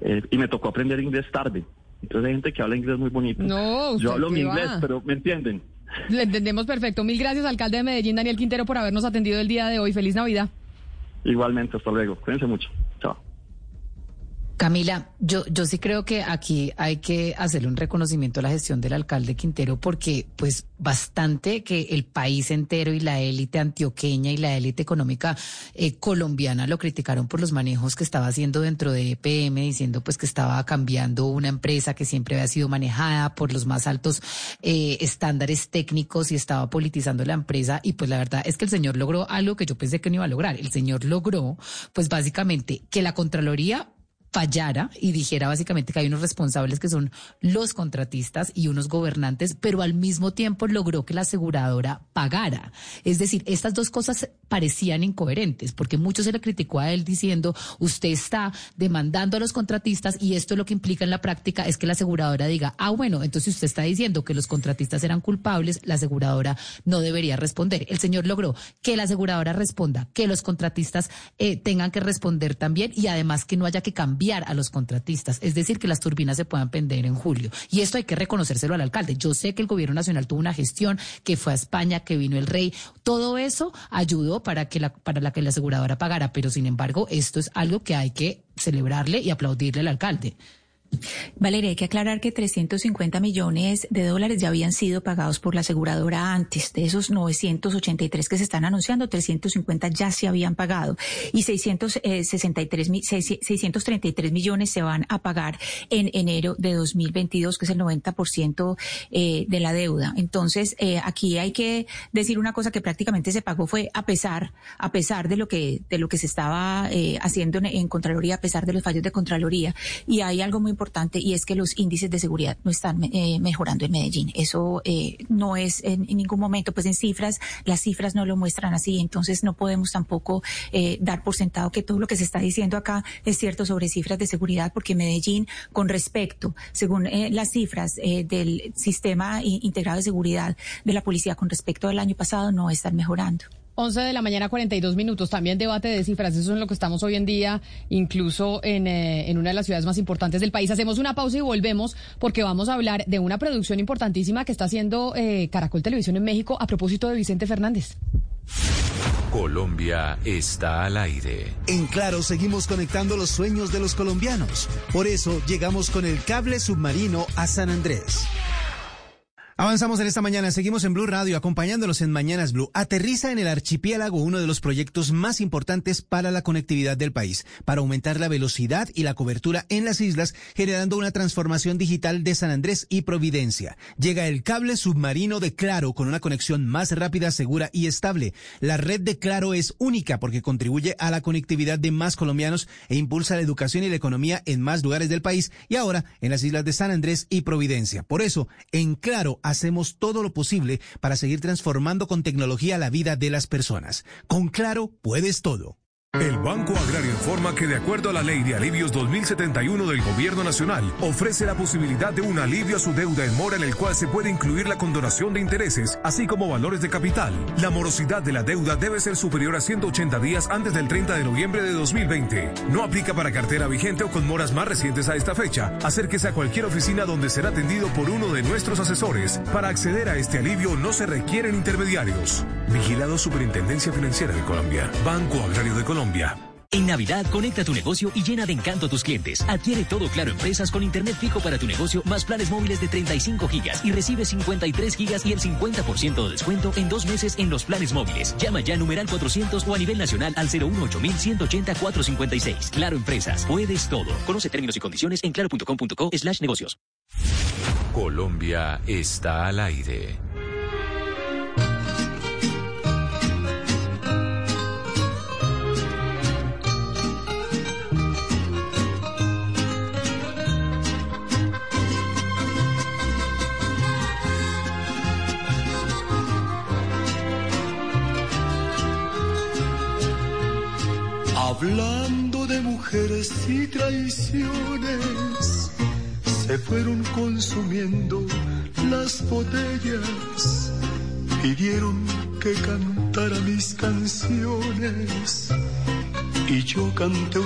S18: eh, y me tocó aprender inglés tarde. Entonces hay gente que habla inglés muy bonito.
S1: No,
S18: yo hablo mi inglés, pero me entienden.
S1: Le entendemos perfecto. Mil gracias, alcalde de Medellín, Daniel Quintero, por habernos atendido el día de hoy. Feliz Navidad.
S18: Igualmente, hasta luego. Cuídense mucho.
S4: Camila, yo, yo sí creo que aquí hay que hacerle un reconocimiento a la gestión del alcalde Quintero porque pues bastante que el país entero y la élite antioqueña y la élite económica eh, colombiana lo criticaron por los manejos que estaba haciendo dentro de EPM, diciendo pues que estaba cambiando una empresa que siempre había sido manejada por los más altos eh, estándares técnicos y estaba politizando la empresa y pues la verdad es que el señor logró algo que yo pensé que no iba a lograr. El señor logró pues básicamente que la Contraloría fallara y dijera básicamente que hay unos responsables que son los contratistas y unos gobernantes, pero al mismo tiempo logró que la aseguradora pagara. Es decir, estas dos cosas parecían incoherentes, porque mucho se le criticó a él diciendo, usted está demandando a los contratistas y esto lo que implica en la práctica es que la aseguradora diga, ah, bueno, entonces usted está diciendo que los contratistas eran culpables, la aseguradora no debería responder. El señor logró que la aseguradora responda, que los contratistas eh, tengan que responder también y además que no haya que cambiar a los contratistas, es decir, que las turbinas se puedan vender en julio. Y esto hay que reconocérselo al alcalde. Yo sé que el gobierno nacional tuvo una gestión, que fue a España, que vino el rey, todo eso ayudó para que la, para la que la aseguradora pagara, pero sin embargo, esto es algo que hay que celebrarle y aplaudirle al alcalde.
S6: Valeria, hay que aclarar que 350 millones de dólares ya habían sido pagados por la aseguradora antes. De esos 983 que se están anunciando, 350 ya se habían pagado y 663, mi- 633 millones se van a pagar en enero de 2022, que es el 90% eh, de la deuda. Entonces, eh, aquí hay que decir una cosa que prácticamente se pagó fue a pesar, a pesar de lo que, de lo que se estaba eh, haciendo en, en Contraloría, a pesar de los fallos de Contraloría. Y hay algo muy importante importante y es que los índices de seguridad no están eh, mejorando en Medellín. Eso eh, no es en, ningún momento, pues en cifras, las cifras no lo muestran así, entonces no podemos tampoco eh, dar por sentado que todo lo que se está diciendo acá es cierto sobre cifras de seguridad, porque Medellín, con respecto, según las cifras del sistema integrado de seguridad de la policía con respecto al año pasado, no están mejorando.
S1: 11 de la mañana, 42 minutos. También debate de cifras. Eso es lo que estamos hoy en día, incluso en, eh, en, una de las ciudades más importantes del país. Hacemos una pausa y volvemos porque vamos a hablar de una producción importantísima que está haciendo eh, Caracol Televisión en México a propósito de Vicente Fernández.
S7: Colombia está al aire.
S20: En Claro seguimos conectando los sueños de los colombianos. Por eso llegamos con el cable submarino a San Andrés. Avanzamos en esta mañana, seguimos en Blue Radio acompañándolos en Mañanas Blue. Aterriza en el archipiélago uno de los proyectos más importantes para la conectividad del país, para aumentar la velocidad y la cobertura en las islas, generando una transformación digital de San Andrés y Providencia. Llega el cable submarino de Claro con una conexión más rápida, segura y estable. La red de Claro es única porque contribuye a la conectividad de más colombianos e impulsa la educación y la economía en más lugares del país y ahora en las islas de San Andrés y Providencia. Por eso, en Claro, hacemos todo lo posible para seguir transformando con tecnología la vida de las personas. Con Claro, puedes todo.
S21: El Banco Agrario informa que de acuerdo a la Ley de Alivios 2071 del Gobierno Nacional, ofrece la posibilidad de un alivio a su deuda en mora en el cual se puede incluir la condonación de intereses, así como valores de capital. La morosidad de la deuda debe ser superior a 180 días antes del 30 de noviembre de 2020. No aplica para cartera vigente o con moras más recientes a esta fecha. Acérquese a cualquier oficina donde será atendido por uno de nuestros asesores. Para acceder a este alivio no se requieren intermediarios. Vigilado Superintendencia Financiera de Colombia. Banco Agrario de Colombia.
S22: En Navidad, conecta tu negocio y llena de encanto a tus clientes. Adquiere todo Claro Empresas con Internet fijo para tu negocio, más planes móviles de 35 gigas y recibe 53 gigas y el 50% de descuento en dos meses en los planes móviles. Llama ya numeral 400 o a nivel nacional al 018 180 456. Claro Empresas, puedes todo. Conoce términos y condiciones en claro.com.co slash negocios.
S7: Colombia está al aire.
S23: Hablando de mujeres y traiciones, se fueron consumiendo las botellas, pidieron que cantara mis canciones y yo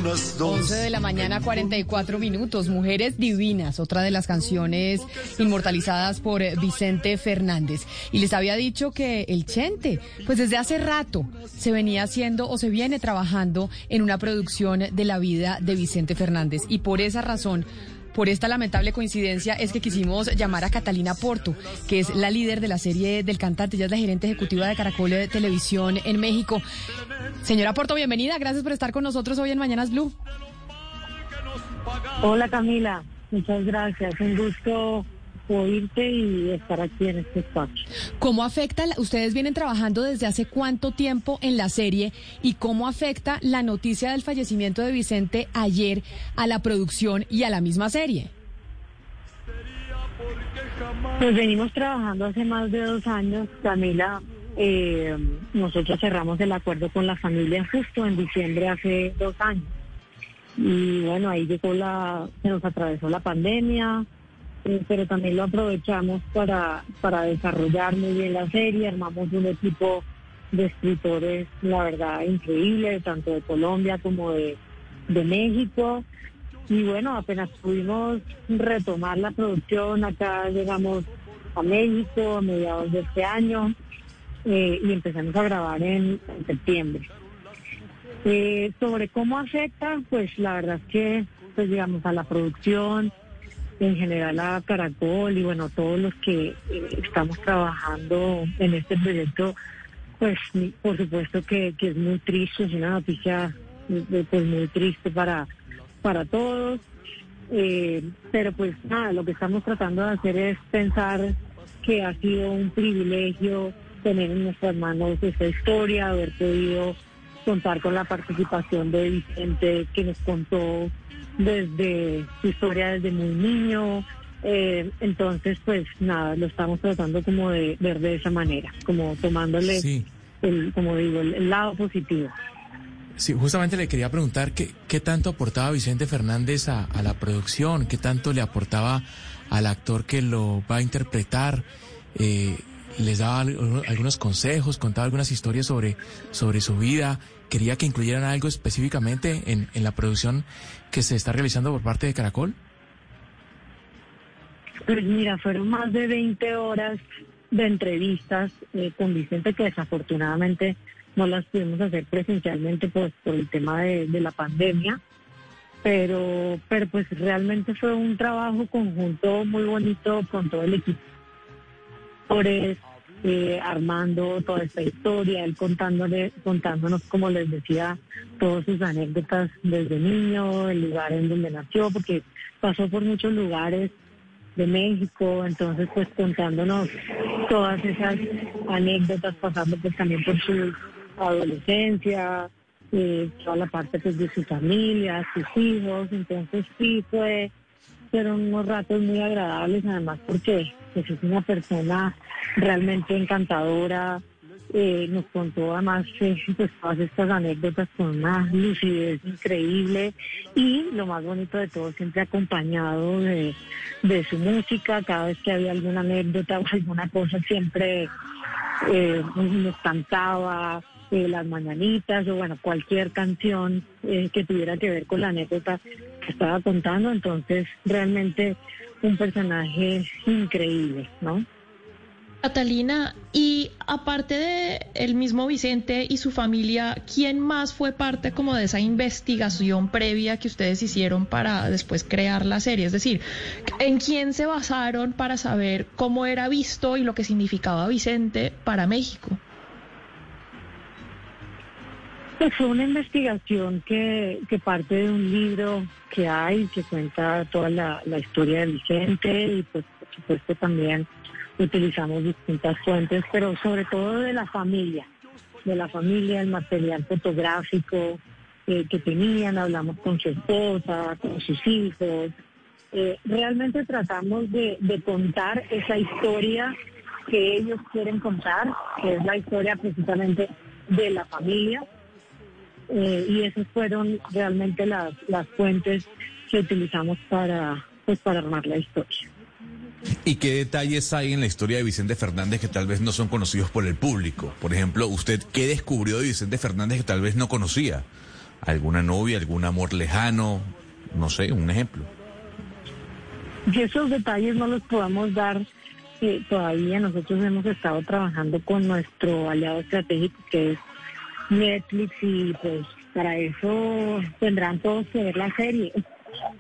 S23: unas dos.
S1: 11 de la mañana, 44 minutos. Mujeres Divinas, otra de las canciones inmortalizadas por Vicente Fernández. Y les había dicho que el Chente, pues desde hace rato se venía haciendo o se viene trabajando en una producción de la vida de Vicente Fernández. Y por esa razón por esta lamentable coincidencia es que quisimos llamar a Catalina Porto, que es la líder de la serie del cantante, ella es la gerente ejecutiva de Caracol de Televisión en México. Señora Porto, bienvenida, gracias por estar con nosotros hoy en Mañanas Blue.
S24: Hola Camila, muchas gracias, un gusto oírte y estar aquí en este espacio.
S1: ¿Cómo afecta, ustedes vienen trabajando desde hace cuánto tiempo en la serie y cómo afecta la noticia del fallecimiento de Vicente ayer a la producción y a la misma serie?
S24: Pues venimos trabajando hace más de dos años, Camila. Eh, nosotros cerramos el acuerdo con la familia justo en diciembre hace dos años. Y bueno, ahí llegó la, se nos atravesó la pandemia, pero también lo aprovechamos para, para desarrollar muy bien la serie, armamos un equipo de escritores, la verdad, increíble, tanto de Colombia como de, México. Y bueno, apenas pudimos retomar la producción, acá llegamos a México a mediados de este año eh, y empezamos a grabar en, septiembre. Eh, sobre cómo afecta, pues la verdad es que, pues digamos, a la producción, en general a Caracol y bueno, todos los que eh, estamos trabajando en este proyecto, pues por supuesto que, es muy triste, es una noticia eh, pues muy triste para, para todos. Eh, pero pues nada, lo que estamos tratando de hacer es pensar que ha sido un privilegio tener en nuestras manos esta historia, haber podido contar con la participación de Vicente, que nos contó desde su historia desde muy niño. Eh, entonces, pues nada, lo estamos tratando como de ver de esa manera, como tomándole, el, como digo, el, lado positivo.
S9: Sí, justamente le quería preguntar qué, qué tanto aportaba Vicente Fernández a, a, la producción, qué tanto le aportaba al actor que lo va a interpretar. Eh, les daba algunos consejos, contaba algunas historias sobre, sobre su vida. Quería que incluyeran algo específicamente en, en la producción que se está realizando por parte de Caracol.
S24: Pues mira, fueron más de 20 horas de entrevistas eh, con Vicente que desafortunadamente no las pudimos hacer presencialmente pues, por el tema de, de la pandemia pero pero pues realmente fue un trabajo conjunto muy bonito con todo el equipo eh, armando toda esta historia, él contándole, contándonos, como les decía, todas sus anécdotas desde niño, el lugar en donde nació, porque pasó por muchos lugares de México, entonces pues contándonos todas esas anécdotas, pasando pues también por su adolescencia, eh, toda la parte pues de su familia, sus hijos, entonces sí fue, fueron unos ratos muy agradables además porque pues es una persona realmente encantadora. Eh, nos contó además eh, pues, todas estas anécdotas con una lucidez increíble y lo más bonito de todo siempre acompañado de, su música cada vez que había alguna anécdota o alguna cosa siempre eh, nos cantaba las mañanitas o bueno cualquier canción que tuviera que ver con la anécdota estaba contando entonces realmente un personaje increíble no
S5: Catalina, y aparte de el mismo Vicente y su familia, ¿quién más fue parte como de esa investigación previa que ustedes hicieron para después crear la serie? Es decir, ¿en quién se basaron para saber cómo era visto y lo que significaba Vicente para México?
S24: Pues fue una investigación que, parte de un libro que hay, que cuenta toda la, la historia de Vicente y pues por supuesto también utilizamos distintas fuentes, pero sobre todo de la familia, de la familia, el material fotográfico eh, que tenían, hablamos con su esposa, con sus hijos. Eh, realmente tratamos de, contar esa historia que ellos quieren contar, que es la historia precisamente de la familia. Eh, y esas fueron realmente las, las fuentes que utilizamos para, pues, para armar la historia.
S25: ¿Y qué detalles hay en la historia de Vicente Fernández que tal vez no son conocidos por el público? Por ejemplo, ¿usted qué descubrió de Vicente Fernández que tal vez no conocía? ¿Alguna novia, algún amor lejano? No sé, un ejemplo.
S24: Y esos detalles no los podemos dar eh, todavía. Nosotros hemos estado trabajando con nuestro aliado estratégico que es Netflix y pues para eso tendrán todos que ver la serie.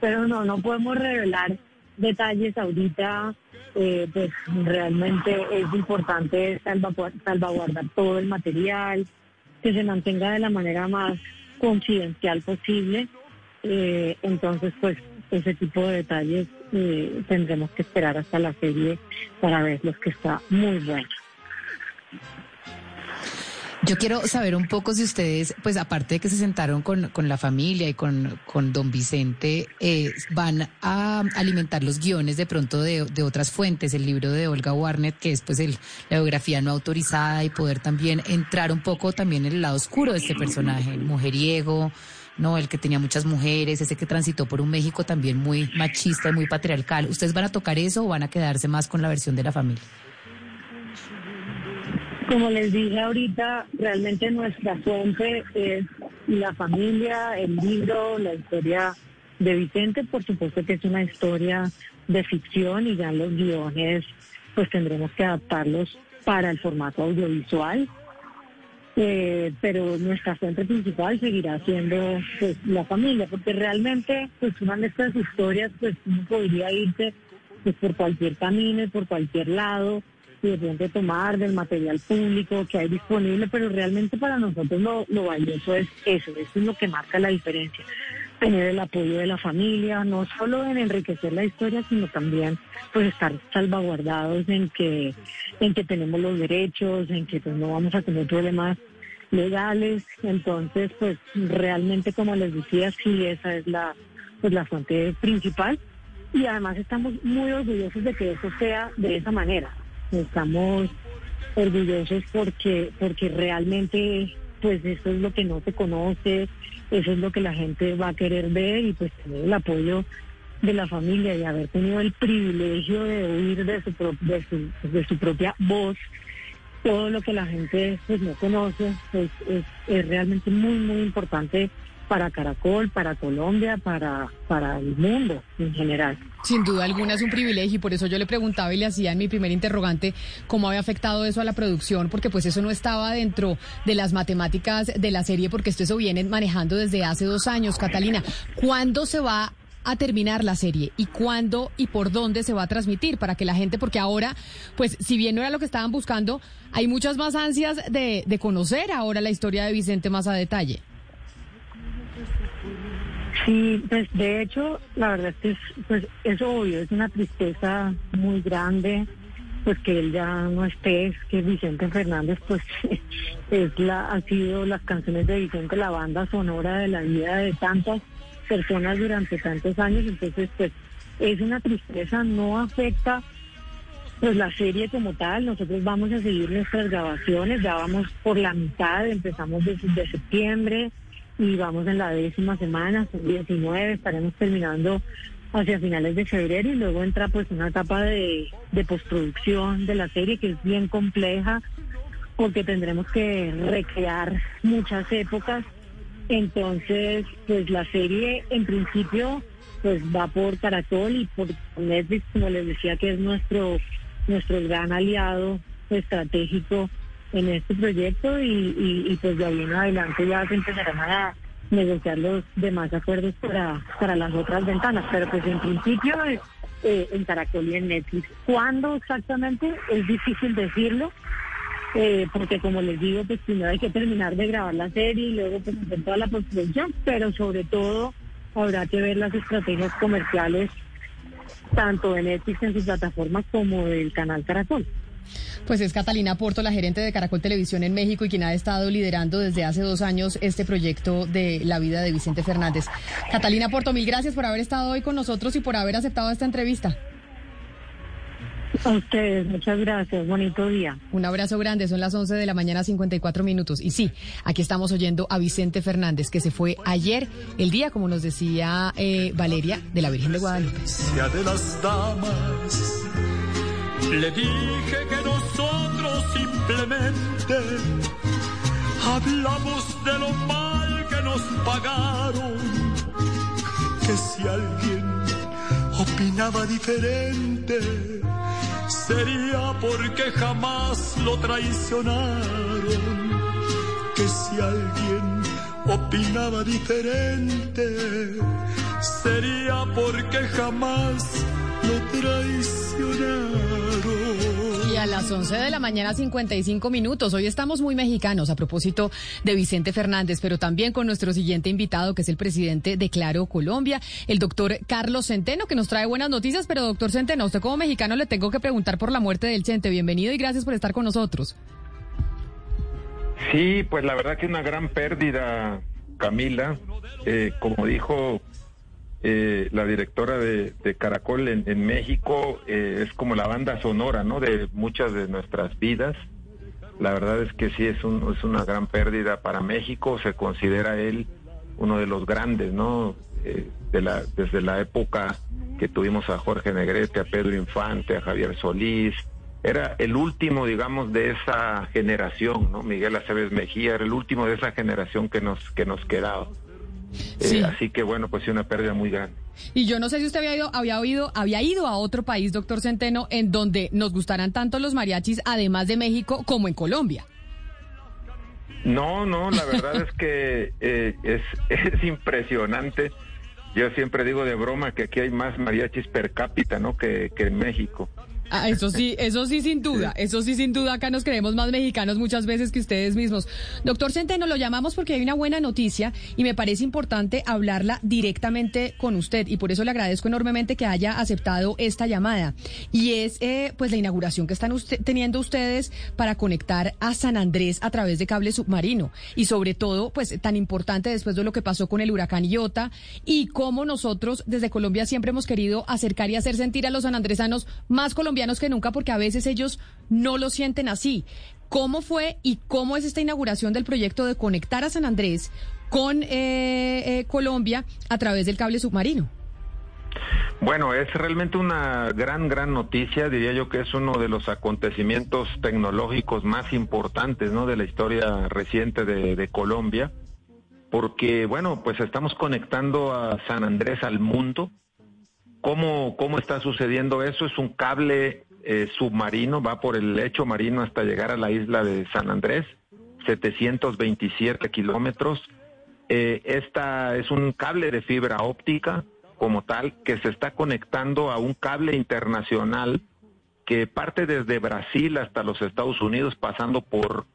S24: Pero no, no podemos revelar detalles ahorita, eh, pues realmente es importante salvaguardar todo el material, que se mantenga de la manera más confidencial posible. Eh, entonces, pues ese tipo de detalles eh, tendremos que esperar hasta la serie para verlos que está muy bueno.
S4: Yo quiero saber un poco si ustedes, pues aparte de que se sentaron con, con la familia y con, con don Vicente, eh, van a alimentar los guiones de pronto de, de, otras fuentes, el libro de Olga Warnet, que es pues el, la biografía no autorizada y poder también entrar un poco también en el lado oscuro de este personaje, el mujeriego, no, el que tenía muchas mujeres, ese que transitó por un México también muy machista y muy patriarcal. ¿Ustedes van a tocar eso o van a quedarse más con la versión de la familia?
S24: Como les dije ahorita, realmente nuestra fuente es la familia, el libro, la historia de Vicente, por supuesto que es una historia de ficción y ya los guiones pues tendremos que adaptarlos para el formato audiovisual. Eh, pero nuestra fuente principal seguirá siendo pues, la familia, porque realmente pues una de estas historias pues uno podría irse pues, por cualquier camino y por cualquier lado, y de tomar del material público que hay disponible, pero realmente para nosotros lo, lo valioso es eso, eso es lo que marca la diferencia. Tener el apoyo de la familia, no solo en enriquecer la historia, sino también pues estar salvaguardados en que, en que tenemos los derechos, en que pues no vamos a tener problemas legales. Entonces, pues realmente, como les decía, sí, esa es la, pues, la fuente principal. Y además estamos muy orgullosos de que eso sea de esa manera. Estamos orgullosos porque, porque realmente, pues eso es lo que no se conoce, eso es lo que la gente va a querer ver y pues tener el apoyo de la familia y haber tenido el privilegio de oír de su, de su, de su propia voz todo lo que la gente pues no conoce pues, es, es realmente muy muy importante para Caracol, para Colombia, para, para el mundo en general.
S1: Sin duda alguna es un privilegio y por eso yo le preguntaba y le hacía en mi primer interrogante cómo había afectado eso a la producción, porque pues eso no estaba dentro de las matemáticas de la serie, porque esto eso viene manejando desde hace dos años. Catalina, ¿cuándo se va a terminar la serie y cuándo y por dónde se va a transmitir para que la gente, porque ahora, pues si bien no era lo que estaban buscando, hay muchas más ansias de, de conocer ahora la historia de Vicente más a detalle.
S24: Sí, pues de hecho, la verdad es que es, pues, es obvio, es una tristeza muy grande, pues que él ya no esté, que Vicente Fernández, pues es la, ha sido las canciones de Vicente la banda sonora de la vida de tantas personas durante tantos años, entonces pues es una tristeza, no afecta pues la serie como tal, nosotros vamos a seguir nuestras grabaciones, ya vamos por la mitad, empezamos desde septiembre y vamos en la décima semana, son 19, estaremos terminando hacia finales de febrero y luego entra pues una etapa de, postproducción de la serie que es bien compleja porque tendremos que recrear muchas épocas. Entonces, pues la serie en principio pues va por Caracol y por Netflix, como les decía, que es nuestro nuestro gran aliado estratégico en este proyecto y, pues de ahí en adelante ya se empezarán a negociar los demás acuerdos para, para las otras ventanas, pero pues en principio eh, en Caracol y en Netflix. ¿Cuándo exactamente? Es difícil decirlo, eh, porque como les digo, pues primero hay que terminar de grabar la serie y luego pues hacer toda la postproducción, pero sobre todo habrá que ver las estrategias comerciales tanto de Netflix en sus plataformas como del canal Caracol.
S1: Pues es Catalina Porto, la gerente de Caracol Televisión en México y quien ha estado liderando desde hace dos años este proyecto de la vida de Vicente Fernández. Catalina Porto, mil gracias por haber estado hoy con nosotros y por haber aceptado esta entrevista.
S24: A ustedes, muchas gracias. Bonito día.
S1: Un abrazo grande. Son las 11 de la mañana, 54 minutos. Y sí, aquí estamos oyendo a Vicente Fernández, que se fue ayer, el día, como nos decía eh, Valeria, de la Virgen de Guadalupe.
S23: de las damas, le dije que nosotros simplemente hablamos de lo mal que nos pagaron. Que si alguien opinaba diferente, sería porque jamás lo traicionaron. Que si alguien opinaba diferente, sería porque jamás lo traicionaron
S1: a las 11 de la mañana 55 minutos. Hoy estamos muy mexicanos a propósito de Vicente Fernández, pero también con nuestro siguiente invitado, que es el presidente de Claro Colombia, el doctor Carlos Centeno, que nos trae buenas noticias. Pero doctor Centeno, usted como mexicano le tengo que preguntar por la muerte del Chente. Bienvenido y gracias por estar con nosotros.
S26: Sí, pues la verdad que una gran pérdida, Camila. Eh, como dijo eh, la directora de, Caracol en, México eh, es como la banda sonora, ¿no? De muchas de nuestras vidas. La verdad es que sí es, un, es una gran pérdida para México. Se considera él uno de los grandes, ¿no? Eh, de la, desde la época que tuvimos a Jorge Negrete, a Pedro Infante, a Javier Solís. Era el último, digamos, de esa generación, ¿no? Miguel Aceves Mejía era el último de esa generación que nos, que nos quedaba. Eh, así que bueno, pues sí, una pérdida muy grande.
S1: Y yo no sé si usted había ido, había oído, había ido a otro país, doctor Centeno, en donde nos gustaran tanto los mariachis, además de México, como en Colombia.
S26: No, no, la verdad es que eh, es, es impresionante. Yo siempre digo de broma que aquí hay más mariachis per cápita, ¿no? Que, que en México.
S1: Ah, eso sí, eso sí sin duda, eso sí sin duda, acá nos creemos más mexicanos muchas veces que ustedes mismos. Doctor Centeno, lo llamamos porque hay una buena noticia y me parece importante hablarla directamente con usted y por eso le agradezco enormemente que haya aceptado esta llamada. Y es eh, pues la inauguración que están teniendo ustedes para conectar a San Andrés a través de cable submarino y sobre todo pues tan importante después de lo que pasó con el huracán Iota y cómo nosotros desde Colombia siempre hemos querido acercar y hacer sentir a los sanandresanos más colombianos que nunca porque a veces ellos no lo sienten así. ¿Cómo fue y cómo es esta inauguración del proyecto de conectar a San Andrés con eh, eh, Colombia a través del cable submarino?
S26: Bueno, es realmente una gran, gran noticia. Diría yo que es uno de los acontecimientos tecnológicos más importantes ¿no? de la historia reciente de Colombia, porque, bueno, pues estamos conectando a San Andrés al mundo. ¿Cómo, cómo está sucediendo eso? Es un cable eh, submarino, va por el lecho marino hasta llegar a la isla de San Andrés, 727 kilómetros. Eh, esta es un cable de fibra óptica como tal que se está conectando a un cable internacional que parte desde Brasil hasta los Estados Unidos pasando por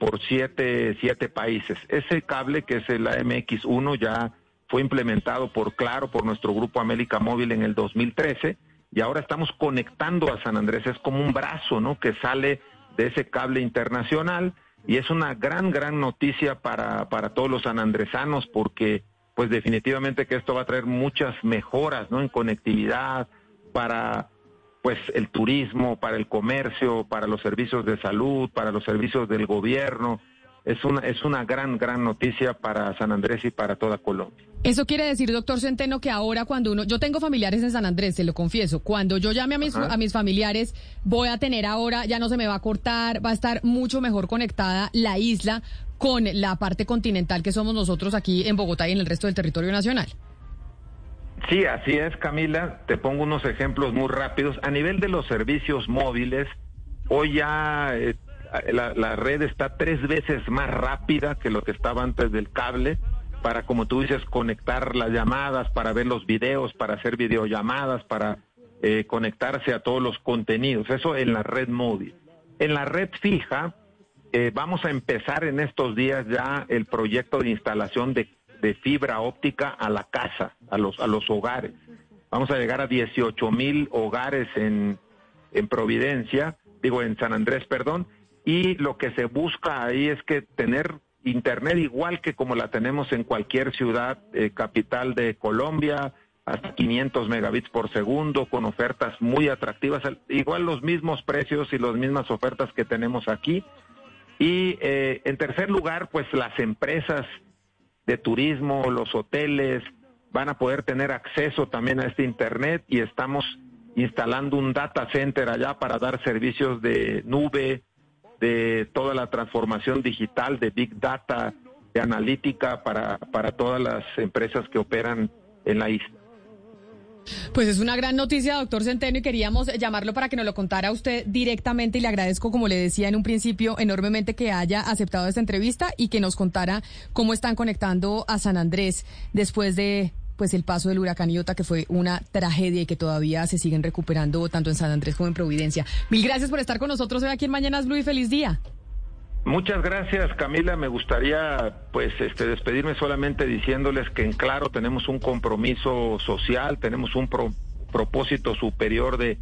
S26: por siete, siete países. Ese cable que es el AMX1 ya fue implementado por Claro, por nuestro grupo América Móvil en el 2013 y ahora estamos conectando a San Andrés. Es como un brazo, ¿no? Que sale de ese cable internacional y es una gran, gran noticia para, para todos los sanandresanos porque pues definitivamente que esto va a traer muchas mejoras, ¿no? En conectividad para pues el turismo, para el comercio, para los servicios de salud, para los servicios del gobierno es una, es una gran, gran noticia para San Andrés y para toda Colombia.
S1: Eso quiere decir, doctor Centeno, que ahora cuando uno, yo tengo familiares en San Andrés, se lo confieso, cuando yo llame a mis, a mis familiares, voy a tener ahora, ya no se me va a cortar, va a estar mucho mejor conectada la isla con la parte continental que somos nosotros aquí en Bogotá y en el resto del territorio nacional.
S26: Sí, así es, Camila. Te pongo unos ejemplos muy rápidos. A nivel de los servicios móviles, hoy ya eh, la, red está tres veces más rápida que lo que estaba antes del cable para, como tú dices, conectar las llamadas, para ver los videos, para hacer videollamadas, para eh, conectarse a todos los contenidos. Eso en la red móvil. En la red fija, eh, vamos a empezar en estos días ya el proyecto de instalación de, de, fibra óptica a la casa, a los, a los hogares. Vamos a llegar a 18 mil hogares en, en Providencia, digo en San Andrés, perdón, y lo que se busca ahí es que tener internet igual que como la tenemos en cualquier ciudad eh, capital de Colombia, hasta 500 megabits por segundo, con ofertas muy atractivas, igual los mismos precios y las mismas ofertas que tenemos aquí. Y eh, en tercer lugar, pues las empresas de turismo, los hoteles, van a poder tener acceso también a este Internet y estamos instalando un data center allá para dar servicios de nube, de toda la transformación digital, de Big Data, de analítica para, para todas las empresas que operan en la isla.
S1: Pues es una gran noticia, doctor Centeno, y queríamos llamarlo para que nos lo contara usted directamente y le agradezco, como le decía en un principio, enormemente que haya aceptado esta entrevista y que nos contara cómo están conectando a San Andrés después de pues el paso del huracán Iota, que fue una tragedia y que todavía se siguen recuperando tanto en San Andrés como en Providencia. Mil gracias por estar con nosotros hoy aquí en Mañanas Blue y feliz día.
S26: Muchas gracias, Camila. Me gustaría, pues, este, despedirme solamente diciéndoles que en claro tenemos un compromiso social, tenemos un propósito superior de,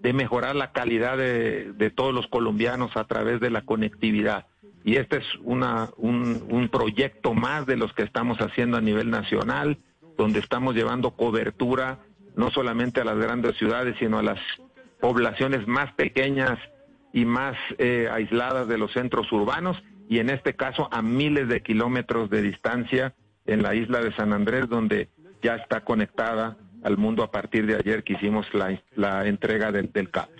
S26: de mejorar la calidad de, de, todos los colombianos a través de la conectividad. Y este es una, un, un proyecto más de los que estamos haciendo a nivel nacional donde estamos llevando cobertura no solamente a las grandes ciudades, sino a las poblaciones más pequeñas y más eh, aisladas de los centros urbanos y en este caso a miles de kilómetros de distancia en la isla de San Andrés, donde ya está conectada al mundo a partir de ayer que hicimos la, entrega del, del cable.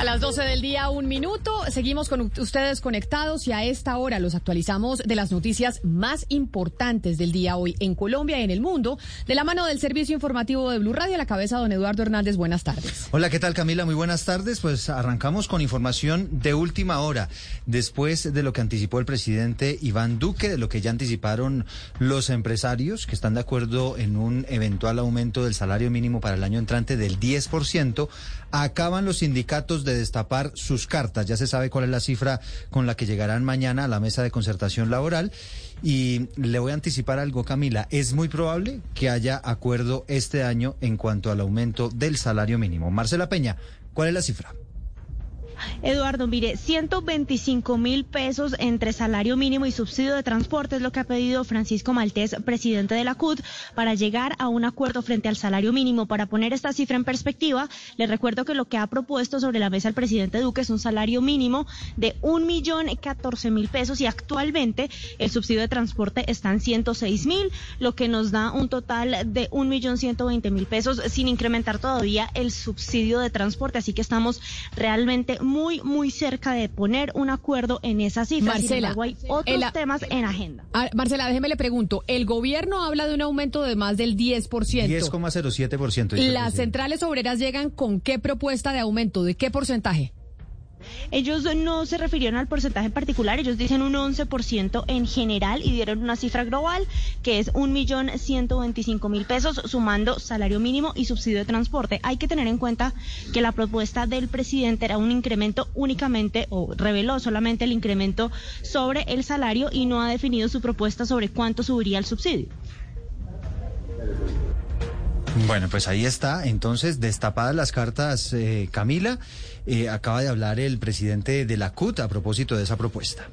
S1: A las 12 del día, un minuto. Seguimos con ustedes conectados y a esta hora los actualizamos de las noticias más importantes del día hoy en Colombia y en el mundo. De la mano del servicio informativo de Blue Radio, a la cabeza don Eduardo Hernández. Buenas tardes.
S27: Hola, ¿qué tal Camila? Muy buenas tardes. Pues arrancamos con información de última hora, después de lo que anticipó el presidente Iván Duque, de lo que ya anticiparon los empresarios que están de acuerdo en un eventual aumento del salario mínimo para el año entrante del 10%. Acaban los sindicatos de destapar sus cartas. Ya se sabe cuál es la cifra con la que llegarán mañana a la mesa de concertación laboral. Y le voy a anticipar algo, Camila. Es muy probable que haya acuerdo este año en cuanto al aumento del salario mínimo. Marcela Peña, ¿cuál es la cifra?
S28: Eduardo, mire, 125 mil pesos entre salario mínimo y subsidio de transporte es lo que ha pedido Francisco Maltés, presidente de la CUT, para llegar a un acuerdo frente al salario mínimo. Para poner esta cifra en perspectiva, le recuerdo que lo que ha propuesto sobre la mesa el presidente Duque es un salario mínimo de un millón catorce mil pesos y actualmente el subsidio de transporte está en 106 mil, lo que nos da un total de un millón ciento veinte mil pesos sin incrementar todavía el subsidio de transporte. Así que estamos realmente muy, muy cerca de poner un acuerdo en esa cifra.
S1: Marcela,
S28: hay otros temas en agenda.
S1: Ah, Marcela, déjeme le pregunto. El gobierno habla de un aumento de más del 10%.
S27: 10,07%.
S1: ¿Las centrales obreras llegan con qué propuesta de aumento? ¿De qué porcentaje?
S28: Ellos no se refirieron al porcentaje en particular, ellos dicen un 11% en general y dieron una cifra global que es un millón ciento veinticinco mil pesos sumando salario mínimo y subsidio de transporte. Hay que tener en cuenta que la propuesta del presidente era un incremento únicamente o reveló solamente el incremento sobre el salario y no ha definido su propuesta sobre cuánto subiría el subsidio.
S27: Bueno, pues ahí está. Entonces, destapadas las cartas, eh, Camila, eh, acaba de hablar el presidente de la CUT a propósito de esa propuesta.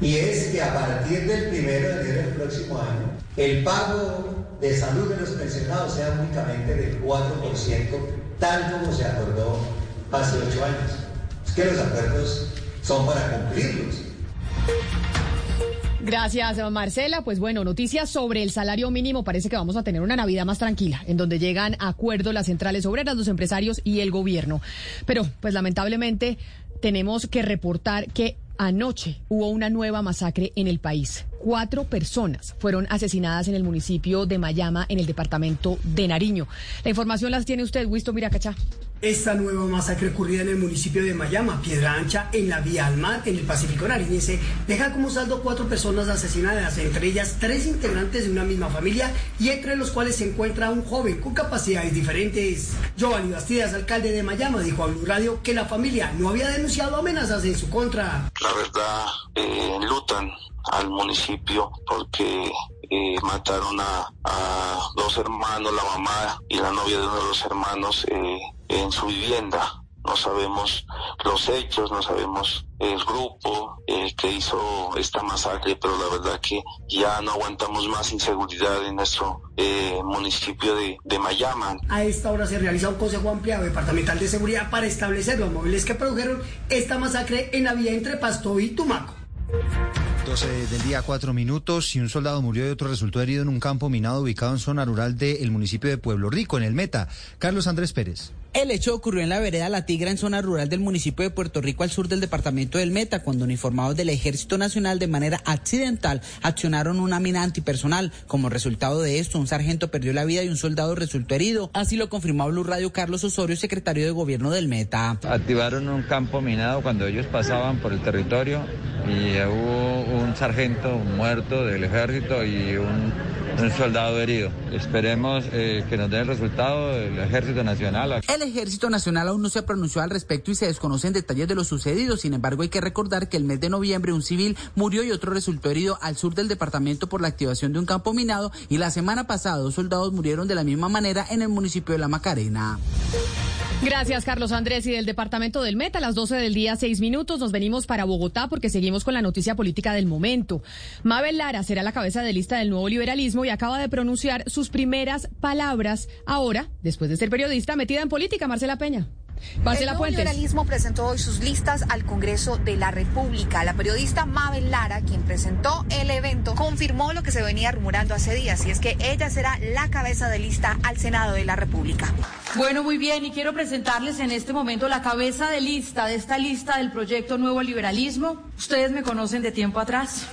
S29: Y es que a partir del primero de enero del próximo año, el pago de salud de los pensionados sea únicamente del 4%, tal como se acordó hace ocho años. Es que los acuerdos son para cumplirlos.
S1: Gracias, Marcela. Pues bueno, noticias sobre el salario mínimo. Parece que vamos a tener una Navidad más tranquila, en donde llegan a acuerdo las centrales obreras, los empresarios y el gobierno. Pero, pues lamentablemente, tenemos que reportar que Anoche hubo una nueva masacre en el país. Cuatro personas fueron asesinadas en el municipio de Mayama, en el departamento de Nariño. La información las tiene usted, Wisto Miracachá.
S30: Esta nueva masacre ocurrida en el municipio de Mayama, Piedra Ancha, en la vía al mar, en el Pacífico Nariñense, deja como saldo cuatro personas asesinadas, entre ellas tres integrantes de una misma familia y entre los cuales se encuentra un joven con capacidades diferentes. Giovanni Bastidas, alcalde de Mayama, dijo a Blue Radio que la familia no había denunciado amenazas en su contra.
S31: La verdad, eh, lutan al municipio porque eh, mataron a, dos hermanos, la mamá y la novia de uno de los hermanos eh, en su vivienda. No sabemos los hechos, no sabemos el grupo eh, que hizo esta masacre, pero la verdad que ya no aguantamos más inseguridad en nuestro municipio de, de Mayama.
S30: A esta hora se realiza un consejo ampliado departamental de seguridad para establecer los móviles que produjeron esta masacre en la vía entre Pasto y Tumaco.
S27: 12 del día, cuatro minutos, y un soldado murió y otro resultó herido en un campo minado ubicado en zona rural del municipio de Pueblo Rico, en el Meta. Carlos Andrés Pérez.
S32: El hecho ocurrió en la vereda La Tigra, en zona rural del municipio de Puerto Rico, al sur del departamento del Meta, cuando uniformados del Ejército Nacional de manera accidental accionaron una mina antipersonal. Como resultado de esto, un sargento perdió la vida y un soldado resultó herido. Así lo confirmó Blue Radio Carlos Osorio, secretario de Gobierno del Meta.
S33: Activaron un campo minado cuando ellos pasaban por el territorio y hubo un sargento muerto del ejército y un, soldado herido. Esperemos eh, que nos den el resultado del ejército nacional.
S32: El ejército nacional aún no se pronunció al respecto y se desconocen detalles de lo sucedido. Sin embargo, hay que recordar que el mes de noviembre un civil murió y otro resultó herido al sur del departamento por la activación de un campo minado y la semana pasada dos soldados murieron de la misma manera en el municipio de La Macarena.
S1: Gracias, Carlos Andrés. Y del departamento del Meta, a las 12 del día, seis minutos, nos venimos para Bogotá porque seguimos con la noticia política del momento. Mabel Lara será la cabeza de lista del nuevo liberalismo y acaba de pronunciar sus primeras palabras ahora, después de ser periodista metida en política, Marcela Peña. Marcela
S17: el liberalismo presentó hoy sus listas al Congreso de la República. La periodista Mabel Lara, quien presentó el evento, confirmó lo que se venía rumorando hace días, y es que ella será la cabeza de lista al Senado de la República.
S10: Bueno, muy bien, y quiero presentarles en este momento la cabeza de lista de esta lista del proyecto Nuevo Liberalismo. Ustedes me conocen de tiempo atrás.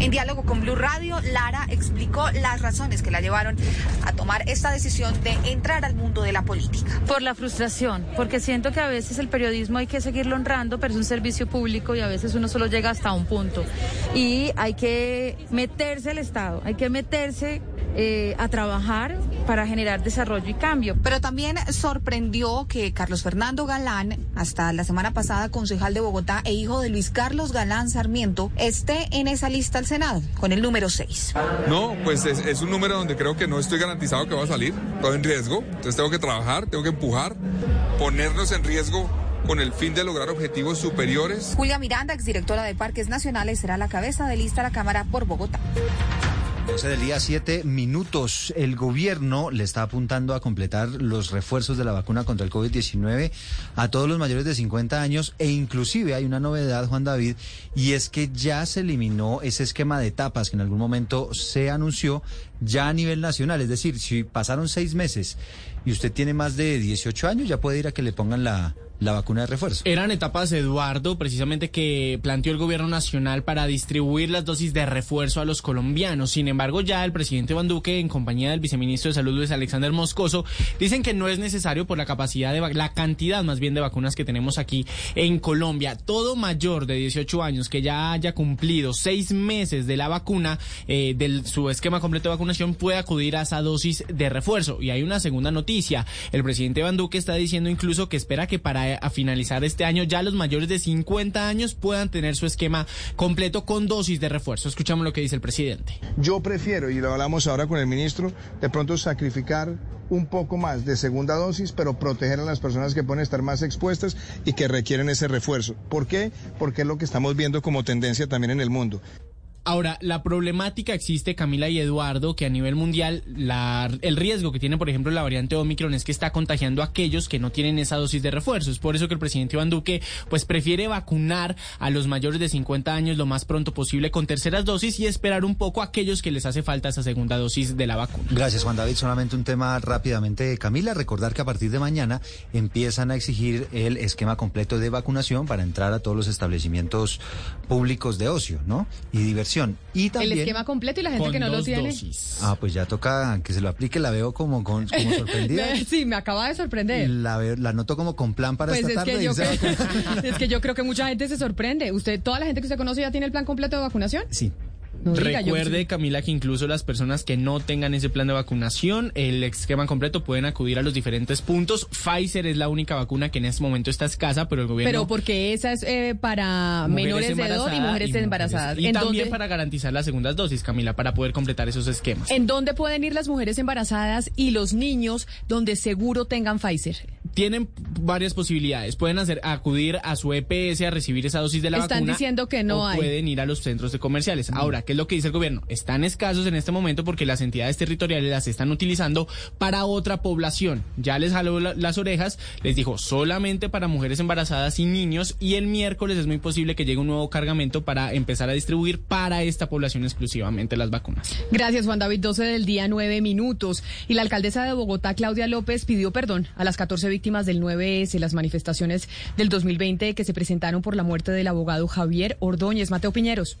S17: En diálogo con Blue Radio, Lara explicó las razones que la llevaron a tomar esta decisión de entrar al mundo de la política.
S10: Por la frustración, porque siento que a veces el periodismo hay que seguirlo honrando, pero es un servicio público y a veces uno solo llega hasta un punto. Y hay que meterse al Estado, hay que meterse eh, a trabajar para generar desarrollo y cambio.
S17: Pero también sorprendió que Carlos Fernando Galán, hasta la semana pasada concejal de Bogotá e hijo de Luis Carlos Galán Sarmiento, esté en esa lista al Senado, con el número 6.
S34: No, pues es, es un número donde creo que no estoy garantizado que va a salir, todo en riesgo, entonces tengo que trabajar, tengo que empujar, ponernos en riesgo con el fin de lograr objetivos superiores.
S17: Julia Miranda, exdirectora de Parques Nacionales, será la cabeza de lista a la Cámara por Bogotá.
S27: 12 del día, 7 minutos. El gobierno le está apuntando a completar los refuerzos de la vacuna contra el COVID-19 a todos los mayores de 50 años e inclusive hay una novedad, Juan David, y es que ya se eliminó ese esquema de etapas que en algún momento se anunció ya a nivel nacional. Es decir, si pasaron seis meses y usted tiene más de 18 años, ya puede ir a que le pongan la, la vacuna de refuerzo.
S35: Eran etapas, Eduardo, precisamente que planteó el gobierno nacional para distribuir las dosis de refuerzo a los colombianos. Sin embargo, ya el presidente Iván Duque, en compañía del viceministro de Salud Luis Alexander Moscoso, dicen que no es necesario por la capacidad de la cantidad más bien de vacunas que tenemos aquí en Colombia. Todo mayor de 18 años que ya haya cumplido seis meses de la vacuna, eh, de su esquema completo de vacunación, puede acudir a esa dosis de refuerzo. Y hay una segunda noticia. El presidente Iván Duque está diciendo incluso que espera que para a finalizar este año ya los mayores de 50 años puedan tener su esquema completo con dosis de refuerzo. Escuchamos lo que dice el presidente.
S36: Yo prefiero, y lo hablamos ahora con el ministro, de pronto sacrificar un poco más de segunda dosis, pero proteger a las personas que pueden estar más expuestas y que requieren ese refuerzo. ¿Por qué? Porque es lo que estamos viendo como tendencia también en el mundo.
S35: Ahora, la problemática existe, Camila y Eduardo, que a nivel mundial la, el riesgo que tiene, por ejemplo, la variante Omicron es que está contagiando a aquellos que no tienen esa dosis de refuerzo. Es por eso que el presidente Iván Duque pues prefiere vacunar a los mayores de 50 años lo más pronto posible con terceras dosis y esperar un poco a aquellos que les hace falta esa segunda dosis de la vacuna.
S27: Gracias, Juan David. Solamente un tema rápidamente, Camila. Recordar que a partir de mañana empiezan a exigir el esquema completo de vacunación para entrar a todos los establecimientos públicos de ocio, ¿no? Y diversión. Y también,
S1: el esquema completo y la gente que no lo tiene. Dosis.
S27: Ah, pues ya toca que se lo aplique. La veo como, con, como sorprendida.
S1: sí, me acaba de sorprender.
S27: La, veo, la noto como con plan para
S1: pues
S27: esta
S1: es
S27: tarde.
S1: Que yo creo, es que yo creo que mucha gente se sorprende. ¿Usted, toda la gente que usted conoce ya tiene el plan completo de vacunación?
S27: Sí.
S35: No diga, Recuerde. Camila, que incluso las personas que no tengan ese plan de vacunación, el esquema completo, pueden acudir a los diferentes puntos. Pfizer es la única vacuna que en este momento está escasa, pero el gobierno...
S1: Pero porque esa es eh, para menores de edad y mujeres y embarazadas.
S35: Y también dónde? para garantizar las segundas dosis, Camila, para poder completar esos esquemas.
S1: ¿En dónde pueden ir las mujeres embarazadas y los niños donde seguro tengan Pfizer?
S35: Tienen varias posibilidades. Pueden hacer acudir a su EPS a recibir esa dosis de la
S1: Están
S35: vacuna.
S1: Están diciendo que no
S35: o
S1: hay.
S35: pueden ir a los centros de comerciales. Ahora, ¿qué es lo que dice el gobierno? Están escasos en este momento porque las entidades territoriales las están utilizando para otra población. Ya les jaló la, las orejas, les dijo solamente para mujeres embarazadas y niños y el miércoles es muy posible que llegue un nuevo cargamento para empezar a distribuir para esta población exclusivamente las vacunas.
S1: Gracias Juan David, 12 del día, 9 minutos. Y la alcaldesa de Bogotá, Claudia López, pidió perdón a las 14 víctimas del 9S, las manifestaciones del 2020 que se presentaron por la muerte del abogado Javier Ordóñez. Mateo Piñeros.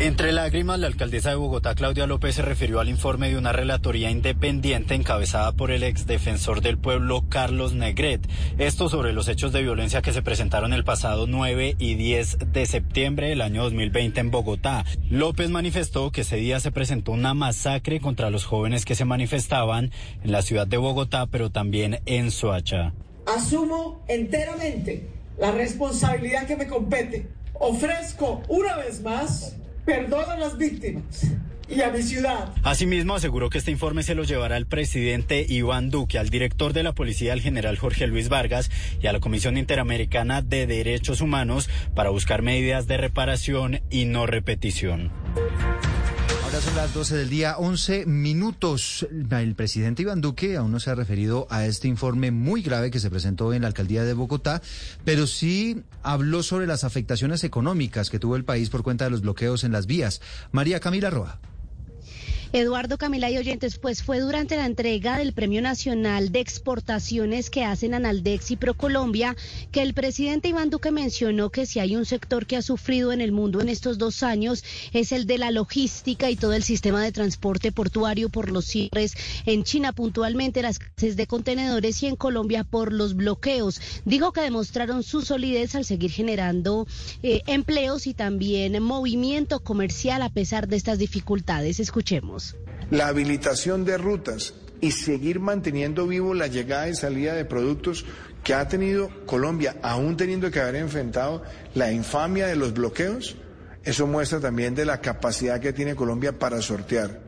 S37: Entre lágrimas, la alcaldesa de Bogotá, Claudia López, se refirió al informe de una relatoría independiente encabezada por el exdefensor del pueblo, Carlos Negret. Esto sobre los hechos de violencia que se presentaron el pasado 9 y 10 de septiembre del año 2020 en Bogotá. López manifestó que ese día se presentó una masacre contra los jóvenes que se manifestaban en la ciudad de Bogotá, pero también en Soacha.
S38: Asumo enteramente la responsabilidad que me compete. Ofrezco una vez más perdón a las víctimas y a mi ciudad.
S37: Asimismo, aseguró que este informe se lo llevará al presidente Iván Duque, al director de la policía, al general Jorge Luis Vargas y a la Comisión Interamericana de Derechos Humanos para buscar medidas de reparación y no repetición.
S27: Son las 12 del día, 11 minutos. El presidente Iván Duque aún no se ha referido a este informe muy grave que se presentó en la alcaldía de Bogotá, pero sí habló sobre las afectaciones económicas que tuvo el país por cuenta de los bloqueos en las vías. María Camila Roa.
S39: Eduardo Camila y oyentes, pues fue durante la entrega del Premio Nacional de Exportaciones que hacen Analdex y Procolombia que el presidente Iván Duque mencionó que si hay un sector que ha sufrido en el mundo en estos dos años es el de la logística y todo el sistema de transporte portuario por los cierres en China puntualmente las clases de contenedores y en Colombia por los bloqueos. Dijo que demostraron su solidez al seguir generando eh, empleos y también movimiento comercial a pesar de estas dificultades. Escuchemos.
S40: La habilitación de rutas y seguir manteniendo vivo la llegada y salida de productos que ha tenido Colombia, aún teniendo que haber enfrentado la infamia de los bloqueos, eso muestra también de la capacidad que tiene Colombia para sortear.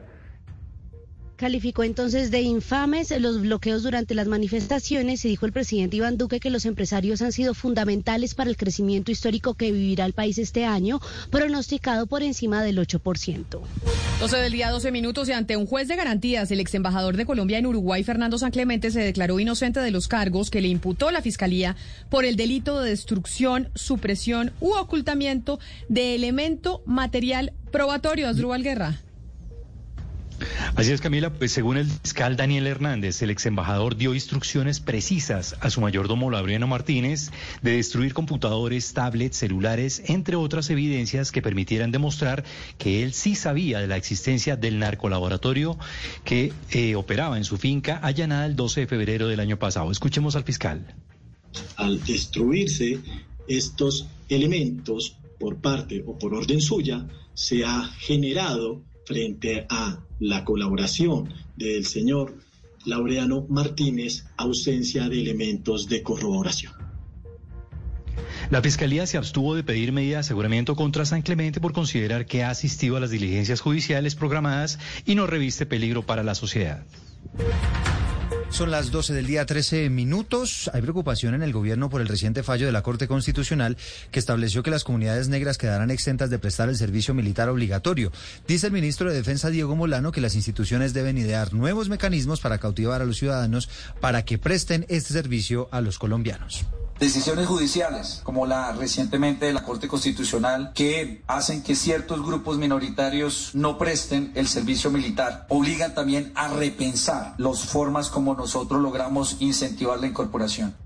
S39: Calificó entonces de infames los bloqueos durante las manifestaciones y dijo el presidente Iván Duque que los empresarios han sido fundamentales para el crecimiento histórico que vivirá el país este año, pronosticado por encima del 8%.
S1: 12 del día, 12 minutos y ante un juez de garantías, el ex embajador de Colombia en Uruguay, Fernando San Clemente, se declaró inocente de los cargos que le imputó la Fiscalía por el delito de destrucción, supresión u ocultamiento de elemento material probatorio. Asdrúbal Guerra.
S37: Así es, Camila, pues según el fiscal Daniel Hernández, el ex embajador dio instrucciones precisas a su mayordomo Labriano Martínez de destruir computadores, tablets, celulares, entre otras evidencias que permitieran demostrar que él sí sabía de la existencia del narcolaboratorio que eh, operaba en su finca allanada el 12 de febrero del año pasado. Escuchemos al fiscal.
S41: Al destruirse estos elementos por parte o por orden suya, se ha generado frente a la colaboración del señor Laureano Martínez, ausencia de elementos de corroboración.
S37: La Fiscalía se abstuvo de pedir medida de aseguramiento contra San Clemente por considerar que ha asistido a las diligencias judiciales programadas y no reviste peligro para la sociedad.
S27: Son las 12 del día, 13 minutos. Hay preocupación en el gobierno por el reciente fallo de la Corte Constitucional que estableció que las comunidades negras quedarán exentas de prestar el servicio militar obligatorio. Dice el ministro de Defensa Diego Molano que las instituciones deben idear nuevos mecanismos para cautivar a los ciudadanos para que presten este servicio a los colombianos.
S42: Decisiones judiciales, como la recientemente de la Corte Constitucional, que hacen que ciertos grupos minoritarios no presten el servicio militar, obligan también a repensar las formas como nosotros logramos incentivar la incorporación.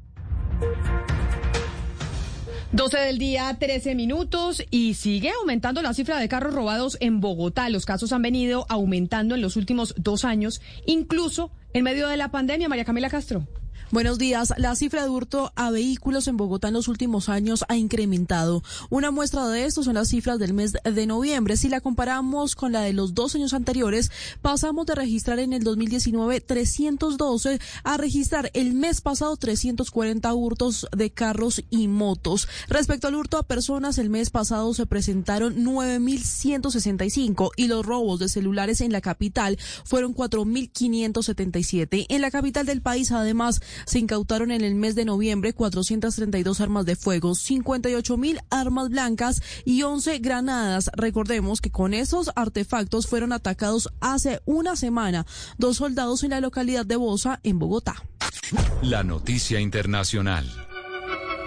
S1: 12 del día, 13 minutos y sigue aumentando la cifra de carros robados en Bogotá. Los casos han venido aumentando en los últimos dos años, incluso en medio de la pandemia. María Camila Castro.
S35: Buenos días. La cifra de hurto a vehículos en Bogotá en los últimos años ha incrementado. Una muestra de esto son las cifras del mes de noviembre. Si la comparamos con la de los dos años anteriores, pasamos de registrar en el 2019 312 a registrar el mes pasado 340 hurtos de carros y motos. Respecto al hurto a personas, el mes pasado se presentaron 9.165 y los robos de celulares en la capital fueron 4.577. En la capital del país, además, se incautaron en el mes de noviembre 432 armas de fuego, 58 mil armas blancas y 11 granadas. Recordemos que con esos artefactos fueron atacados hace una semana dos soldados en la localidad de Bosa, en Bogotá.
S7: La noticia internacional.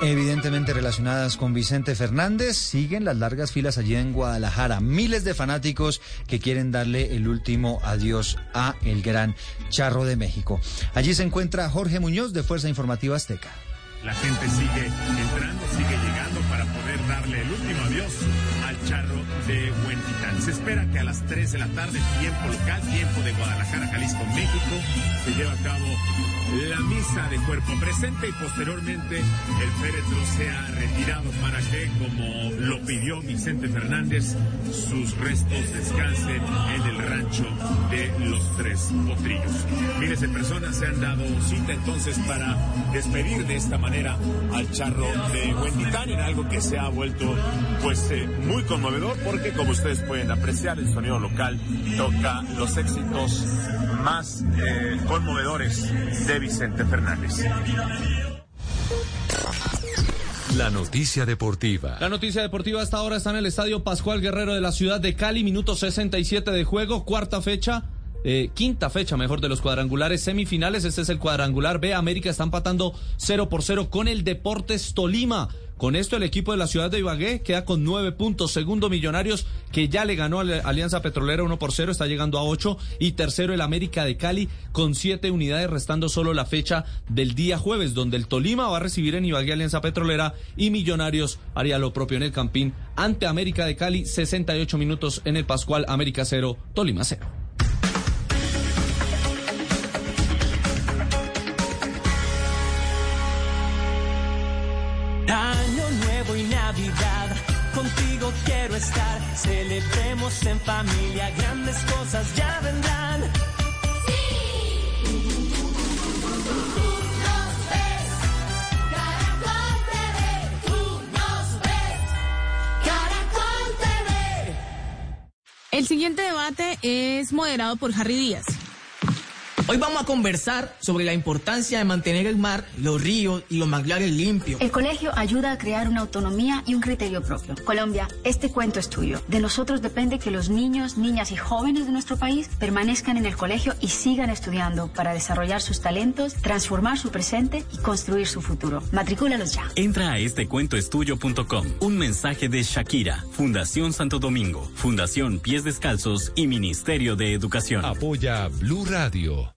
S27: Evidentemente relacionadas con Vicente Fernández, siguen las largas filas allí en Guadalajara. Miles de fanáticos que quieren darle el último adiós a el gran charro de México. Allí se encuentra Jorge Muñoz de Fuerza Informativa Azteca.
S43: La gente sigue entrando, sigue llegando para poder darle el último adiós al charro de Huentitán. Se espera que a las 3 de la tarde, tiempo local, tiempo de Guadalajara, Jalisco, México, se lleve a cabo la misa de cuerpo presente y posteriormente el féretro sea retirado para que, como lo pidió Vicente Fernández, sus restos descansen en el rancho de los Tres Potrillos. Miles de personas se han dado cita entonces para despedir de esta manera al charro de Huentitán en algo que se ha vuelto pues eh, muy conmovedor porque como ustedes pueden apreciar el sonido local toca los éxitos más eh, conmovedores de Vicente Fernández.
S7: La noticia deportiva.
S44: La noticia deportiva hasta ahora está en el Estadio Pascual Guerrero de la ciudad de Cali, minuto 67 de juego, cuarta fecha. Eh, quinta fecha mejor de los cuadrangulares semifinales. Este es el cuadrangular B. América está empatando 0 por 0 con el Deportes Tolima. Con esto el equipo de la ciudad de Ibagué queda con nueve puntos. Segundo Millonarios que ya le ganó a Alianza Petrolera 1 por 0, está llegando a 8. Y tercero el América de Cali con siete unidades restando solo la fecha del día jueves donde el Tolima va a recibir en Ibagué Alianza Petrolera y Millonarios haría lo propio en el Campín ante América de Cali 68 minutos en el Pascual América 0, Tolima 0.
S45: Celebremos en familia, grandes cosas ya vendrán.
S46: El siguiente debate es moderado por Harry Díaz.
S47: Hoy vamos a conversar sobre la importancia de mantener el mar, los ríos y los manglares limpios.
S48: El colegio ayuda a crear una autonomía y un criterio propio. Colombia, este cuento es tuyo. De nosotros depende que los niños, niñas y jóvenes de nuestro país permanezcan en el colegio y sigan estudiando para desarrollar sus talentos, transformar su presente y construir su futuro. Matricúlalos ya.
S49: Entra a estecuentoestudio.com. Un mensaje de Shakira, Fundación Santo Domingo, Fundación Pies Descalzos y Ministerio de Educación.
S7: Apoya Blue Radio.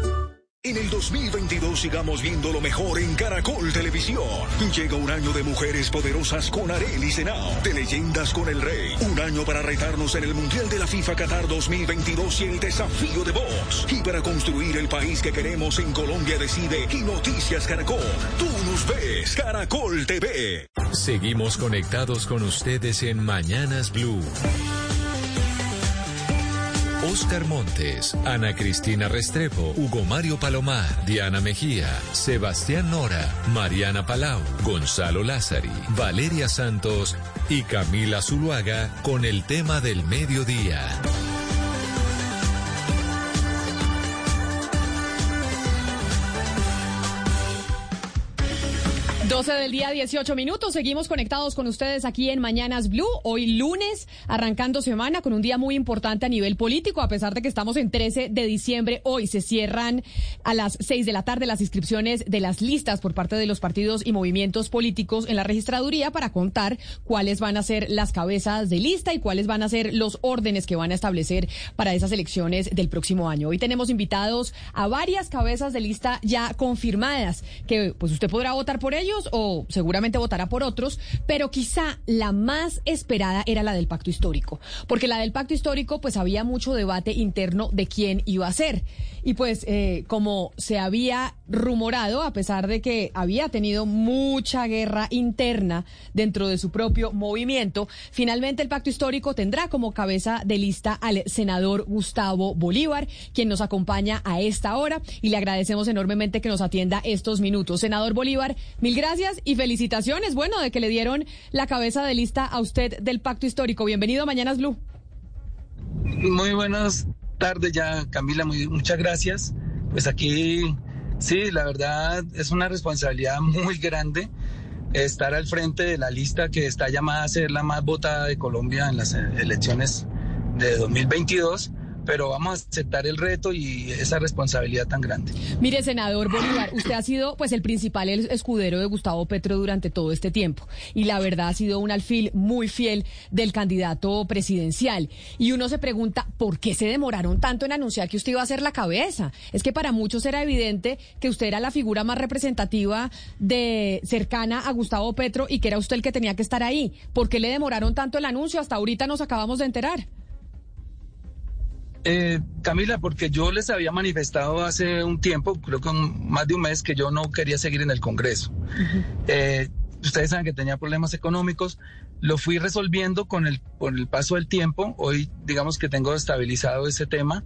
S50: En el 2022 sigamos viendo lo mejor en Caracol Televisión. Llega un año de mujeres poderosas con Arel y Senao, de leyendas con el rey. Un año para retarnos en el Mundial de la FIFA Qatar 2022 y el desafío de Vox. Y para construir el país que queremos en Colombia decide y Noticias Caracol. Tú nos ves, Caracol TV.
S7: Seguimos conectados con ustedes en Mañanas Blue. Oscar Montes, Ana Cristina Restrepo, Hugo Mario Palomar, Diana Mejía, Sebastián Nora, Mariana Palau, Gonzalo Lázari, Valeria Santos y Camila Zuluaga con el tema del mediodía.
S1: 12 del día, 18 minutos. Seguimos conectados con ustedes aquí en Mañanas Blue. Hoy lunes, arrancando semana con un día muy importante a nivel político, a pesar de que estamos en 13 de diciembre. Hoy se cierran a las 6 de la tarde las inscripciones de las listas por parte de los partidos y movimientos políticos en la registraduría para contar cuáles van a ser las cabezas de lista y cuáles van a ser los órdenes que van a establecer para esas elecciones del próximo año. Hoy tenemos invitados a varias cabezas de lista ya confirmadas, que pues usted podrá votar por ellos o seguramente votará por otros, pero quizá la más esperada era la del pacto histórico, porque la del pacto histórico pues había mucho debate interno de quién iba a ser. Y pues eh, como se había rumorado, a pesar de que había tenido mucha guerra interna dentro de su propio movimiento, finalmente el pacto histórico tendrá como cabeza de lista al senador Gustavo Bolívar, quien nos acompaña a esta hora y le agradecemos enormemente que nos atienda estos minutos. Senador Bolívar, mil gracias y felicitaciones, bueno, de que le dieron la cabeza de lista a usted del pacto histórico. Bienvenido a Mañanas Blue.
S51: Muy buenas tardes ya, Camila, muchas gracias. Pues aquí, sí, la verdad es una responsabilidad muy grande estar al frente de la lista que está llamada a ser la más votada de Colombia en las elecciones de 2022 pero vamos a aceptar el reto y esa responsabilidad tan grande.
S1: Mire, senador Bolívar, usted ha sido pues el principal escudero de Gustavo Petro durante todo este tiempo y la verdad ha sido un alfil muy fiel del candidato presidencial y uno se pregunta por qué se demoraron tanto en anunciar que usted iba a ser la cabeza. Es que para muchos era evidente que usted era la figura más representativa de cercana a Gustavo Petro y que era usted el que tenía que estar ahí. ¿Por qué le demoraron tanto el anuncio? Hasta ahorita nos acabamos de enterar.
S51: Eh, Camila, porque yo les había manifestado hace un tiempo, creo que más de un mes, que yo no quería seguir en el Congreso. Eh, ustedes saben que tenía problemas económicos, lo fui resolviendo con el, con el paso del tiempo. Hoy digamos que tengo estabilizado ese tema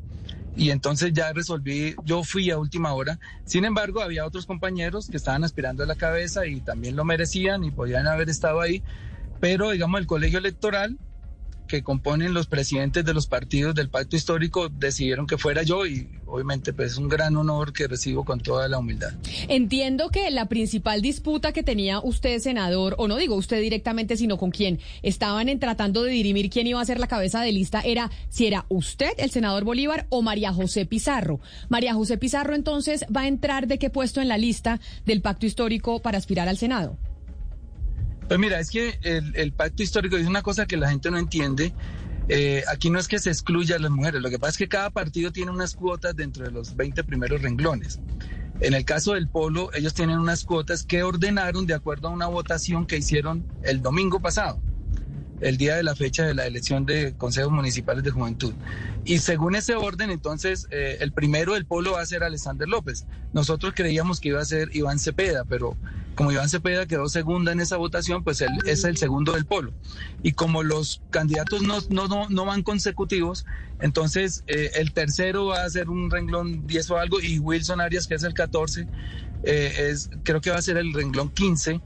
S51: y entonces ya resolví, yo fui a última hora. Sin embargo, había otros compañeros que estaban aspirando a la cabeza y también lo merecían y podían haber estado ahí, pero digamos el colegio electoral que componen los presidentes de los partidos del pacto histórico decidieron que fuera yo y obviamente pues es un gran honor que recibo con toda la humildad.
S1: Entiendo que la principal disputa que tenía usted, senador, o no digo usted directamente, sino con quien estaban en tratando de dirimir quién iba a ser la cabeza de lista era si era usted, el senador Bolívar, o María José Pizarro. María José Pizarro entonces va a entrar de qué puesto en la lista del pacto histórico para aspirar al Senado.
S51: Pues mira, es que el, pacto histórico es una cosa que la gente no entiende. Eh, aquí no es que se excluya a las mujeres, lo que pasa es que cada partido tiene unas cuotas dentro de los 20 primeros renglones. En el caso del Polo, ellos tienen unas cuotas que ordenaron de acuerdo a una votación que hicieron el domingo pasado el día de la fecha de la elección de consejos municipales de juventud. Y según ese orden, entonces, eh, el primero del polo va a ser Alexander López. Nosotros creíamos que iba a ser Iván Cepeda, pero como Iván Cepeda quedó segunda en esa votación, pues él es el segundo del polo. Y como los candidatos no, no, no, van consecutivos, entonces eh, el tercero va a ser un renglón 10 o algo, y Wilson Arias, que es el 14, eh, es, creo que va a ser el renglón 15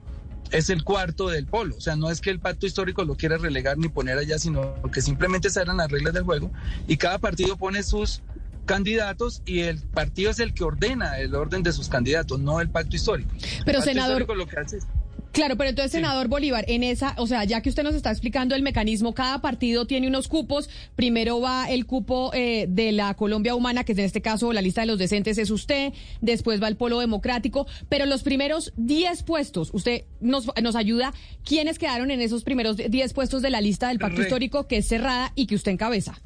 S51: es el cuarto del polo. O sea, no es que el pacto histórico lo quiera relegar ni poner allá, sino que simplemente se eran las reglas del juego y cada partido pone sus candidatos y el partido es el que ordena el orden de sus candidatos, no el pacto histórico.
S1: Pero,
S51: el pacto
S1: senador.
S51: Histórico lo que hace es
S1: Claro, pero entonces, senador Bolívar, en esa, o sea, ya que usted nos está explicando el mecanismo, cada partido tiene unos cupos. Primero va el cupo eh, de la Colombia Humana, que es en este caso la lista de los decentes es usted. Después va el Polo Democrático. Pero los primeros 10 puestos, usted nos, nos ayuda. ¿Quiénes quedaron en esos primeros 10 puestos de la lista del pacto histórico que es cerrada y que usted encabeza?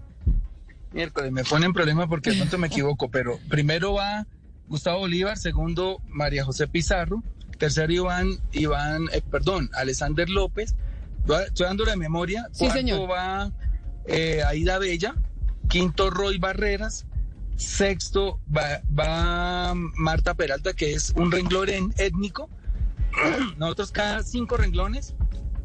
S51: Miércoles, me ponen problema porque de pronto me equivoco, pero primero va Gustavo Bolívar, segundo María José Pizarro tercero Iván, Iván, eh, perdón, Alexander López, estoy dando la memoria,
S1: sí,
S51: cuarto va eh, Aida Bella, quinto Roy Barreras, sexto va, Marta Peralta, que es un renglón étnico. Nosotros cada cinco renglones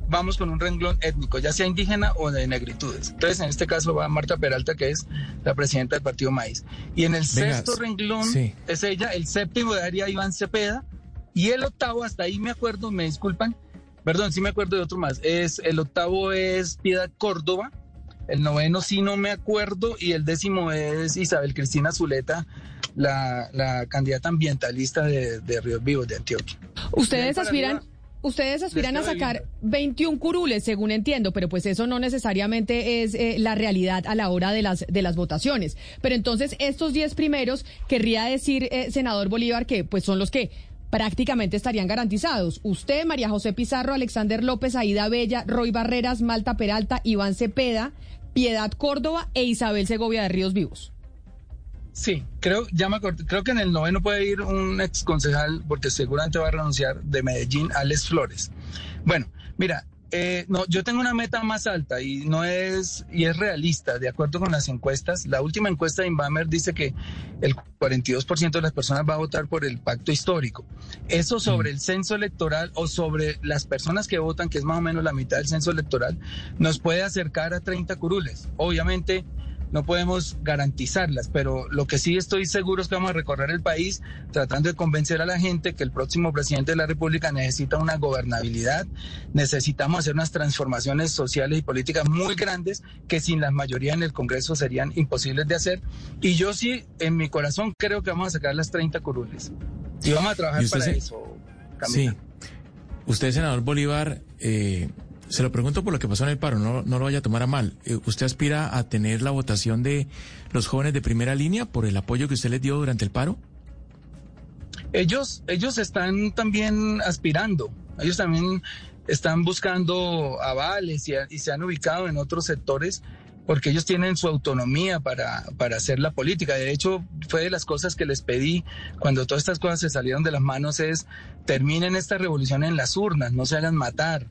S51: vamos con un renglón étnico, ya sea indígena o de negritudes. Entonces, en este caso va Marta Peralta, que es la presidenta del Partido Maíz. Y en el sexto renglón es ella, el séptimo daría Iván Cepeda, y el octavo, hasta ahí me acuerdo, me disculpan, perdón, sí me acuerdo de otro más. Es, el octavo es Piedad Córdoba, el noveno sí no me acuerdo, y el décimo es Isabel Cristina Zuleta, la, candidata ambientalista de, Ríos Vivos de Antioquia.
S1: Ustedes aspiran... Ustedes aspiran a sacar 21 curules, según entiendo, pero pues eso no necesariamente es eh, la realidad a la hora de las, de las votaciones. Pero entonces estos 10 primeros, querría decir, eh, senador Bolívar, que pues son los que prácticamente estarían garantizados. Usted, María José Pizarro, Alexander López, Aida Bella, Roy Barreras, Malta Peralta, Iván Cepeda, Piedad Córdoba e Isabel Segovia de Ríos Vivos.
S51: Sí, creo, ya me creo que en el noveno puede ir un ex concejal, porque seguramente va a renunciar de Medellín, Alex Flores. Bueno, mira, eh, no, yo tengo una meta más alta y no es y es realista, de acuerdo con las encuestas. La última encuesta de Inbamer dice que el 42% de las personas va a votar por el pacto histórico. Eso sobre el censo electoral o sobre las personas que votan, que es más o menos la mitad del censo electoral, nos puede acercar a 30 curules. Obviamente no podemos garantizarlas, pero lo que sí estoy seguro es que vamos a recorrer el país tratando de convencer a la gente que el próximo presidente de la República necesita una gobernabilidad, necesitamos hacer unas transformaciones sociales y políticas muy grandes que sin la mayoría en el Congreso serían imposibles de hacer. Y yo sí, en mi corazón, creo que vamos a sacar las 30 curules. Y vamos a trabajar para eso,
S52: Sí. Usted, senador Bolívar, eh, se lo pregunto por lo que pasó en el paro, no, no lo vaya a tomar a mal. Eh, ¿Usted aspira a tener la votación de los jóvenes de primera línea por el apoyo que usted les dio durante el paro?
S51: Ellos, ellos están también aspirando, ellos también están buscando avales y, se han ubicado en otros sectores porque ellos tienen su autonomía para, para hacer la política. De hecho, fue de las cosas que les pedí cuando todas estas cosas se salieron de las manos es terminen esta revolución en las urnas, no se hagan matar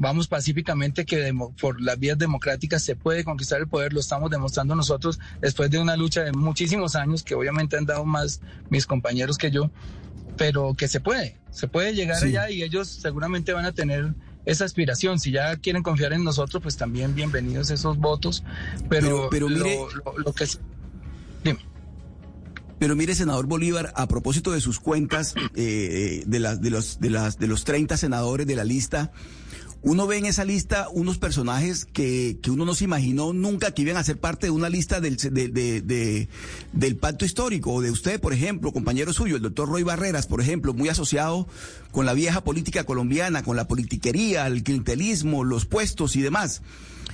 S51: vamos pacíficamente que por las vías democráticas se puede conquistar el poder, lo estamos demostrando nosotros después de una lucha de muchísimos años que obviamente han dado más mis compañeros que yo. pero que se puede, se puede llegar
S8: Sí.
S51: allá y ellos seguramente van a tener esa aspiración. Si ya quieren confiar en nosotros, pues también bienvenidos esos votos. Pero,
S8: Pero- pero
S51: lo-
S8: mire-
S51: lo, lo que es-
S8: Pero mire, senador Bolívar, a propósito de sus cuentas, eh, de, las de, los, de, las, de los 30 senadores de la lista, uno ve en esa lista unos personajes que, que uno no se imaginó nunca que iban a ser parte de una lista del, de- de- de- del pacto histórico, o de usted, por ejemplo, compañero suyo, el doctor Roy Barreras, por ejemplo, muy asociado con la vieja política colombiana, con la politiquería, el clientelismo, los puestos y demás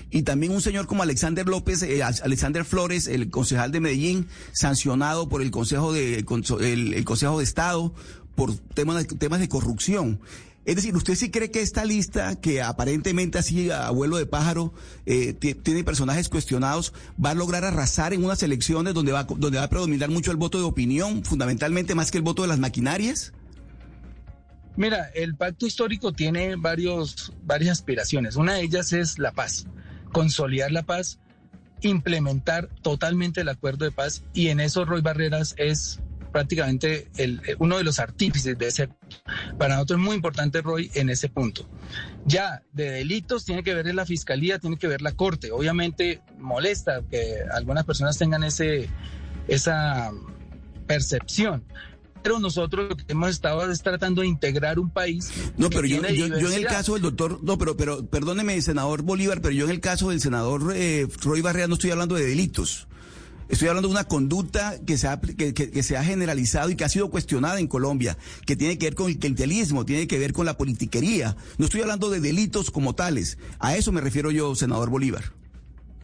S8: y también un señor como Alexander López, eh, Alexander Flores, el concejal de Medellín, sancionado por el Consejo de, el, Consejo de Estado por temas, temas de corrupción. Es decir, ¿usted sí cree que esta lista, que aparentemente así a vuelo de pájaro eh, ti- tiene personajes cuestionados, va a lograr arrasar en unas elecciones donde va, donde va a predominar mucho el voto de opinión, fundamentalmente más que el voto de las maquinarias?
S51: Mira, el pacto histórico tiene varios, varias aspiraciones. Una de ellas es la paz, consolidar la paz, implementar totalmente el acuerdo de paz y en eso Roy Barreras es prácticamente el, eh, uno de los artífices de ese. Para nosotros es muy importante Roy en ese punto. Ya de delitos tiene que ver la fiscalía, tiene que ver la corte. Obviamente molesta que algunas personas tengan ese, esa percepción. Pero nosotros lo que hemos estado es tratando de integrar un país.
S8: No, pero yo, yo, yo en el caso del doctor, no, pero, pero perdóneme, senador Bolívar, pero yo en el caso del senador eh, Roy Barrea no estoy hablando de delitos. Estoy hablando de una conducta que se, ha, que, se ha generalizado y que ha sido cuestionada en Colombia, que tiene que ver con el clientelismo, tiene que ver con la politiquería. No estoy hablando de delitos como tales. A eso me refiero yo, senador Bolívar.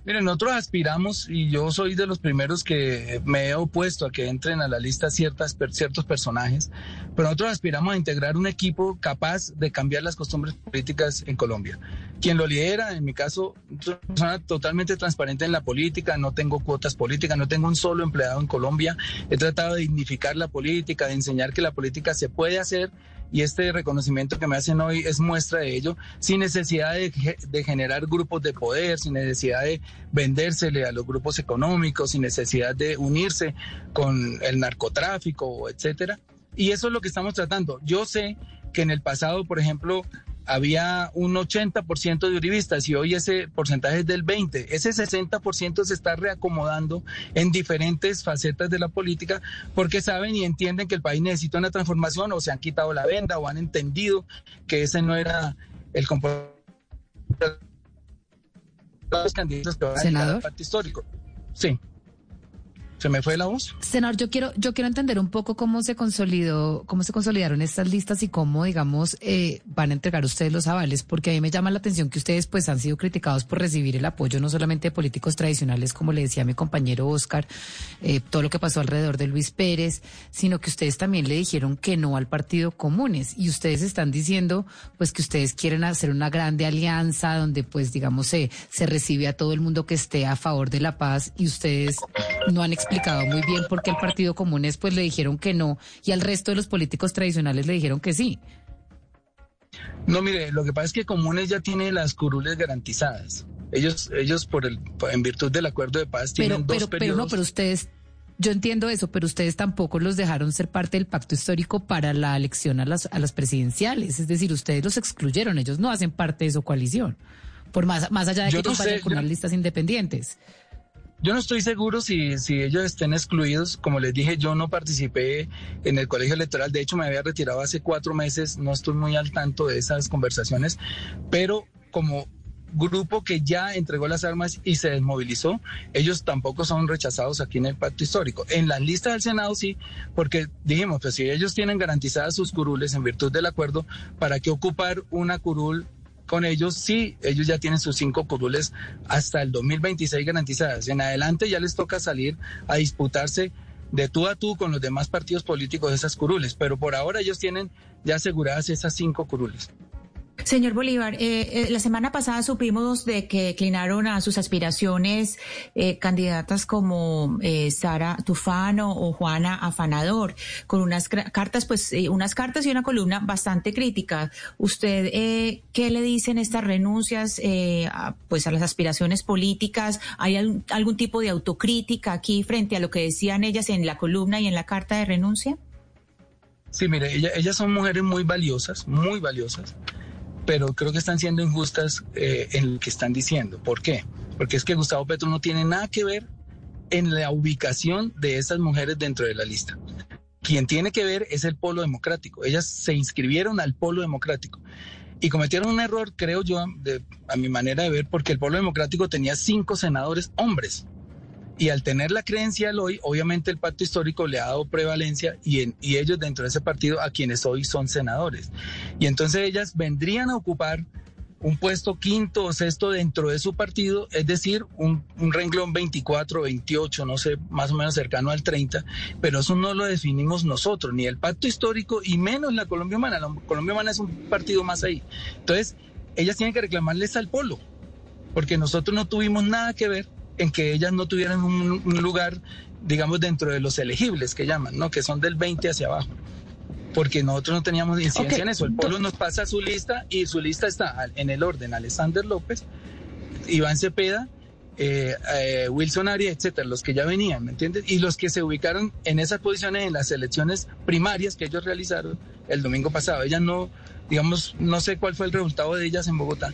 S51: Miren, nosotros aspiramos y yo soy de los primeros que me he opuesto a que entren a la lista ciertas, ciertos personajes, pero nosotros aspiramos a integrar un equipo capaz de cambiar las costumbres políticas en Colombia. Quien lo lidera, en mi caso, soy una persona totalmente transparente en la política, no tengo cuotas políticas, no tengo un solo empleado en Colombia, he tratado de dignificar la política, de enseñar que la política se puede hacer y este reconocimiento que me hacen hoy es muestra de ello, sin necesidad de, de generar grupos de poder, sin necesidad de vendérsele a los grupos económicos, sin necesidad de unirse con el narcotráfico, etcétera. Y eso es lo que estamos tratando. Yo sé que en el pasado, por ejemplo, había un 80% de uribistas y hoy ese porcentaje es del 20%. Ese 60% se está reacomodando en diferentes facetas de la política porque saben y entienden que el país necesita una transformación o se han quitado la venda o han entendido que ese no era el comportamiento de los candidatos que van a al pacto histórico. Sí. ¿Se me fue la voz?
S4: Senador, yo quiero, yo quiero entender un poco cómo se consolidó, cómo se consolidaron estas listas y cómo, digamos, eh, van a entregar ustedes los avales, porque a mí me llama la atención que ustedes pues han sido criticados por recibir el apoyo no solamente de políticos tradicionales, como le decía mi compañero Oscar, eh, todo lo que pasó alrededor de Luis Pérez, sino que ustedes también le dijeron que no al Partido Comunes y ustedes están diciendo pues que ustedes quieren hacer una grande alianza donde pues digamos se, se recibe a todo el mundo que esté a favor de la paz y ustedes no han explicado muy bien por qué el Partido Comunes pues le dijeron que no y al resto de los políticos tradicionales le dijeron que sí.
S51: No, mire, lo que pasa es que Comunes ya tiene las curules garantizadas. Ellos, ellos por el, en virtud del acuerdo de paz tienen
S4: Pero,
S51: dos
S4: pero, pero
S51: periodos.
S4: no, pero ustedes, yo entiendo eso, pero ustedes tampoco los dejaron ser parte del pacto histórico para la elección a las, a las presidenciales. Es decir, ustedes los excluyeron, ellos no hacen parte de su coalición. Por más, más allá de que
S51: Yo no
S4: ellos vayan
S51: sé,
S4: con
S51: yo-
S4: unas listas independientes.
S51: Yo no estoy seguro si, si ellos estén excluidos. Como les dije, yo no participé en el colegio electoral. De hecho, me había retirado hace cuatro meses. No estoy muy al tanto de esas conversaciones. Pero como grupo que ya entregó las armas y se desmovilizó, ellos tampoco son rechazados aquí en el pacto histórico. En las listas del Senado sí, porque dijimos, pues si ellos tienen garantizadas sus curules en virtud del acuerdo, ¿para qué ocupar una curul con ellos sí, ellos ya tienen sus cinco curules hasta el 2026 garantizadas. En adelante ya les toca salir a disputarse de tú a tú con los demás partidos políticos esas curules, pero por ahora ellos tienen ya aseguradas esas cinco curules.
S6: Señor Bolívar, eh, eh, la semana pasada supimos de que declinaron a sus aspiraciones eh, candidatas como eh, Sara Tufano o Juana Afanador, con unas cartas, pues, eh, unas cartas y una columna bastante crítica. ¿Usted qué le dicen estas renuncias, a, pues, a las aspiraciones políticas? ¿Hay algún, algún tipo de autocrítica aquí frente a lo que decían ellas en la columna y en la carta de renuncia?
S51: Sí, mire, ella- ellas son mujeres muy valiosas, muy valiosas, pero creo que están siendo injustas eh, en lo que están diciendo. ¿Por qué? Porque es que Gustavo Petro no tiene nada que ver en la ubicación de esas mujeres dentro de la lista. Quien tiene que ver es el polo democrático. Ellas se inscribieron al polo democrático y cometieron un error, creo yo, a mi manera de ver, porque el polo democrático tenía cinco senadores hombres. Y al tener la credencial hoy, obviamente el pacto histórico le ha dado prevalencia y, en- y ellos dentro de ese partido a quienes hoy son senadores. Y entonces ellas vendrían a ocupar un puesto quinto o sexto dentro de su partido, es decir, un, un renglón 24, 28, no sé, más o menos cercano al 30, pero eso no lo definimos nosotros, ni el pacto histórico y menos la Colombia Humana. La Colombia Humana es un partido más ahí. Entonces, ellas tienen que reclamarles al polo, porque nosotros no tuvimos nada que ver en que ellas no tuvieran un, un lugar, digamos, dentro de los elegibles que llaman, ¿no? Que son del 20 hacia abajo. Porque nosotros no teníamos incidencia en eso. El polo nos pasa su lista y su lista está en el orden Alexander López, Iván Cepeda, eh, eh, Wilson Arias, etcétera, los que ya venían, ¿me entiendes? Y los que se ubicaron en esas posiciones en las elecciones primarias que ellos realizaron el domingo pasado. Ellas no, digamos, no sé cuál fue el resultado de ellas en Bogotá,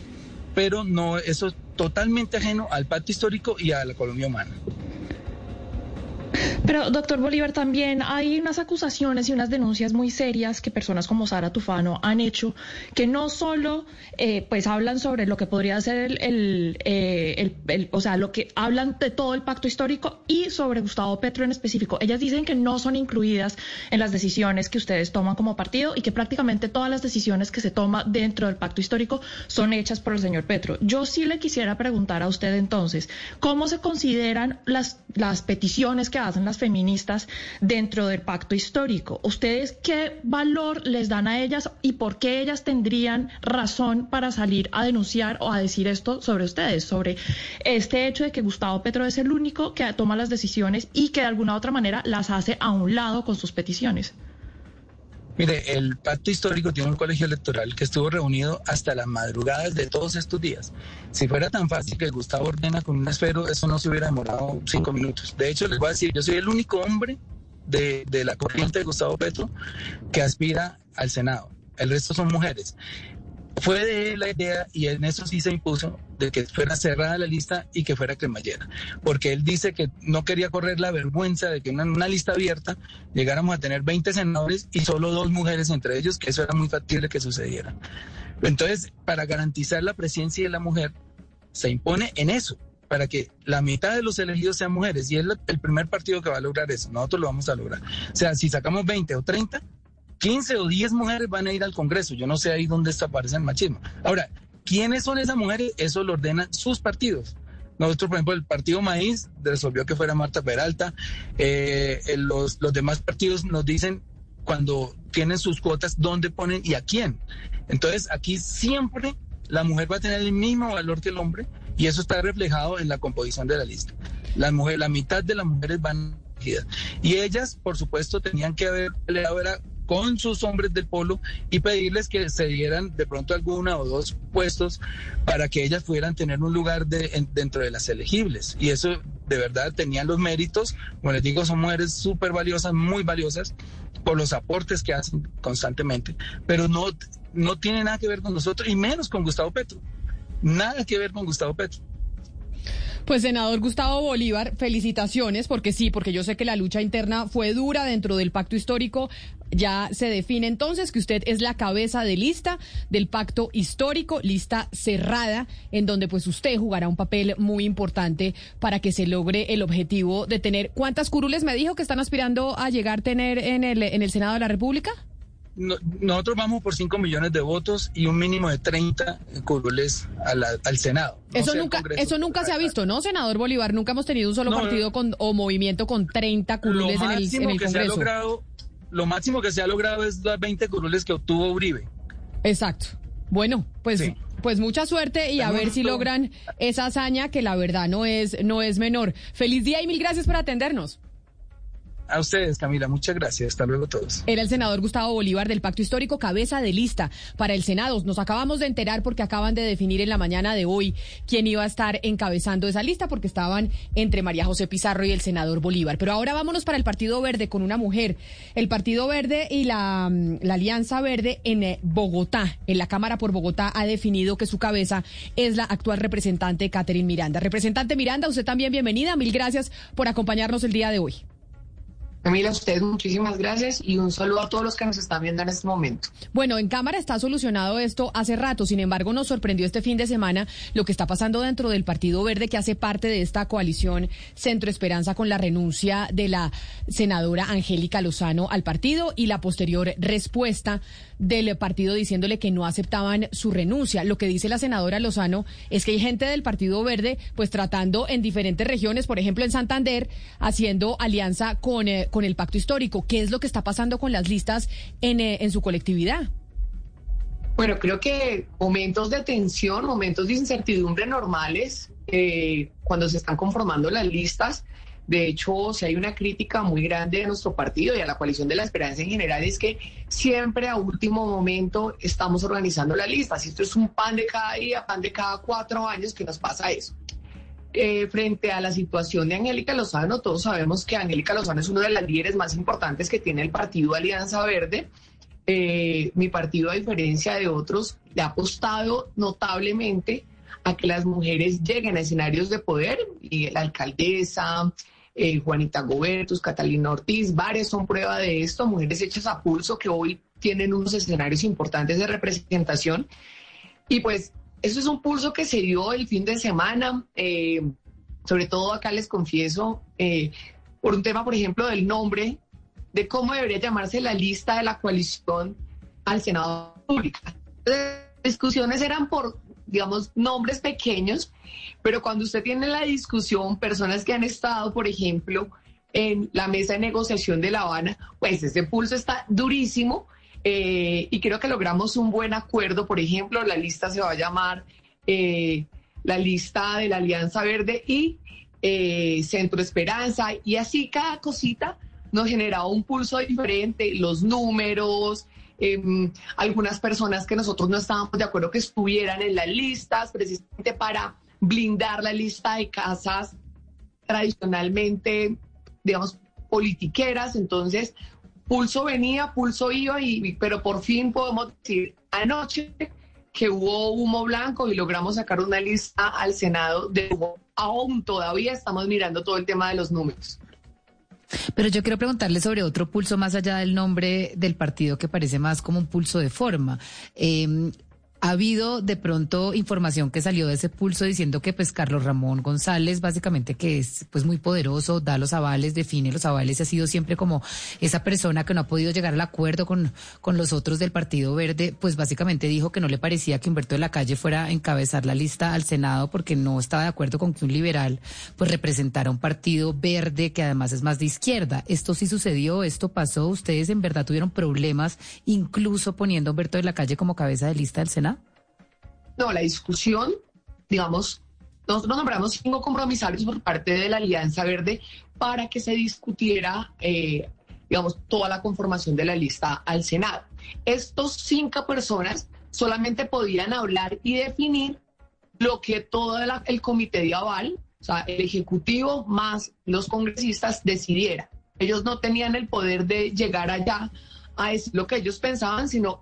S51: pero no, eso es totalmente ajeno al pacto histórico y a la Colombia humana.
S5: Pero, doctor Bolívar, también hay unas acusaciones y unas denuncias muy serias que personas como Sara Tufano han hecho, que no solo eh, pues hablan sobre lo que podría ser el, el, eh, el- el- o sea, lo que hablan de todo el pacto histórico y sobre Gustavo Petro en específico. Ellas dicen que no son incluidas en las decisiones que ustedes toman como partido y que prácticamente todas las decisiones que se toman dentro del pacto histórico son hechas por el señor Petro. Yo sí le quisiera preguntar a usted entonces, ¿cómo se consideran las, las peticiones que hacen las feministas dentro del pacto histórico? ¿Ustedes qué valor les dan a ellas y por qué ellas tendrían razón para salir a denunciar o a decir esto sobre ustedes, sobre este hecho de que Gustavo Petro es el único que toma las decisiones y que de alguna u otra manera las hace a un lado con sus peticiones?
S51: Mire, el pacto histórico tiene un colegio electoral que estuvo reunido hasta las madrugadas de todos estos días. Si fuera tan fácil que Gustavo ordena con un esfero, eso no se hubiera demorado cinco minutos. De hecho, les voy a decir, yo soy el único hombre de, de la corriente de Gustavo Petro que aspira al Senado. El resto son mujeres. Fue de la idea y en eso sí se impuso de que fuera cerrada la lista y que fuera cremallera, porque él dice que no quería correr la vergüenza de que en una lista abierta llegáramos a tener 20 senadores y solo dos mujeres entre ellos, que eso era muy factible que sucediera. Entonces, para garantizar la presencia de la mujer, se impone en eso, para que la mitad de los elegidos sean mujeres, y es el primer partido que va a lograr eso, nosotros lo vamos a lograr. O sea, si sacamos 20 o 30, 15 o 10 mujeres van a ir al Congreso. Yo no sé ahí dónde está, aparece el machismo. Ahora, ¿quiénes son esas mujeres? Eso lo ordenan sus partidos. Nosotros, por ejemplo, el Partido Maíz resolvió que fuera Marta Peralta. Eh, los, demás partidos nos dicen cuando tienen sus cuotas dónde ponen y a quién. Entonces, aquí siempre la mujer va a tener el mismo valor que el hombre y eso está reflejado en la composición de la lista. La, mujer, la mitad de las mujeres van elegidas. Y ellas, por supuesto, tenían que haber peleado con sus hombres del polo y pedirles que se dieran de pronto alguna o dos puestos para que ellas pudieran tener un lugar de, en- dentro de las elegibles. Y eso de verdad tenían los méritos. Como les digo, son mujeres súper valiosas, muy valiosas por los aportes que hacen constantemente, pero no, no tiene nada que ver con nosotros y menos con Gustavo Petro. Nada que ver con Gustavo Petro.
S1: Pues senador Gustavo Bolívar, felicitaciones, porque sí, porque yo sé que la lucha interna fue dura dentro del pacto histórico. Ya se define entonces que usted es la cabeza de lista del pacto histórico, lista cerrada, en donde pues usted jugará un papel muy importante para que se logre el objetivo de tener. ¿Cuántas curules me dijo que están aspirando a llegar a tener en el, en el Senado de la República?
S51: No- nosotros vamos por 5 millones de votos y un mínimo de 30 curules al Senado. No
S1: Eso nunca,
S51: Congreso.
S1: eso nunca se ha visto, ¿no, senador Bolívar? Nunca hemos tenido un solo
S51: No,
S1: partido con, o movimiento con 30 curules
S51: lo
S1: en el, en el
S51: que se ha
S1: Congreso.
S51: logrado, lo máximo que se ha logrado es las 20 curules que obtuvo Uribe.
S1: Exacto. Bueno, pues, pues mucha suerte y a ver si logran esa hazaña que la verdad no es, no es menor. Feliz día y mil gracias por atendernos.
S51: A ustedes, Camila, muchas gracias. Hasta luego todos.
S1: Era el senador Gustavo Bolívar del Pacto Histórico, cabeza de lista para el Senado. Nos acabamos de enterar porque acaban de definir en la mañana de hoy quién iba a estar encabezando esa lista, porque estaban entre María José Pizarro y el senador Bolívar. Pero ahora vámonos para el Partido Verde con una mujer. El Partido Verde y la, la Alianza Verde en eh, Bogotá, en la Cámara por Bogotá, ha definido que su cabeza es la actual representante Catherine Miranda. Representante Miranda, usted también bienvenida. Mil gracias por acompañarnos el día de hoy.
S53: Camila, a usted muchísimas gracias y un saludo a todos los que nos están viendo en este momento.
S1: Bueno, en Cámara está solucionado esto hace rato, sin embargo nos sorprendió este fin de semana lo que está pasando dentro del Partido Verde que hace parte de esta coalición Centro Esperanza con la renuncia de la senadora Angélica Lozano al partido y la posterior respuesta del partido diciéndole que no aceptaban su renuncia. Lo que dice la senadora Lozano es que hay gente del Partido Verde pues tratando en diferentes regiones, por ejemplo en Santander, haciendo alianza con... Eh, con el pacto histórico. ¿Qué es lo que está pasando con las listas en, eh, en su colectividad?
S53: Bueno, creo que momentos de tensión, momentos de incertidumbre normales, eh, cuando se están conformando las listas. De hecho, si hay una crítica muy grande de nuestro partido y a la coalición de la esperanza en general, es que siempre a último momento estamos organizando las listas. Esto es un pan de cada día, pan de cada cuatro años que nos pasa eso. Eh, frente a la situación de Angélica Lozano, todos sabemos que Angélica Lozano es uno de las líderes más importantes que tiene el partido Alianza Verde. Eh, mi partido, a diferencia de otros, le ha apostado notablemente a que las mujeres lleguen a escenarios de poder, y la alcaldesa, eh, Juanita Gobertus, Catalina Ortiz, varias son prueba de esto, mujeres hechas a pulso que hoy tienen unos escenarios importantes de representación. Y pues eso es un pulso que se dio el fin de semana, eh, sobre todo acá les confieso, eh, por un tema, por ejemplo, del nombre, de cómo debería llamarse la lista de la coalición al Senado Pública. Las discusiones eran por, digamos, nombres pequeños, pero cuando usted tiene la discusión, personas que han estado, por ejemplo, en la mesa de negociación de La Habana, pues ese pulso está durísimo eh, y creo que logramos un buen acuerdo. Por ejemplo, la lista se va a llamar eh, la lista de la Alianza Verde y eh, Centro Esperanza. Y así cada cosita nos generaba un pulso diferente, los números, em, algunas personas que nosotros no estábamos de acuerdo que estuvieran en las listas, precisamente para blindar la lista de casas tradicionalmente, digamos, politiqueras. Entonces, pulso venía, pulso iba, y, pero por fin podemos decir anoche que hubo humo blanco y logramos sacar una lista al Senado de humo. Aún todavía estamos mirando todo el tema de los números.
S54: Pero yo quiero preguntarle sobre otro pulso más allá del nombre del partido que parece más como un pulso de forma. Eh, ha habido de pronto información que salió de ese pulso diciendo que pues Carlos Ramón González básicamente que es pues muy poderoso, da los avales, define los avales, ha sido siempre como esa persona que no ha podido llegar al acuerdo con, con los otros del Partido Verde, pues básicamente dijo que no le parecía que Humberto de la Calle fuera a encabezar la lista al Senado porque no estaba de acuerdo con que un liberal pues representara un partido verde que además es más de izquierda. Esto sí sucedió, esto pasó, ustedes en verdad tuvieron problemas incluso poniendo a Humberto de la Calle como cabeza de lista del Senado.
S53: No, la discusión, digamos, nosotros nombramos cinco compromisarios por parte de la Alianza Verde para que se discutiera, eh, digamos, toda la conformación de la lista al Senado. Estos cinco personas solamente podían hablar y definir lo que todo el comité de aval, o sea, el Ejecutivo más los congresistas decidiera. Ellos no tenían el poder de llegar allá a decir lo que ellos pensaban, sino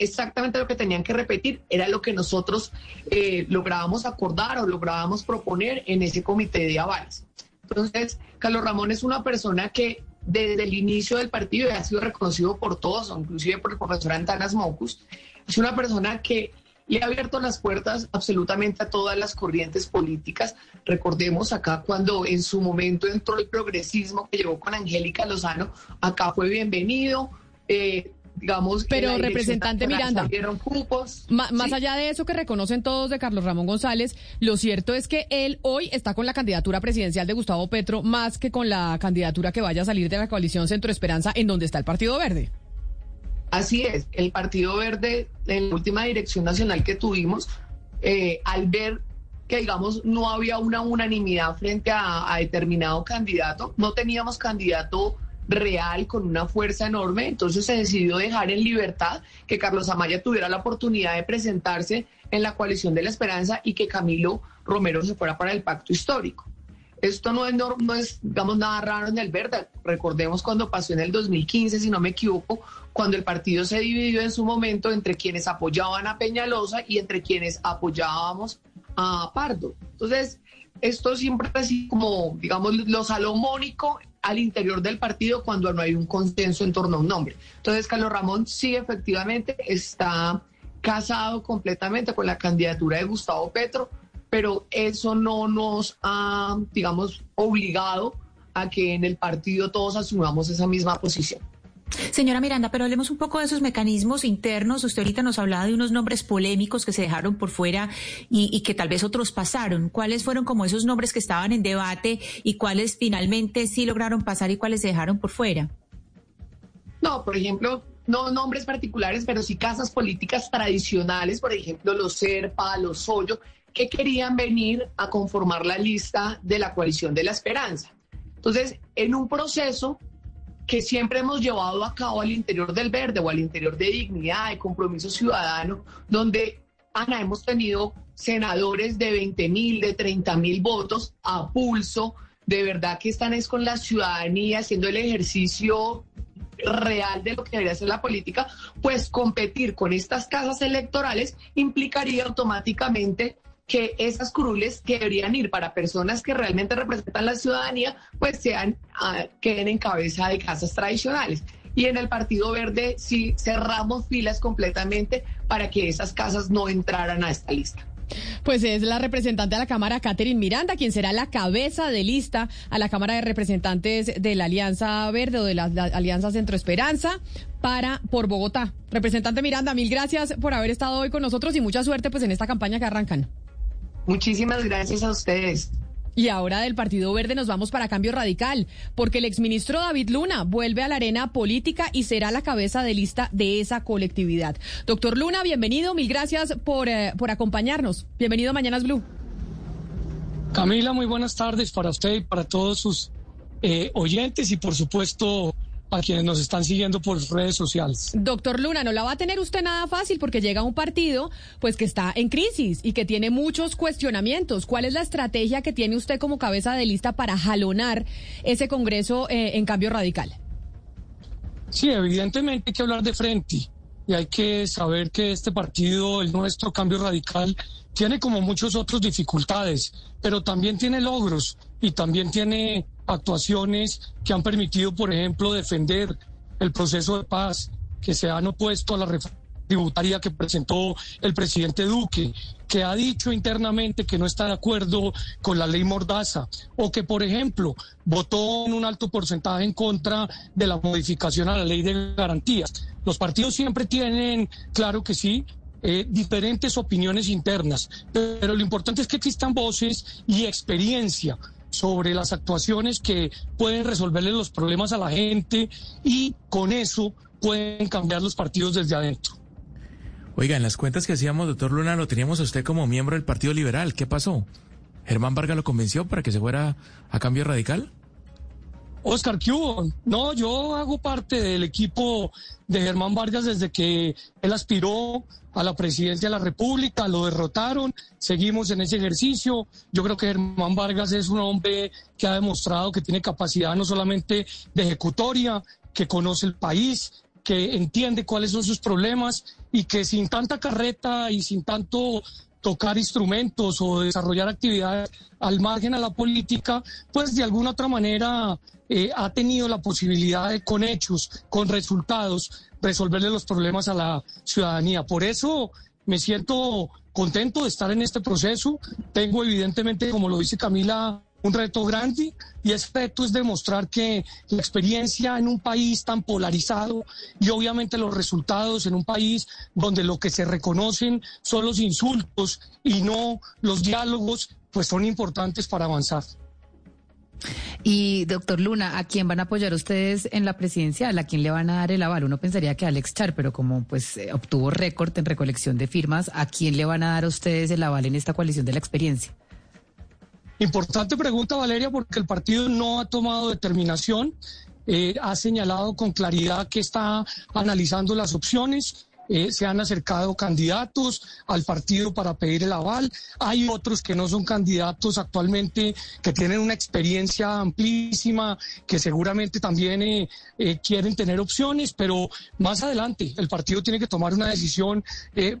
S53: exactamente lo que tenían que repetir, era lo que nosotros eh, lográbamos acordar o lográbamos proponer en ese comité de avales. Entonces, Carlos Ramón es una persona que desde el inicio del partido ha sido reconocido por todos, inclusive por el profesor Antanas Mocus, es una persona que le ha abierto las puertas absolutamente a todas las corrientes políticas. Recordemos acá cuando en su momento entró el progresismo que llegó con Angélica Lozano, acá fue bienvenido. Eh, digamos.
S1: Pero representante Miranda, más allá de eso que reconocen todos de Carlos Ramón González, lo cierto es que él hoy está con la candidatura presidencial de Gustavo Petro más que con la candidatura que vaya a salir de la coalición Centro Esperanza en donde está el Partido Verde.
S53: Así es, el Partido Verde en la última dirección nacional que tuvimos, eh, al ver que digamos no había una unanimidad frente a determinado candidato, no teníamos candidato real, con una fuerza enorme. Entonces se decidió dejar en libertad que Carlos Amaya tuviera la oportunidad de presentarse en la coalición de la esperanza y que Camilo Romero se fuera para el pacto histórico. Esto no es, no es, digamos, nada raro en el verde. Recordemos cuando pasó en el 2015, si no me equivoco, cuando el partido se dividió en su momento entre quienes apoyaban a Peñalosa y entre quienes apoyábamos a Pardo. Entonces, esto siempre así como, digamos, lo salomónico al interior del partido cuando no hay un consenso en torno a un nombre. Entonces, Carlos Ramón sí efectivamente está casado completamente con la candidatura de Gustavo Petro, pero eso no nos ha, digamos, obligado a que en el partido todos asumamos esa misma posición.
S55: Señora Miranda, pero hablemos un poco de esos mecanismos internos. Usted ahorita nos hablaba de unos nombres polémicos que se dejaron por fuera y, que tal vez otros pasaron. ¿Cuáles fueron como esos nombres que estaban en debate y cuáles finalmente sí lograron pasar y cuáles se dejaron por fuera?
S53: No, por ejemplo, no nombres particulares, pero sí casas políticas tradicionales, por ejemplo, los Serpa, los Soyo, que querían venir a conformar la lista de la coalición de la esperanza. Entonces, en un proceso que siempre hemos llevado a cabo al interior del verde o al interior de dignidad, de compromiso ciudadano, donde, Ana, hemos tenido senadores de 20 mil, de 30 mil votos a pulso, de verdad que están es con la ciudadanía haciendo el ejercicio real de lo que debería ser la política, pues competir con estas casas electorales implicaría automáticamente que esas curules que deberían ir para personas que realmente representan la ciudadanía, pues sean, ah, queden en cabeza de casas tradicionales. Y en el Partido Verde sí cerramos filas completamente para que esas casas no entraran a esta lista.
S1: Pues es la representante de la Cámara, Catherine Miranda, quien será la cabeza de lista a la Cámara de Representantes de la Alianza Verde o de la, la, Alianza Centro Esperanza para por Bogotá. Representante Miranda, mil gracias por haber estado hoy con nosotros y mucha suerte pues en esta campaña que arrancan.
S53: Muchísimas gracias a ustedes.
S1: Y ahora del Partido Verde nos vamos para Cambio Radical, porque el exministro David Luna vuelve a la arena política y será la cabeza de lista de esa colectividad. Doctor Luna, bienvenido, mil gracias por, eh, por acompañarnos. Bienvenido a Mañanas Blue.
S56: Camila, muy buenas tardes para usted y para todos sus eh, oyentes y por supuesto a quienes nos están siguiendo por redes sociales.
S1: Doctor Luna, no la va a tener usted nada fácil porque llega un partido pues que está en crisis y que tiene muchos cuestionamientos. ¿Cuál es la estrategia que tiene usted como cabeza de lista para jalonar ese Congreso eh, en cambio radical?
S56: Sí, evidentemente hay que hablar de frente y hay que saber que este partido, el nuestro cambio radical, tiene como muchos otros dificultades, pero también tiene logros y también tiene actuaciones que han permitido, por ejemplo, defender el proceso de paz que se han opuesto a la reforma tributaria que presentó el presidente Duque, que ha dicho internamente que no está de acuerdo con la ley Mordaza, o que, por ejemplo, votó en un alto porcentaje en contra de la modificación a la ley de garantías. Los partidos siempre tienen, claro que sí, eh, diferentes opiniones internas, pero lo importante es que existan voces y experiencia sobre las actuaciones que pueden resolverle los problemas a la gente y con eso pueden cambiar los partidos desde adentro.
S52: Oiga, en las cuentas que hacíamos, doctor Luna, lo teníamos a usted como miembro del Partido Liberal. ¿Qué pasó? ¿Germán Vargas lo convenció para que se fuera a cambio radical?
S56: Oscar, ¿qué No, yo hago parte del equipo de Germán Vargas desde que él aspiró a la presidencia de la República, lo derrotaron, seguimos en ese ejercicio. Yo creo que Germán Vargas es un hombre que ha demostrado que tiene capacidad no solamente de ejecutoria, que conoce el país, que entiende cuáles son sus problemas y que sin tanta carreta y sin tanto tocar instrumentos o desarrollar actividades al margen a la política, pues de alguna otra manera eh, ha tenido la posibilidad de, con hechos, con resultados, resolverle los problemas a la ciudadanía. Por eso me siento contento de estar en este proceso. Tengo evidentemente, como lo dice Camila, un reto grande y ese reto es demostrar que la experiencia en un país tan polarizado y obviamente los resultados en un país donde lo que se reconocen son los insultos y no los diálogos, pues son importantes para avanzar.
S54: Y doctor Luna, ¿a quién van a apoyar ustedes en la presidencial? ¿A quién le van a dar el aval? Uno pensaría que Alex Char, pero como pues eh, obtuvo récord en recolección de firmas, ¿a quién le van a dar a ustedes el aval en esta coalición de la experiencia?
S56: Importante pregunta, Valeria, porque el partido no ha tomado determinación. eh, ha señalado con claridad que está analizando las opciones. Eh, se han acercado candidatos al partido para pedir el aval. Hay otros que no son candidatos actualmente, que tienen una experiencia amplísima, que seguramente también eh, eh, quieren tener opciones, pero más adelante el partido tiene que tomar una decisión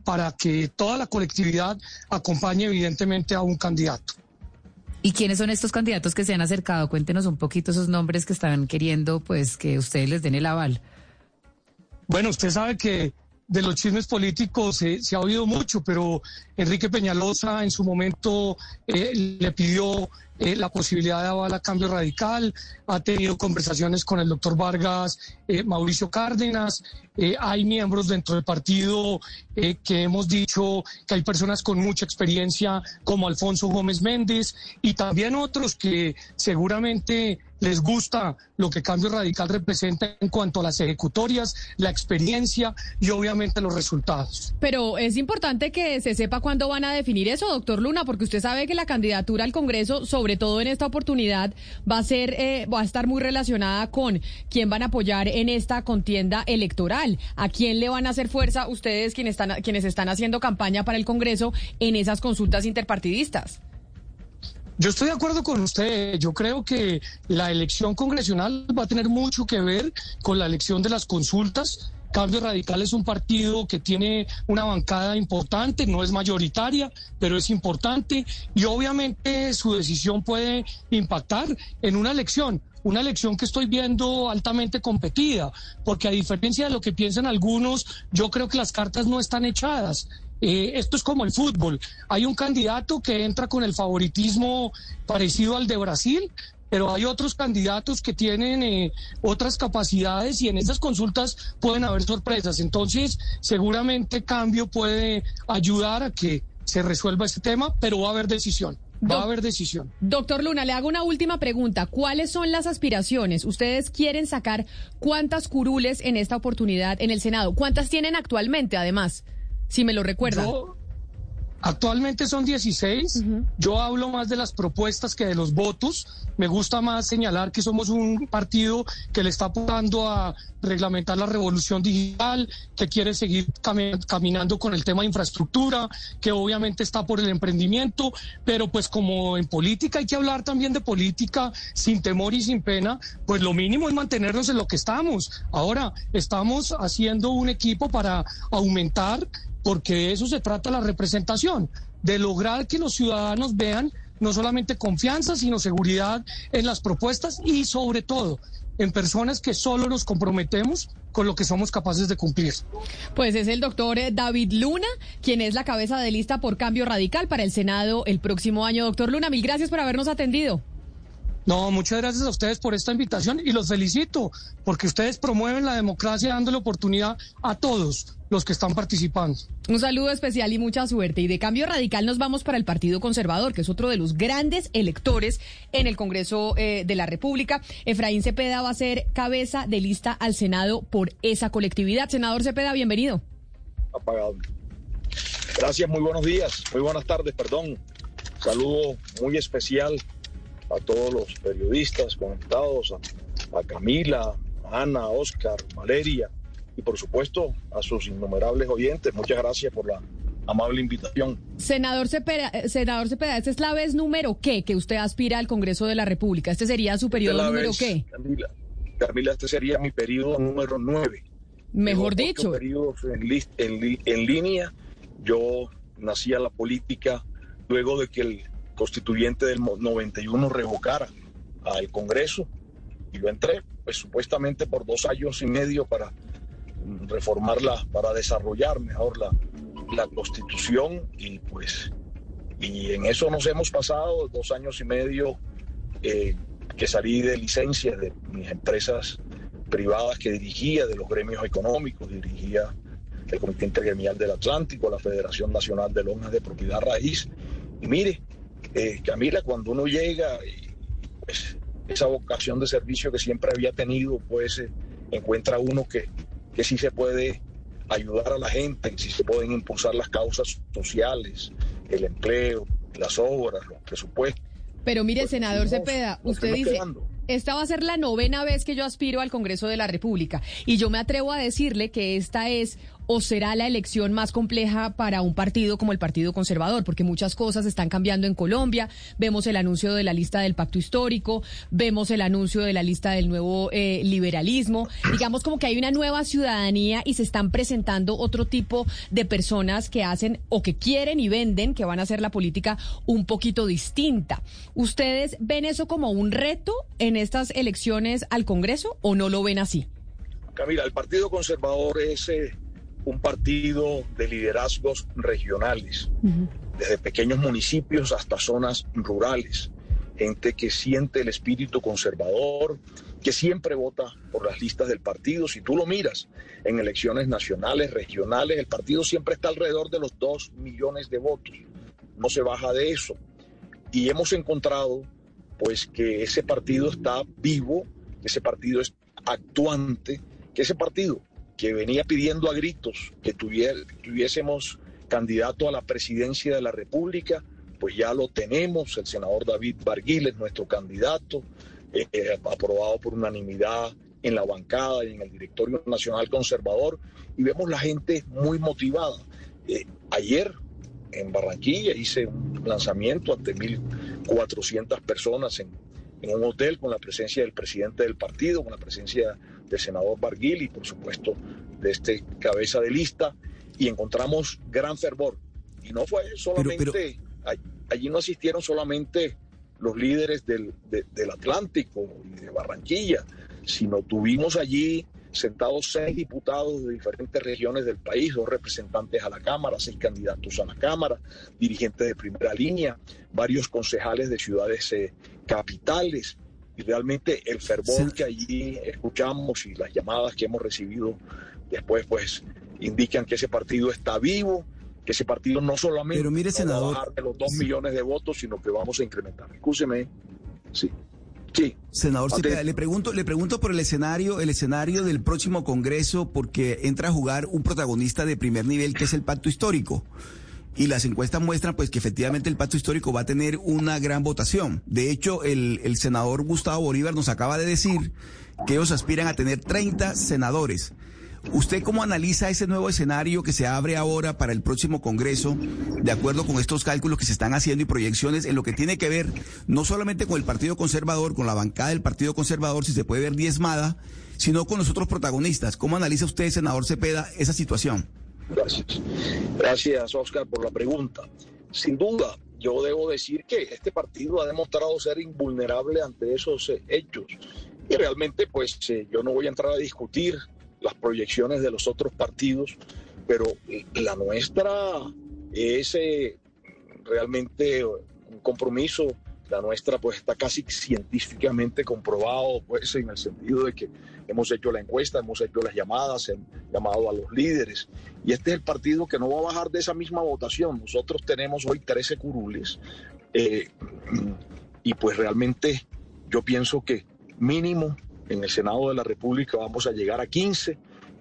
S56: para que toda la colectividad acompañe evidentemente a un candidato.
S54: ¿Y quiénes son estos candidatos que se han acercado? Cuéntenos un poquito esos nombres que están queriendo pues que ustedes les den el aval.
S56: Bueno, usted sabe que de los chismes políticos se, ha oído mucho, pero Enrique Peñalosa en su momento eh, le pidió eh, la posibilidad de aval a cambio radical, ha tenido conversaciones con el doctor Vargas, eh, Mauricio Cárdenas, hay miembros dentro del partido que hemos dicho que hay personas con mucha experiencia como Alfonso Gómez Méndez y también otros que seguramente les gusta lo que Cambio Radical representa en cuanto a las ejecutorias, la experiencia y obviamente los resultados.
S1: Pero es importante que se sepa cuándo van a definir eso, doctor Luna, porque usted sabe que la candidatura al Congreso, sobre todo en esta oportunidad, va a ser, eh, va a estar muy relacionada con quién van a apoyar en esta contienda electoral, a quién le van a hacer fuerza ustedes quienes están, quienes están haciendo campaña para el Congreso en esas consultas interpartidistas.
S56: Yo estoy de acuerdo con usted. Yo creo que la elección congresional va a tener mucho que ver con la elección de las consultas. Cambio Radical es un partido que tiene una bancada importante, no es mayoritaria, pero es importante y obviamente su decisión puede impactar en una elección una elección que estoy viendo altamente competida, porque a diferencia de lo que piensan algunos, yo creo que las cartas no están echadas. Eh, esto es como el fútbol. Hay un candidato que entra con el favoritismo parecido al de Brasil, pero hay otros candidatos que tienen eh, otras capacidades y en esas consultas pueden haber sorpresas. Entonces, seguramente cambio puede ayudar a que se resuelva este tema, pero va a haber decisión. Va a haber decisión.
S1: Doctor Luna, le hago una última pregunta. ¿Cuáles son las aspiraciones? Ustedes quieren sacar cuántas curules en esta oportunidad en el Senado. ¿Cuántas tienen actualmente, además? Si me lo recuerda.
S56: Actualmente son 16. Yo hablo más de las propuestas que de los votos. Me gusta más señalar que somos un partido que le está apuntando a reglamentar la revolución digital, que quiere seguir caminando con el tema de infraestructura, que obviamente está por el emprendimiento, pero pues como en política hay que hablar también de política sin temor y sin pena, pues lo mínimo es mantenernos en lo que estamos. Ahora estamos haciendo un equipo para aumentar porque de eso se trata la representación, de lograr que los ciudadanos vean no solamente confianza, sino seguridad en las propuestas y sobre todo en personas que solo nos comprometemos con lo que somos capaces de cumplir.
S1: Pues es el doctor eh, David Luna, quien es la cabeza de lista por cambio radical para el Senado el próximo año. Doctor Luna, mil gracias por habernos atendido.
S56: No, muchas gracias a ustedes por esta invitación y los felicito porque ustedes promueven la democracia dándole oportunidad a todos los que están participando.
S1: Un saludo especial y mucha suerte. Y de cambio radical nos vamos para el Partido Conservador, que es otro de los grandes electores en el Congreso eh, de la República. Efraín Cepeda va a ser cabeza de lista al Senado por esa colectividad. Senador Cepeda, bienvenido.
S57: Apagado. Gracias, muy buenos días, muy buenas tardes, perdón. Saludo muy especial a todos los periodistas conectados, a, Camila, a Ana, a Oscar, Valeria y por supuesto a sus innumerables oyentes. Muchas gracias por la amable invitación.
S1: Senador Cepeda, eh, senador Cepeda, ¿esta es la vez número qué que usted aspira al Congreso de la República? ¿Este sería su periodo número qué?
S57: Camila, Camila, este sería mi periodo número nueve.
S1: Mejor dicho.
S57: Periodos en, en línea. Yo nací a la política luego de que el constituyente del 91 revocara al Congreso y yo entré, pues supuestamente por dos años y medio para reformarla, para desarrollar mejor la, la constitución y pues y en eso nos hemos pasado dos años y medio eh, que salí de licencia de mis empresas privadas que dirigía, de los gremios económicos, dirigía el Comité Intergremial del Atlántico, la Federación Nacional de Lonas de Propiedad Raíz. Y mire, eh, Camila, cuando uno llega, pues, esa vocación de servicio que siempre había tenido, pues eh, encuentra uno que, que sí se puede ayudar a la gente, sí se pueden impulsar las causas sociales, el empleo, las obras, los presupuestos.
S1: Pero mire, pues, senador Cepeda, usted dice, esta va a ser la novena vez que yo aspiro al Congreso de la República y yo me atrevo a decirle que esta es o será la elección más compleja para un partido como el Partido Conservador, porque muchas cosas están cambiando en Colombia. Vemos el anuncio de la lista del pacto histórico, vemos el anuncio de la lista del nuevo eh, liberalismo. Digamos como que hay una nueva ciudadanía y se están presentando otro tipo de personas que hacen o que quieren y venden que van a hacer la política un poquito distinta. ¿Ustedes ven eso como un reto en estas elecciones al Congreso o no lo ven así?
S57: Camila, el Partido Conservador es eh, un partido de liderazgos regionales, desde pequeños municipios hasta zonas rurales, gente que siente el espíritu conservador, que siempre vota por las listas del partido. Si tú lo miras en elecciones nacionales, regionales, el partido siempre está alrededor de los dos millones de votos. No se baja de eso. Y hemos encontrado pues que ese partido está vivo, que ese partido es actuante, que ese partido que venía pidiendo a gritos que tuviésemos candidato a la presidencia de la República, pues ya lo tenemos, el senador David Barguil es nuestro candidato, eh, eh, aprobado por unanimidad en la bancada y en el directorio nacional conservador, y vemos la gente muy motivada. Eh, ayer en Barranquilla hice un lanzamiento ante 1.400 personas en, en un hotel con la presencia del presidente del partido, con la presencia del senador Barguil y por supuesto de este cabeza de lista y encontramos gran fervor. Y no fue solamente, allí no asistieron solamente los líderes del, del Atlántico y de Barranquilla, sino tuvimos allí sentados seis diputados de diferentes regiones del país, dos representantes a la Cámara, seis candidatos a la Cámara, dirigentes de primera línea, varios concejales de ciudades eh, capitales. Y realmente el fervor que allí escuchamos y las llamadas que hemos recibido después, pues indican que ese partido está vivo, que ese partido no solamente
S58: Pero mire, senador,
S57: va a bajar de los dos millones de votos, sino que vamos a incrementar. Escúcheme. Sí. Sí.
S58: Senador Cepeda, le pregunto, le pregunto por el escenario, el escenario del próximo Congreso, porque entra a jugar un protagonista de primer nivel que es el pacto histórico. Y las encuestas muestran pues que efectivamente el pacto histórico va a tener una gran votación. De hecho, el, senador Gustavo Bolívar nos acaba de decir que ellos aspiran a tener 30 senadores. ¿Usted cómo analiza ese nuevo escenario que se abre ahora para el próximo Congreso, de acuerdo con estos cálculos que se están haciendo y proyecciones en lo que tiene que ver no solamente con el Partido Conservador, con la bancada del Partido Conservador, si se puede ver diezmada, sino con los otros protagonistas? ¿Cómo analiza usted, senador Cepeda, esa situación?
S57: Gracias. Gracias, Oscar, por la pregunta. Sin duda, yo debo decir que este partido ha demostrado ser invulnerable ante esos eh, hechos. Y realmente, pues eh, yo no voy a entrar a discutir las proyecciones de los otros partidos, pero la nuestra es eh, realmente un compromiso. La nuestra pues está casi científicamente comprobado, pues en el sentido de que hemos hecho la encuesta, hemos hecho las llamadas, hemos llamado a los líderes. Y este es el partido que no va a bajar de esa misma votación. Nosotros tenemos hoy 13 curules eh, y pues realmente yo pienso que mínimo en el Senado de la República vamos a llegar a 15. En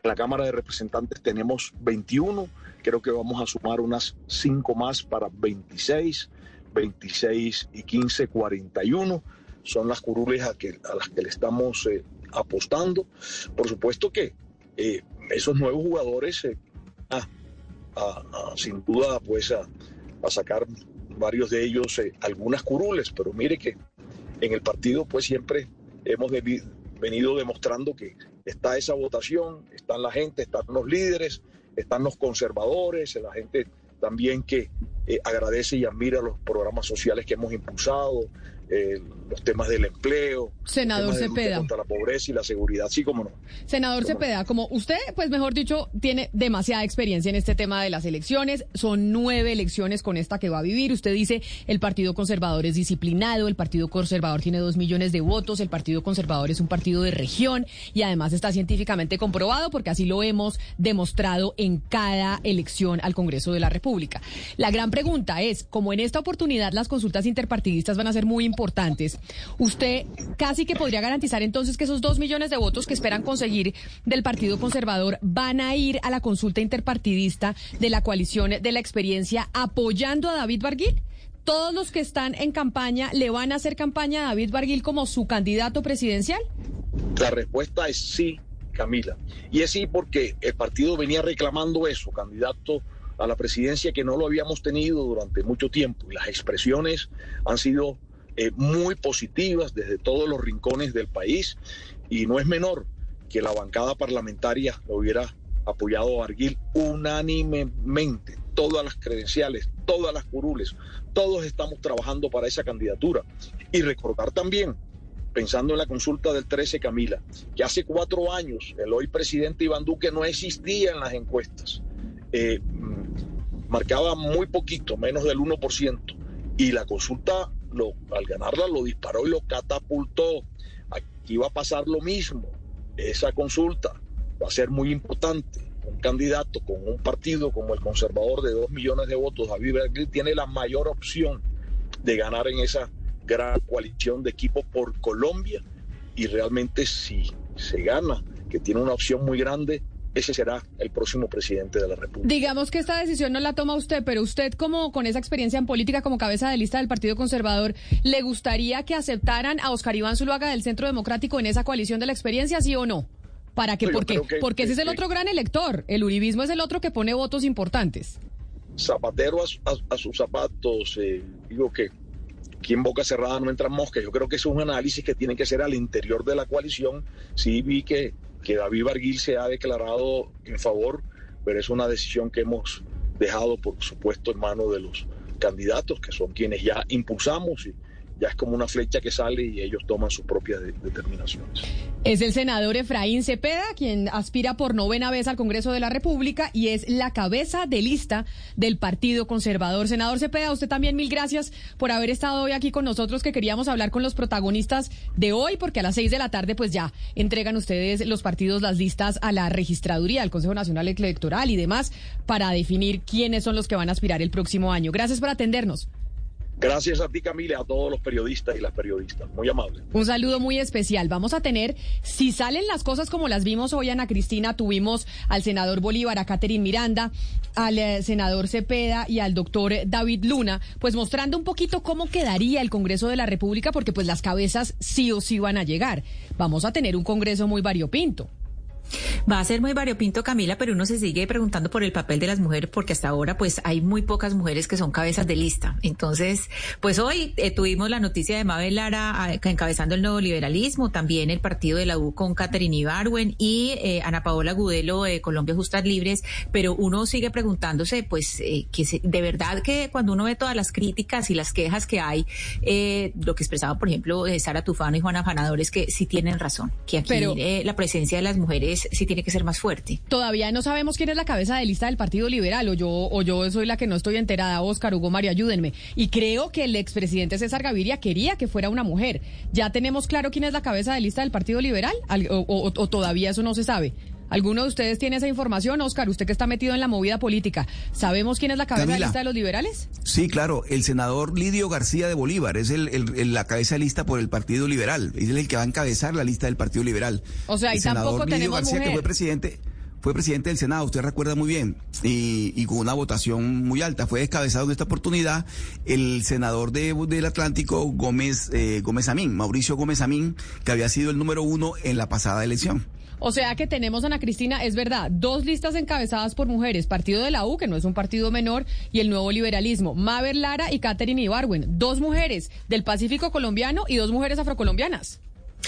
S57: la Cámara de Representantes tenemos 21. Creo que vamos a sumar unas 5 más para 26. 26 y 15, 41. Son las curules a, las que le estamos eh, apostando. Por supuesto que eh, esos nuevos jugadores, eh, ah, ah, ah, sin duda, pues a, sacar varios de ellos algunas curules, pero mire que en el partido pues siempre hemos venido demostrando que está esa votación, están la gente, están los líderes, están los conservadores, la gente también que eh, agradece y admira los programas sociales que hemos impulsado, eh, los temas del empleo,
S1: senador Cepeda,
S57: contra la pobreza y la seguridad, sí como no.
S1: Senador Cepeda, como usted, pues mejor dicho, tiene demasiada experiencia en este tema de las elecciones, son nueve elecciones con esta que va a vivir. Usted dice el Partido Conservador es disciplinado, el Partido Conservador tiene dos millones de votos, el Partido Conservador es un partido de región y además está científicamente comprobado porque así lo hemos demostrado en cada elección al Congreso de la República. La gran pregunta es, como en esta oportunidad las consultas interpartidistas van a ser muy importantes, usted casi que podría garantizar entonces que esos dos millones de votos que esperan conseguir del Partido Conservador van a ir a la consulta interpartidista de la coalición de la experiencia apoyando a David Barguil. todos los que están en campaña le van a hacer campaña a David Barguil como su candidato presidencial?
S57: La respuesta es sí, Camila. Y es sí porque el partido venía reclamando eso, candidato a la presidencia que no lo habíamos tenido durante mucho tiempo. Y las expresiones han sido eh, muy positivas desde todos los rincones del país. Y no es menor que la bancada parlamentaria lo hubiera apoyado a Arguil unánimemente. Todas las credenciales, todas las curules, todos estamos trabajando para esa candidatura. Y recordar también, pensando en la consulta del 13, Camila, que hace cuatro años el hoy presidente Iván Duque no existía en las encuestas. Eh, mm, marcaba muy poquito, menos del 1%. Y la consulta, lo, al ganarla, lo disparó y lo catapultó. Aquí va a pasar lo mismo. Esa consulta va a ser muy importante. Un candidato con un partido como el conservador de dos millones de votos, David Bergil, tiene la mayor opción de ganar en esa gran coalición de equipos por Colombia. Y realmente si se gana, que tiene una opción muy grande, ese será el próximo presidente de la República.
S1: Digamos que esta decisión no la toma usted, pero usted como con esa experiencia en política como cabeza de lista del Partido Conservador, ¿le gustaría que aceptaran a Oscar Iván Zuluaga del Centro Democrático en esa coalición de la experiencia, sí o no? ¿Para qué?
S57: No, yo
S1: ¿Por qué?
S57: creo que-
S1: Porque ese es el
S57: que-
S1: otro gran elector. El uribismo es el otro que pone votos importantes.
S57: zapatero a, a- a sus zapatos, eh, digo que aquí en boca cerrada no entran moscas. Yo creo que es un análisis que tiene que ser al interior de la coalición. Sí vi que, que David Barguil se ha declarado en favor, pero es una decisión que hemos dejado, por supuesto, en manos de los candidatos, que son quienes ya impulsamos y ya es como una flecha que sale y ellos toman sus propias de- determinaciones.
S1: Es el senador Efraín Cepeda, quien aspira por novena vez al Congreso de la República y es la cabeza de lista del Partido Conservador. Senador Cepeda, usted también mil gracias por haber estado hoy aquí con nosotros, que queríamos hablar con los protagonistas de hoy, porque a las seis de la tarde pues ya entregan ustedes los partidos las listas a la registraduría, al Consejo Nacional Electoral y demás, para definir quiénes son los que van a aspirar el próximo año. Gracias por atendernos.
S57: Gracias a ti, Camila, a todos los periodistas y las periodistas. Muy amable.
S1: Un saludo muy especial. Vamos a tener, si salen las cosas como las vimos hoy, Ana Cristina, tuvimos al senador Bolívar, a Catherine Miranda, al eh, senador Cepeda y al doctor David Luna, pues mostrando un poquito cómo quedaría el Congreso de la República, porque pues las cabezas sí o sí van a llegar. Vamos a tener un Congreso muy variopinto.
S6: Va a ser muy variopinto, Camila, pero uno se sigue preguntando por el papel de las mujeres porque hasta ahora pues hay muy pocas mujeres que son cabezas de lista. Entonces, pues hoy eh, tuvimos la noticia de Mabel Lara ah, encabezando el nuevo liberalismo, también el partido de la U con Catherine Ibarwen y eh, Ana Paola Gudelo de Colombia Justas Libres, pero uno sigue preguntándose pues eh, que se- de verdad que cuando uno ve todas las críticas y las quejas que hay, eh, lo que expresaba por ejemplo eh, Sara Tufano y Juana Fanador es que sí tienen razón, que aquí
S1: Pero-
S6: eh, la presencia de las mujeres sí tiene que ser más fuerte.
S1: Todavía no sabemos quién es la cabeza de lista del Partido Liberal, o yo, o yo soy la que no estoy enterada. Oscar, Hugo Mario, ayúdenme. Y creo que el expresidente César Gaviria quería que fuera una mujer. ¿Ya tenemos claro quién es la cabeza de lista del Partido Liberal? Al- o, o- o todavía eso no se sabe? ¿Alguno de ustedes tiene esa información, Oscar? Usted que está metido en la movida política. ¿Sabemos quién es la cabeza de
S8: Camila.
S1: lista de los liberales?
S8: Sí, claro, el senador Lidio García de Bolívar es el, el- el- la cabeza de lista por el Partido Liberal, es el que va a encabezar la lista del Partido Liberal.
S1: O sea, y tampoco
S8: Lidio
S1: tenemos
S8: García, que fue presidente, fue presidente del Senado, usted recuerda muy bien, y, y con una votación muy alta. Fue descabezado en esta oportunidad el senador de, del Atlántico, Gómez, eh, Gómez Amín, Mauricio Gómez Amín, que había sido el número uno en la pasada elección.
S1: O sea que tenemos, Ana Cristina, es verdad, dos listas encabezadas por mujeres, Partido de la U, que no es un partido menor, y el Nuevo Liberalismo, Mabel Lara y Catherine Ibarwen, dos mujeres del Pacífico colombiano y dos mujeres afrocolombianas.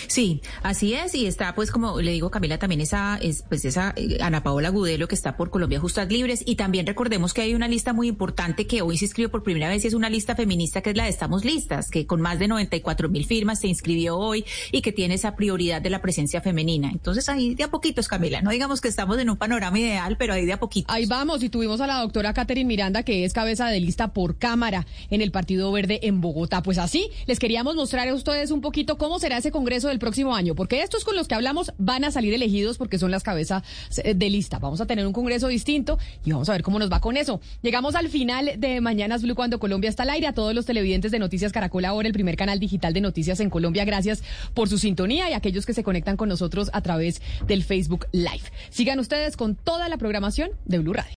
S6: Sí, así es, y está pues como le digo Camila también esa es pues esa eh, Ana Paola Gudelo que está por Colombia Justas Libres y también recordemos que hay una lista muy importante que hoy se inscribió por primera vez y es una lista feminista que es la de Estamos Listas, que con más de 94 mil firmas se inscribió hoy y que tiene esa prioridad de la presencia femenina. Entonces ahí de a poquitos Camila, no digamos que estamos en un panorama ideal, pero ahí de a poquitos.
S1: Ahí vamos, y tuvimos a la doctora Catherine Miranda, que es cabeza de lista por Cámara en el Partido Verde en Bogotá. Pues así, les queríamos mostrar a ustedes un poquito cómo será ese Congreso del próximo año, porque estos con los que hablamos van a salir elegidos porque son las cabezas eh, de lista. Vamos a tener un Congreso distinto y vamos a ver cómo nos va con eso. Llegamos al final de Mañanas Blue cuando Colombia está al aire. A todos los televidentes de Noticias Caracol ahora, el primer canal digital de noticias en Colombia. Gracias por su sintonía y aquellos que se conectan con nosotros a través del Facebook Live. Sigan ustedes con toda la programación de Blue Radio.